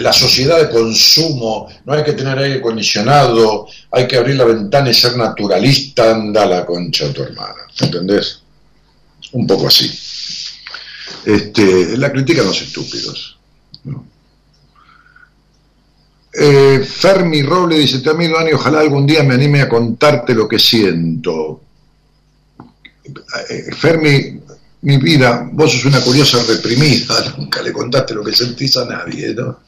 la sociedad de consumo, no hay que tener aire acondicionado, hay que abrir la ventana y ser naturalista, anda la concha de tu hermana. ¿Entendés? Un poco así. Este, la critican los estúpidos. ¿no? Eh, Fermi Roble dice, te amigo Dani, ojalá algún día me anime a contarte lo que siento. Eh, Fermi, mi vida, vos sos una curiosa reprimida, [laughs] nunca le contaste lo que sentís a nadie, ¿no?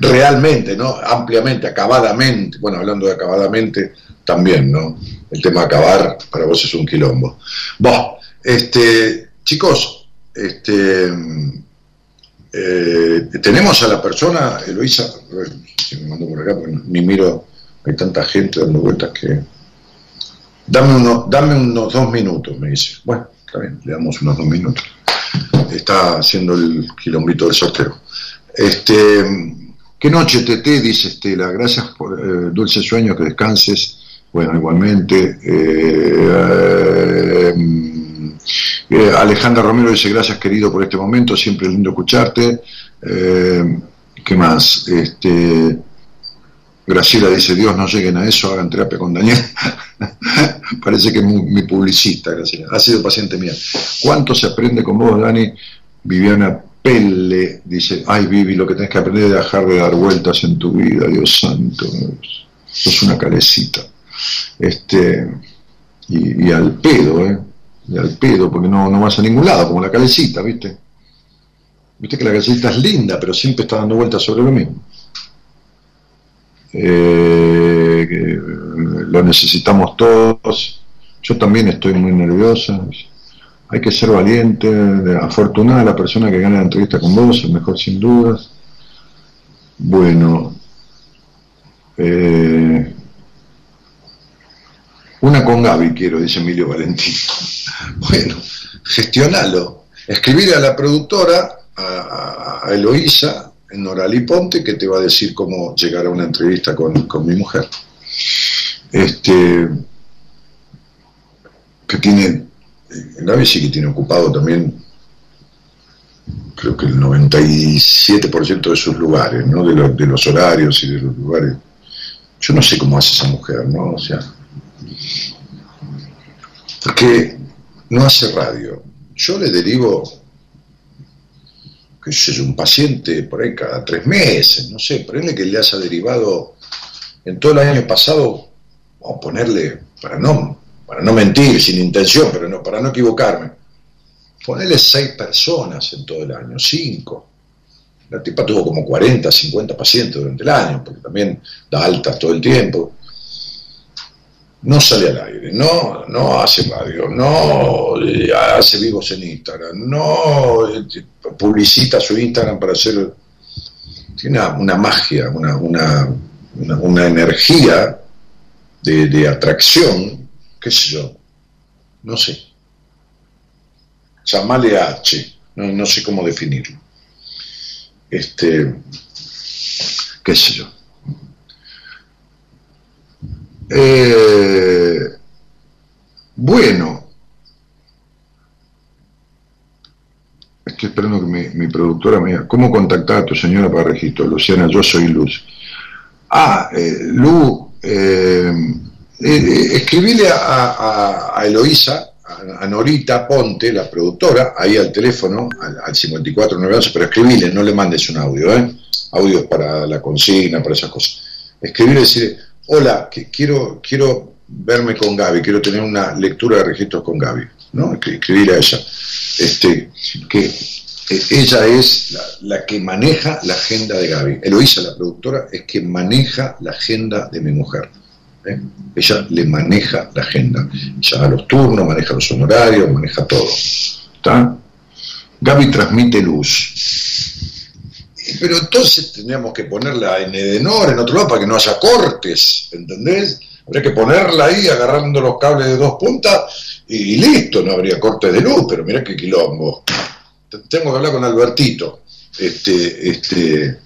Realmente, ¿no? Ampliamente, acabadamente, bueno, hablando de acabadamente, también, ¿no? El tema acabar para vos es un quilombo. Vos, este, chicos, este, eh, tenemos a la persona, Eloisa, me mando por acá, ni miro, hay tanta gente dando vueltas que... Dame, uno, dame unos dos minutos, me dice. Bueno, está bien, le damos unos dos minutos. Está haciendo el quilombito del sorteo. Este, qué noche, Tete, dice Estela. Gracias por eh, dulce sueño, que descanses Bueno, igualmente. Eh, eh, Alejandra Romero dice gracias querido por este momento, siempre es lindo escucharte. Eh, ¿Qué más? Este, Graciela dice, Dios no lleguen a eso, hagan terapia con Daniel. [laughs] Parece que es mi publicista, Graciela. Ha sido paciente mía. ¿Cuánto se aprende con vos, Dani? Viviana Pelle dice, ay Vivi, lo que tenés que aprender es dejar de dar vueltas en tu vida, Dios santo. Sos una calecita. Este, y, al pedo, ¿eh? Y al pedo, porque no, no vas a ningún lado, como la calecita, ¿viste? Viste que la calecita es linda, pero siempre está dando vueltas sobre lo mismo. Eh, lo necesitamos todos. Yo también estoy muy nerviosa. Hay que ser valiente, afortunada la persona que gana la entrevista con vos, el mejor sin dudas. Bueno, eh, una con Gaby quiero, dice Emilio Valentín. [laughs] Bueno, gestionalo. Escribir a la productora, a, a Eloísa, en Norali Ponte, que te va a decir cómo llegar a una entrevista con, mi mujer. Este, que tiene, Gaby sí que tiene ocupado también, creo que el 97% de sus lugares, ¿no? De, de los horarios y de los lugares. Yo no sé cómo hace esa mujer, ¿no? O sea, porque no hace radio. Yo le derivo es un paciente por ahí cada tres meses, no sé, ponele que le haya derivado en todo el año pasado, a ponerle, para no, para no mentir, sin intención, pero no, para no equivocarme, ponerle seis personas en todo el año, cinco. La tipa tuvo como 40, 50 pacientes durante el año, porque también da altas todo el tiempo no sale al aire, no, no hace radio, no eh, hace vivos en Instagram, no eh, publicita su Instagram para hacer... Tiene una, magia, una, una, una, energía de, atracción, qué sé yo, no sé. Chamale H, no, no sé cómo definirlo. Este, qué sé yo. Eh, bueno, estoy esperando que mi, productora me diga, ¿cómo contactar a tu señora para registro? Luciana, yo soy Luz. Ah, eh, Lu, eh, eh escribile a, a, Eloísa, a, Norita Ponte, la productora, ahí al teléfono, al, al 5498, pero escribile, no le mandes un audio, ¿eh? Audios para la consigna, para esas cosas. Escribile y decirle, hola, que quiero, quiero verme con Gaby, quiero tener una lectura de registros con Gaby, ¿no? Escribir a ella. Este, que eh, ella es la, que maneja la agenda de Gaby. Eloísa, la productora, es que maneja la agenda de mi mujer. ¿eh? Ella le maneja la agenda. Ella los turnos, maneja los honorarios, maneja todo. ¿Está? Gaby transmite luz pero entonces tendríamos que ponerla en Edenor, en otro lado, para que no haya cortes, ¿entendés? Habría que ponerla ahí agarrando los cables de dos puntas y, listo, no habría cortes de luz, pero mira qué quilombo. Tengo que hablar con Albertito, este, este,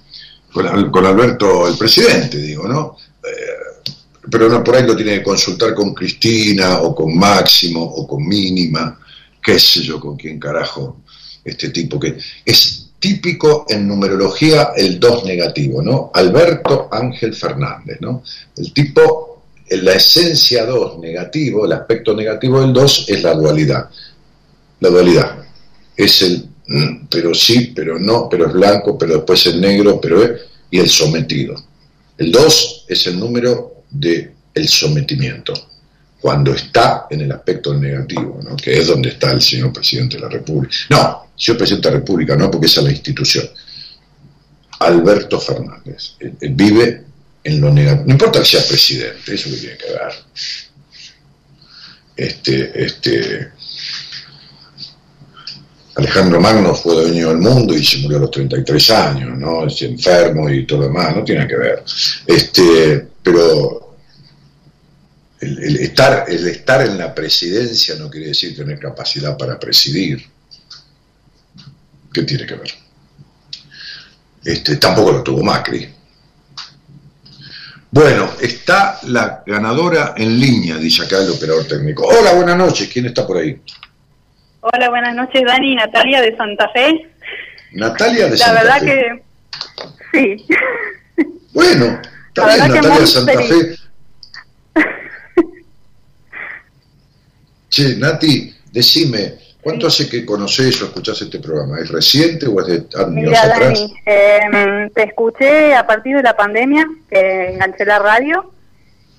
con, Alberto el presidente, digo, ¿no? Eh, pero no, por ahí lo tiene que consultar con Cristina o con Máximo o con Mínima, qué sé yo, con quién carajo, este tipo que es típico en numerología el 2 negativo, ¿no? Alberto Ángel Fernández, ¿no? El tipo, la esencia 2 negativo, el aspecto negativo del 2 es la dualidad. La dualidad es el mm, pero sí, pero no, pero es blanco, pero después es negro, pero es, y el sometido. El 2 es el número de el sometimiento, cuando está en el aspecto negativo, ¿no? que es donde está el señor presidente de la República. No, señor presidente de la República, no, porque esa es la institución. Alberto Fernández. Vive en lo negativo. No importa que sea presidente, eso que tiene que ver. Este, este, Alejandro Magno fue dueño del mundo y se murió a los 33 años, ¿no? Es enfermo y todo lo demás, no tiene que ver. Este, pero el, estar, el estar en la presidencia no quiere decir tener capacidad para presidir. ¿Qué tiene que ver? Este, tampoco lo tuvo Macri. Bueno, está la ganadora en línea, dice acá el operador técnico. Hola, buenas noches. ¿Quién está por ahí? Hola, buenas noches, Dani. Natalia de Santa Fe. Natalia de Santa Fe. La verdad que sí. Bueno, está Natalia de Santa Fe. Che, Nati, decime, ¿cuánto hace que conoces o escuchás este programa? ¿Es reciente o es de años Mira, Dani, eh, te escuché a partir de la pandemia, que enganché la radio,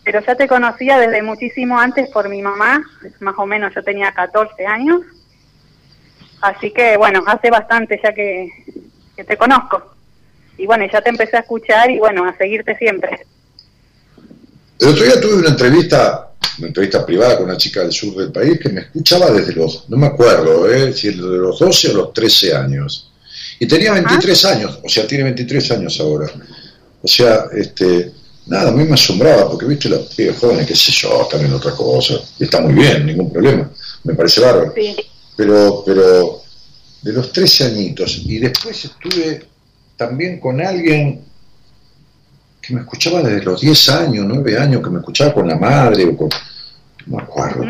pero ya te conocía desde muchísimo antes por mi mamá, más o menos yo tenía 14 años, así que bueno, hace bastante ya que, que te conozco. Y bueno, ya te empecé a escuchar y bueno, a seguirte siempre. El otro día tuve una entrevista una entrevista privada con una chica del sur del país que me escuchaba desde los, no me acuerdo, ¿eh? si de los 12 o los 13 años. Y tenía 23 años, o sea, tiene 23 años ahora. O sea, este, nada, a mí me asombraba, porque viste los pibes jóvenes, qué sé yo, están en otra cosa. Y está muy bien, ningún problema. Me parece bárbaro. Pero, pero de los 13 añitos, y después estuve también con alguien que me escuchaba desde los 10 años, 9 años, que me escuchaba con la madre, o con, no me acuerdo.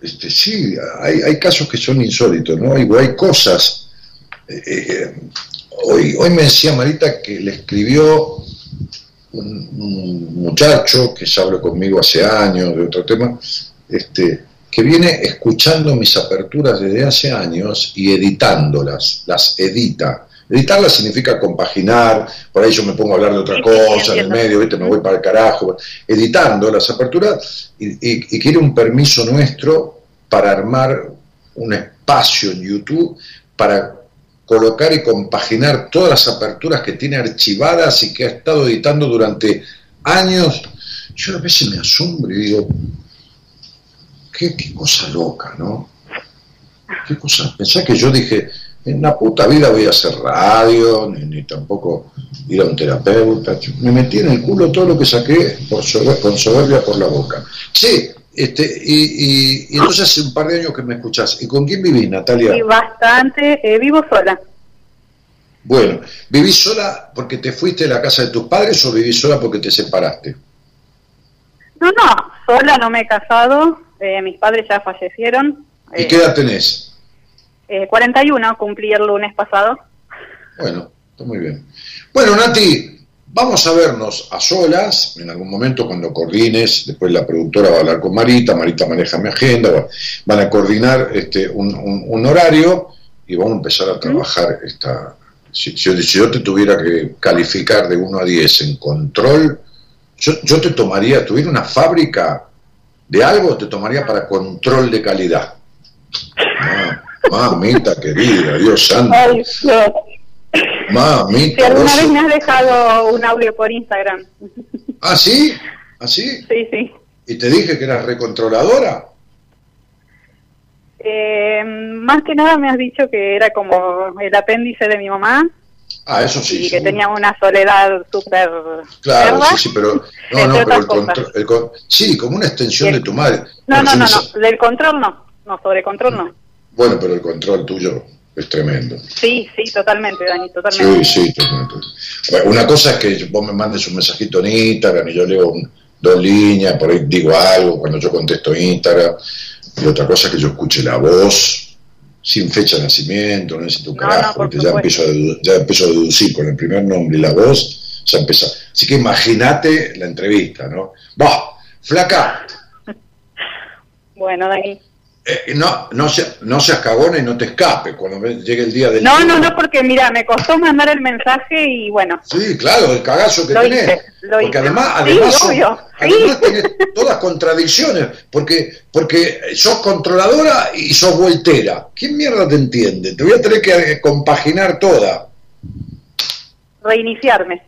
Este, sí, hay, hay casos que son insólitos, ¿no? Hay, hay cosas. Eh, eh, hoy, hoy me decía Marita que le escribió un, muchacho que se habló conmigo hace años de otro tema, este, que viene escuchando mis aperturas desde hace años y editándolas, las edita. Editarla significa compaginar, por ahí yo me pongo a hablar de otra cosa en el medio, ¿viste? me voy para el carajo, editando las aperturas y, quiere un permiso nuestro para armar un espacio en YouTube para colocar y compaginar todas las aperturas que tiene archivadas y que ha estado editando durante años. Yo a veces me asombro y digo, qué, qué cosa loca, ¿no? ¿Qué cosa? Pensá que yo dije, en la puta vida voy a hacer radio, ni, tampoco ir a un terapeuta. Me metí en el culo todo lo que saqué por con soberbia por la boca. Sí, este, y, entonces hace un par de años que me escuchás. ¿Y con quién vivís, Natalia? Sí, bastante. Eh, vivo sola. Bueno, ¿vivís sola porque te fuiste de la casa de tus padres o vivís sola porque te separaste? No, no, sola no me he casado. Eh, mis padres ya fallecieron. ¿Y qué edad tenés? 41, eh, cumplí el lunes pasado. Bueno, está muy bien. Bueno, Nati, vamos a vernos a solas, en algún momento cuando coordines, después la productora va a hablar con Marita, Marita maneja mi agenda, van a coordinar este, un, horario y vamos a empezar a trabajar esta... Si, yo te tuviera que calificar de 1 a 10 en control, yo, yo te tomaría, tuviera una fábrica de algo, te tomaría para control de calidad. Ah. [laughs] Mamita querida, Dios santo. Mamita. Si alguna vez me has dejado un audio por Instagram. ¿Ah, sí? ¿Ah, sí? Sí, sí. ¿Y te dije que eras recontroladora? Eh, más que nada me has dicho que era como el apéndice de mi mamá. Ah, eso sí. Y que tenía una soledad súper. Claro, sí, sí, pero. [laughs] No, no, pero el control. sí, como una extensión de tu madre. No, no, no, no, del control no. No, sobre control no. Bueno, pero el control tuyo es tremendo. Sí, sí, totalmente, Dani, totalmente. Sí, sí, totalmente. una cosa es que vos me mandes un mensajito en Instagram y yo leo dos líneas, por ahí digo algo cuando yo contesto Instagram, y otra cosa es que yo escuche la voz sin fecha de nacimiento, no necesito un carajo, porque ya empiezo, a, ya empiezo a deducir con el primer nombre y la voz, ya empieza. Así que imagínate la entrevista, ¿no? Va, flaca. [laughs] bueno, Dani. Eh, no, no, se, no seas cagona y no te escape cuando llegue el día del. No, no, no, porque mira, me costó mandar el mensaje y bueno. Sí, claro, el cagazo que tenés. porque además, además, tenés todas contradicciones, porque, porque sos controladora y sos voltera. ¿Quién mierda te entiende? Te voy a tener que compaginar toda. Reiniciarme.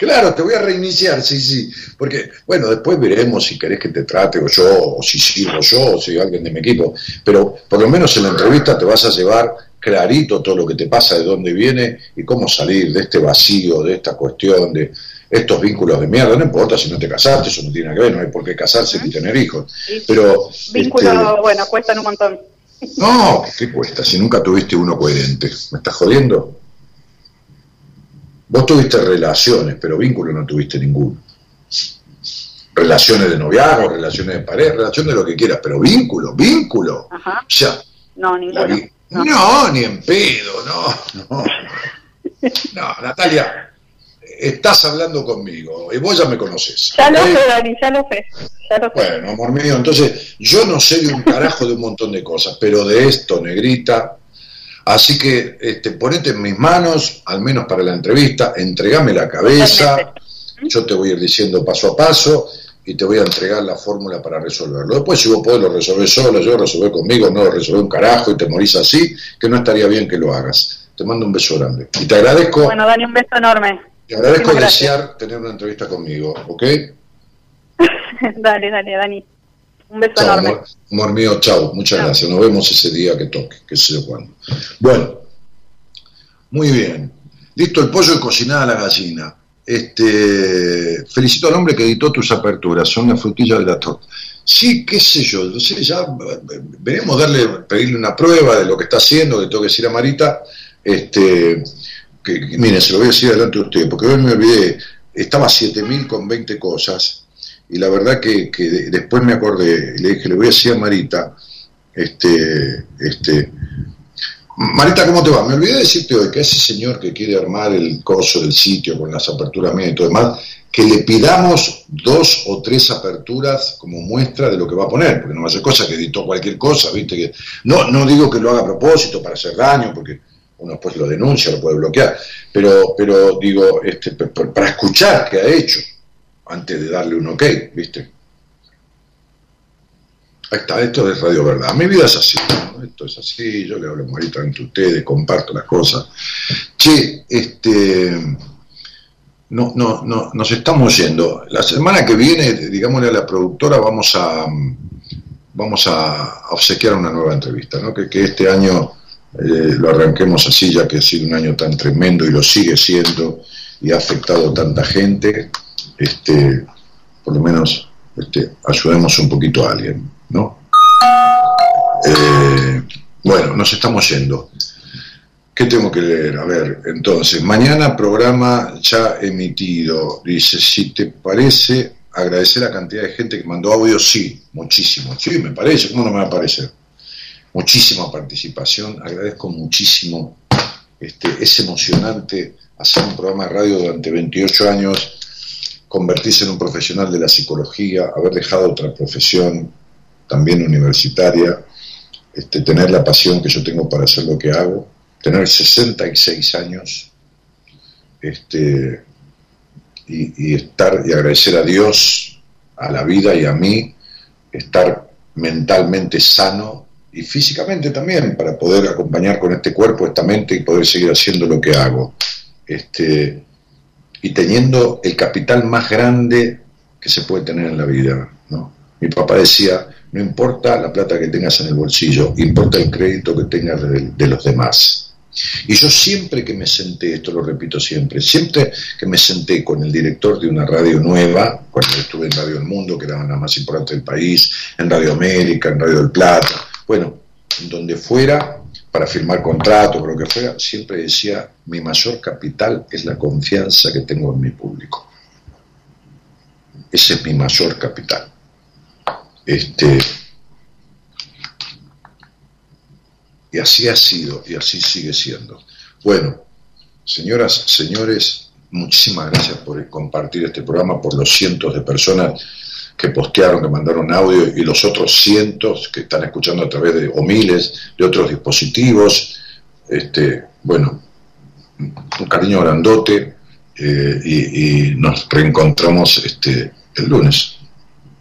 Claro, te voy a reiniciar, sí, sí. Porque, bueno, después veremos si querés que te trate o yo, o si sirvo yo, o si alguien de mi equipo. Pero por lo menos en la entrevista te vas a llevar clarito todo lo que te pasa, de dónde viene y cómo salir de este vacío, de esta cuestión, de estos vínculos de mierda. No importa si no te casaste, eso no tiene que ver, no hay por qué casarse ni tener hijos. Pero. Vínculos, este, bueno, cuestan un montón. No, ¿qué cuesta? Si nunca tuviste uno coherente. ¿Me estás jodiendo? Vos tuviste relaciones, pero vínculo no tuviste ninguno. relaciones de noviazgo, relaciones de pareja, relaciones de lo que quieras, pero vínculo, vínculo. Ajá. Ya. No, ninguno. No. ni en pedo, no, no. No, Natalia, estás hablando conmigo y vos ya me conoces. Ya lo sé, Dani, ya lo sé. Ya lo sé. Bueno, amor mío, entonces yo no sé de un carajo de un montón de cosas, pero de esto, negrita. Así que este, ponete en mis manos, al menos para la entrevista, entregame la cabeza, yo te voy a ir diciendo paso a paso y te voy a entregar la fórmula para resolverlo. Después, si vos podés, lo resolver solo, yo lo resolver conmigo, no lo resolver un carajo y te morís así, que no estaría bien que lo hagas. Te mando un beso grande. Y te agradezco. Bueno, Dani, un beso enorme. Te agradezco desear tener una entrevista conmigo, ¿ok? [laughs] dale, dale, Dani. Un beso enorme. Amor, mío, chao. Muchas gracias. Nos vemos ese día que toque, que sé yo cuándo. Bueno, muy bien. Listo el pollo y cocinada la gallina. Este, felicito al hombre que editó tus aperturas, son la frutilla de la torta. Sí, qué sé yo, ya veremos darle, pedirle una prueba de lo que está haciendo, le tengo que decir a Marita, este, que, mire, se lo voy a decir delante de usted, porque hoy me olvidé, estaba a 7000 con 20 cosas, y la verdad que, que después me acordé, y le dije, le voy a decir a Marita, este, este, Marita, ¿cómo te va? Me olvidé de decirte hoy que ese señor que quiere armar el coso del sitio con las aperturas mías y todo demás, que le pidamos dos o tres aperturas como muestra de lo que va a poner, porque no va a ser cosa que editó cualquier cosa, ¿viste? Que, no, no digo que lo haga a propósito para hacer daño, porque uno después lo denuncia, lo puede bloquear, pero, pero digo, este, para escuchar qué ha hecho antes de darle un ok, ¿viste? Ahí está, esto es Radio Verdad. Mi vida es así, esto es así, yo le hablo marito entre ustedes, comparto las cosas. Che, este, no, no, no, nos estamos yendo. La semana que viene, digámosle a la productora, vamos a, vamos a obsequiar una nueva entrevista, ¿no? que, este año eh, lo arranquemos así, ya que ha sido un año tan tremendo y lo sigue siendo y ha afectado tanta gente, este, por lo menos este, ayudemos un poquito a alguien. ¿no? Eh, bueno, nos estamos yendo. ¿Qué tengo que leer? A ver, entonces, mañana programa ya emitido. Dice, si te parece, agradecer la cantidad de gente que mandó audio, sí, muchísimo. Sí, me parece, ¿cómo no me va a parecer? Muchísima participación, agradezco muchísimo. Este, es emocionante hacer un programa de radio durante 28 años, convertirse en un profesional de la psicología, haber dejado otra profesión, también universitaria, este, tener la pasión que yo tengo para hacer lo que hago, tener 66 años este, y, estar y agradecer a Dios, a la vida y a mí, estar mentalmente sano y físicamente también para poder acompañar con este cuerpo, esta mente y poder seguir haciendo lo que hago. Este, y teniendo el capital más grande que se puede tener en la vida. ¿no? Mi papá decía, no importa la plata que tengas en el bolsillo, importa el crédito que tengas de, los demás. Y yo siempre que me senté, esto lo repito siempre, siempre que me senté con el director de una radio nueva, cuando estuve en Radio El Mundo, que era la más importante del país, en Radio América, en Radio del Plata, bueno, donde fuera, para firmar contrato, o lo que fuera, siempre decía, mi mayor capital es la confianza que tengo en mi público. Ese es mi mayor capital. Este, y así ha sido y así sigue siendo. Bueno, señoras, señores, muchísimas gracias por compartir este programa, por los cientos de personas que postearon, que mandaron audio y los otros cientos que están escuchando a través de, o miles de otros dispositivos. Este, bueno, un cariño grandote eh, y, nos reencontramos este, el lunes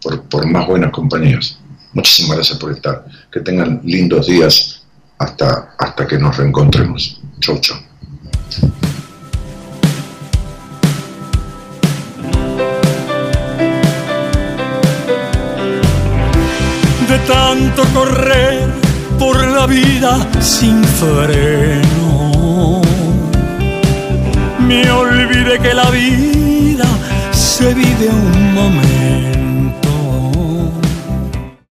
por, más buenas compañías. Muchísimas gracias por estar. Que tengan lindos días hasta, hasta que nos reencontremos. Chau, chau. Tanto correr por la vida sin freno, me olvidé que la vida se vive un momento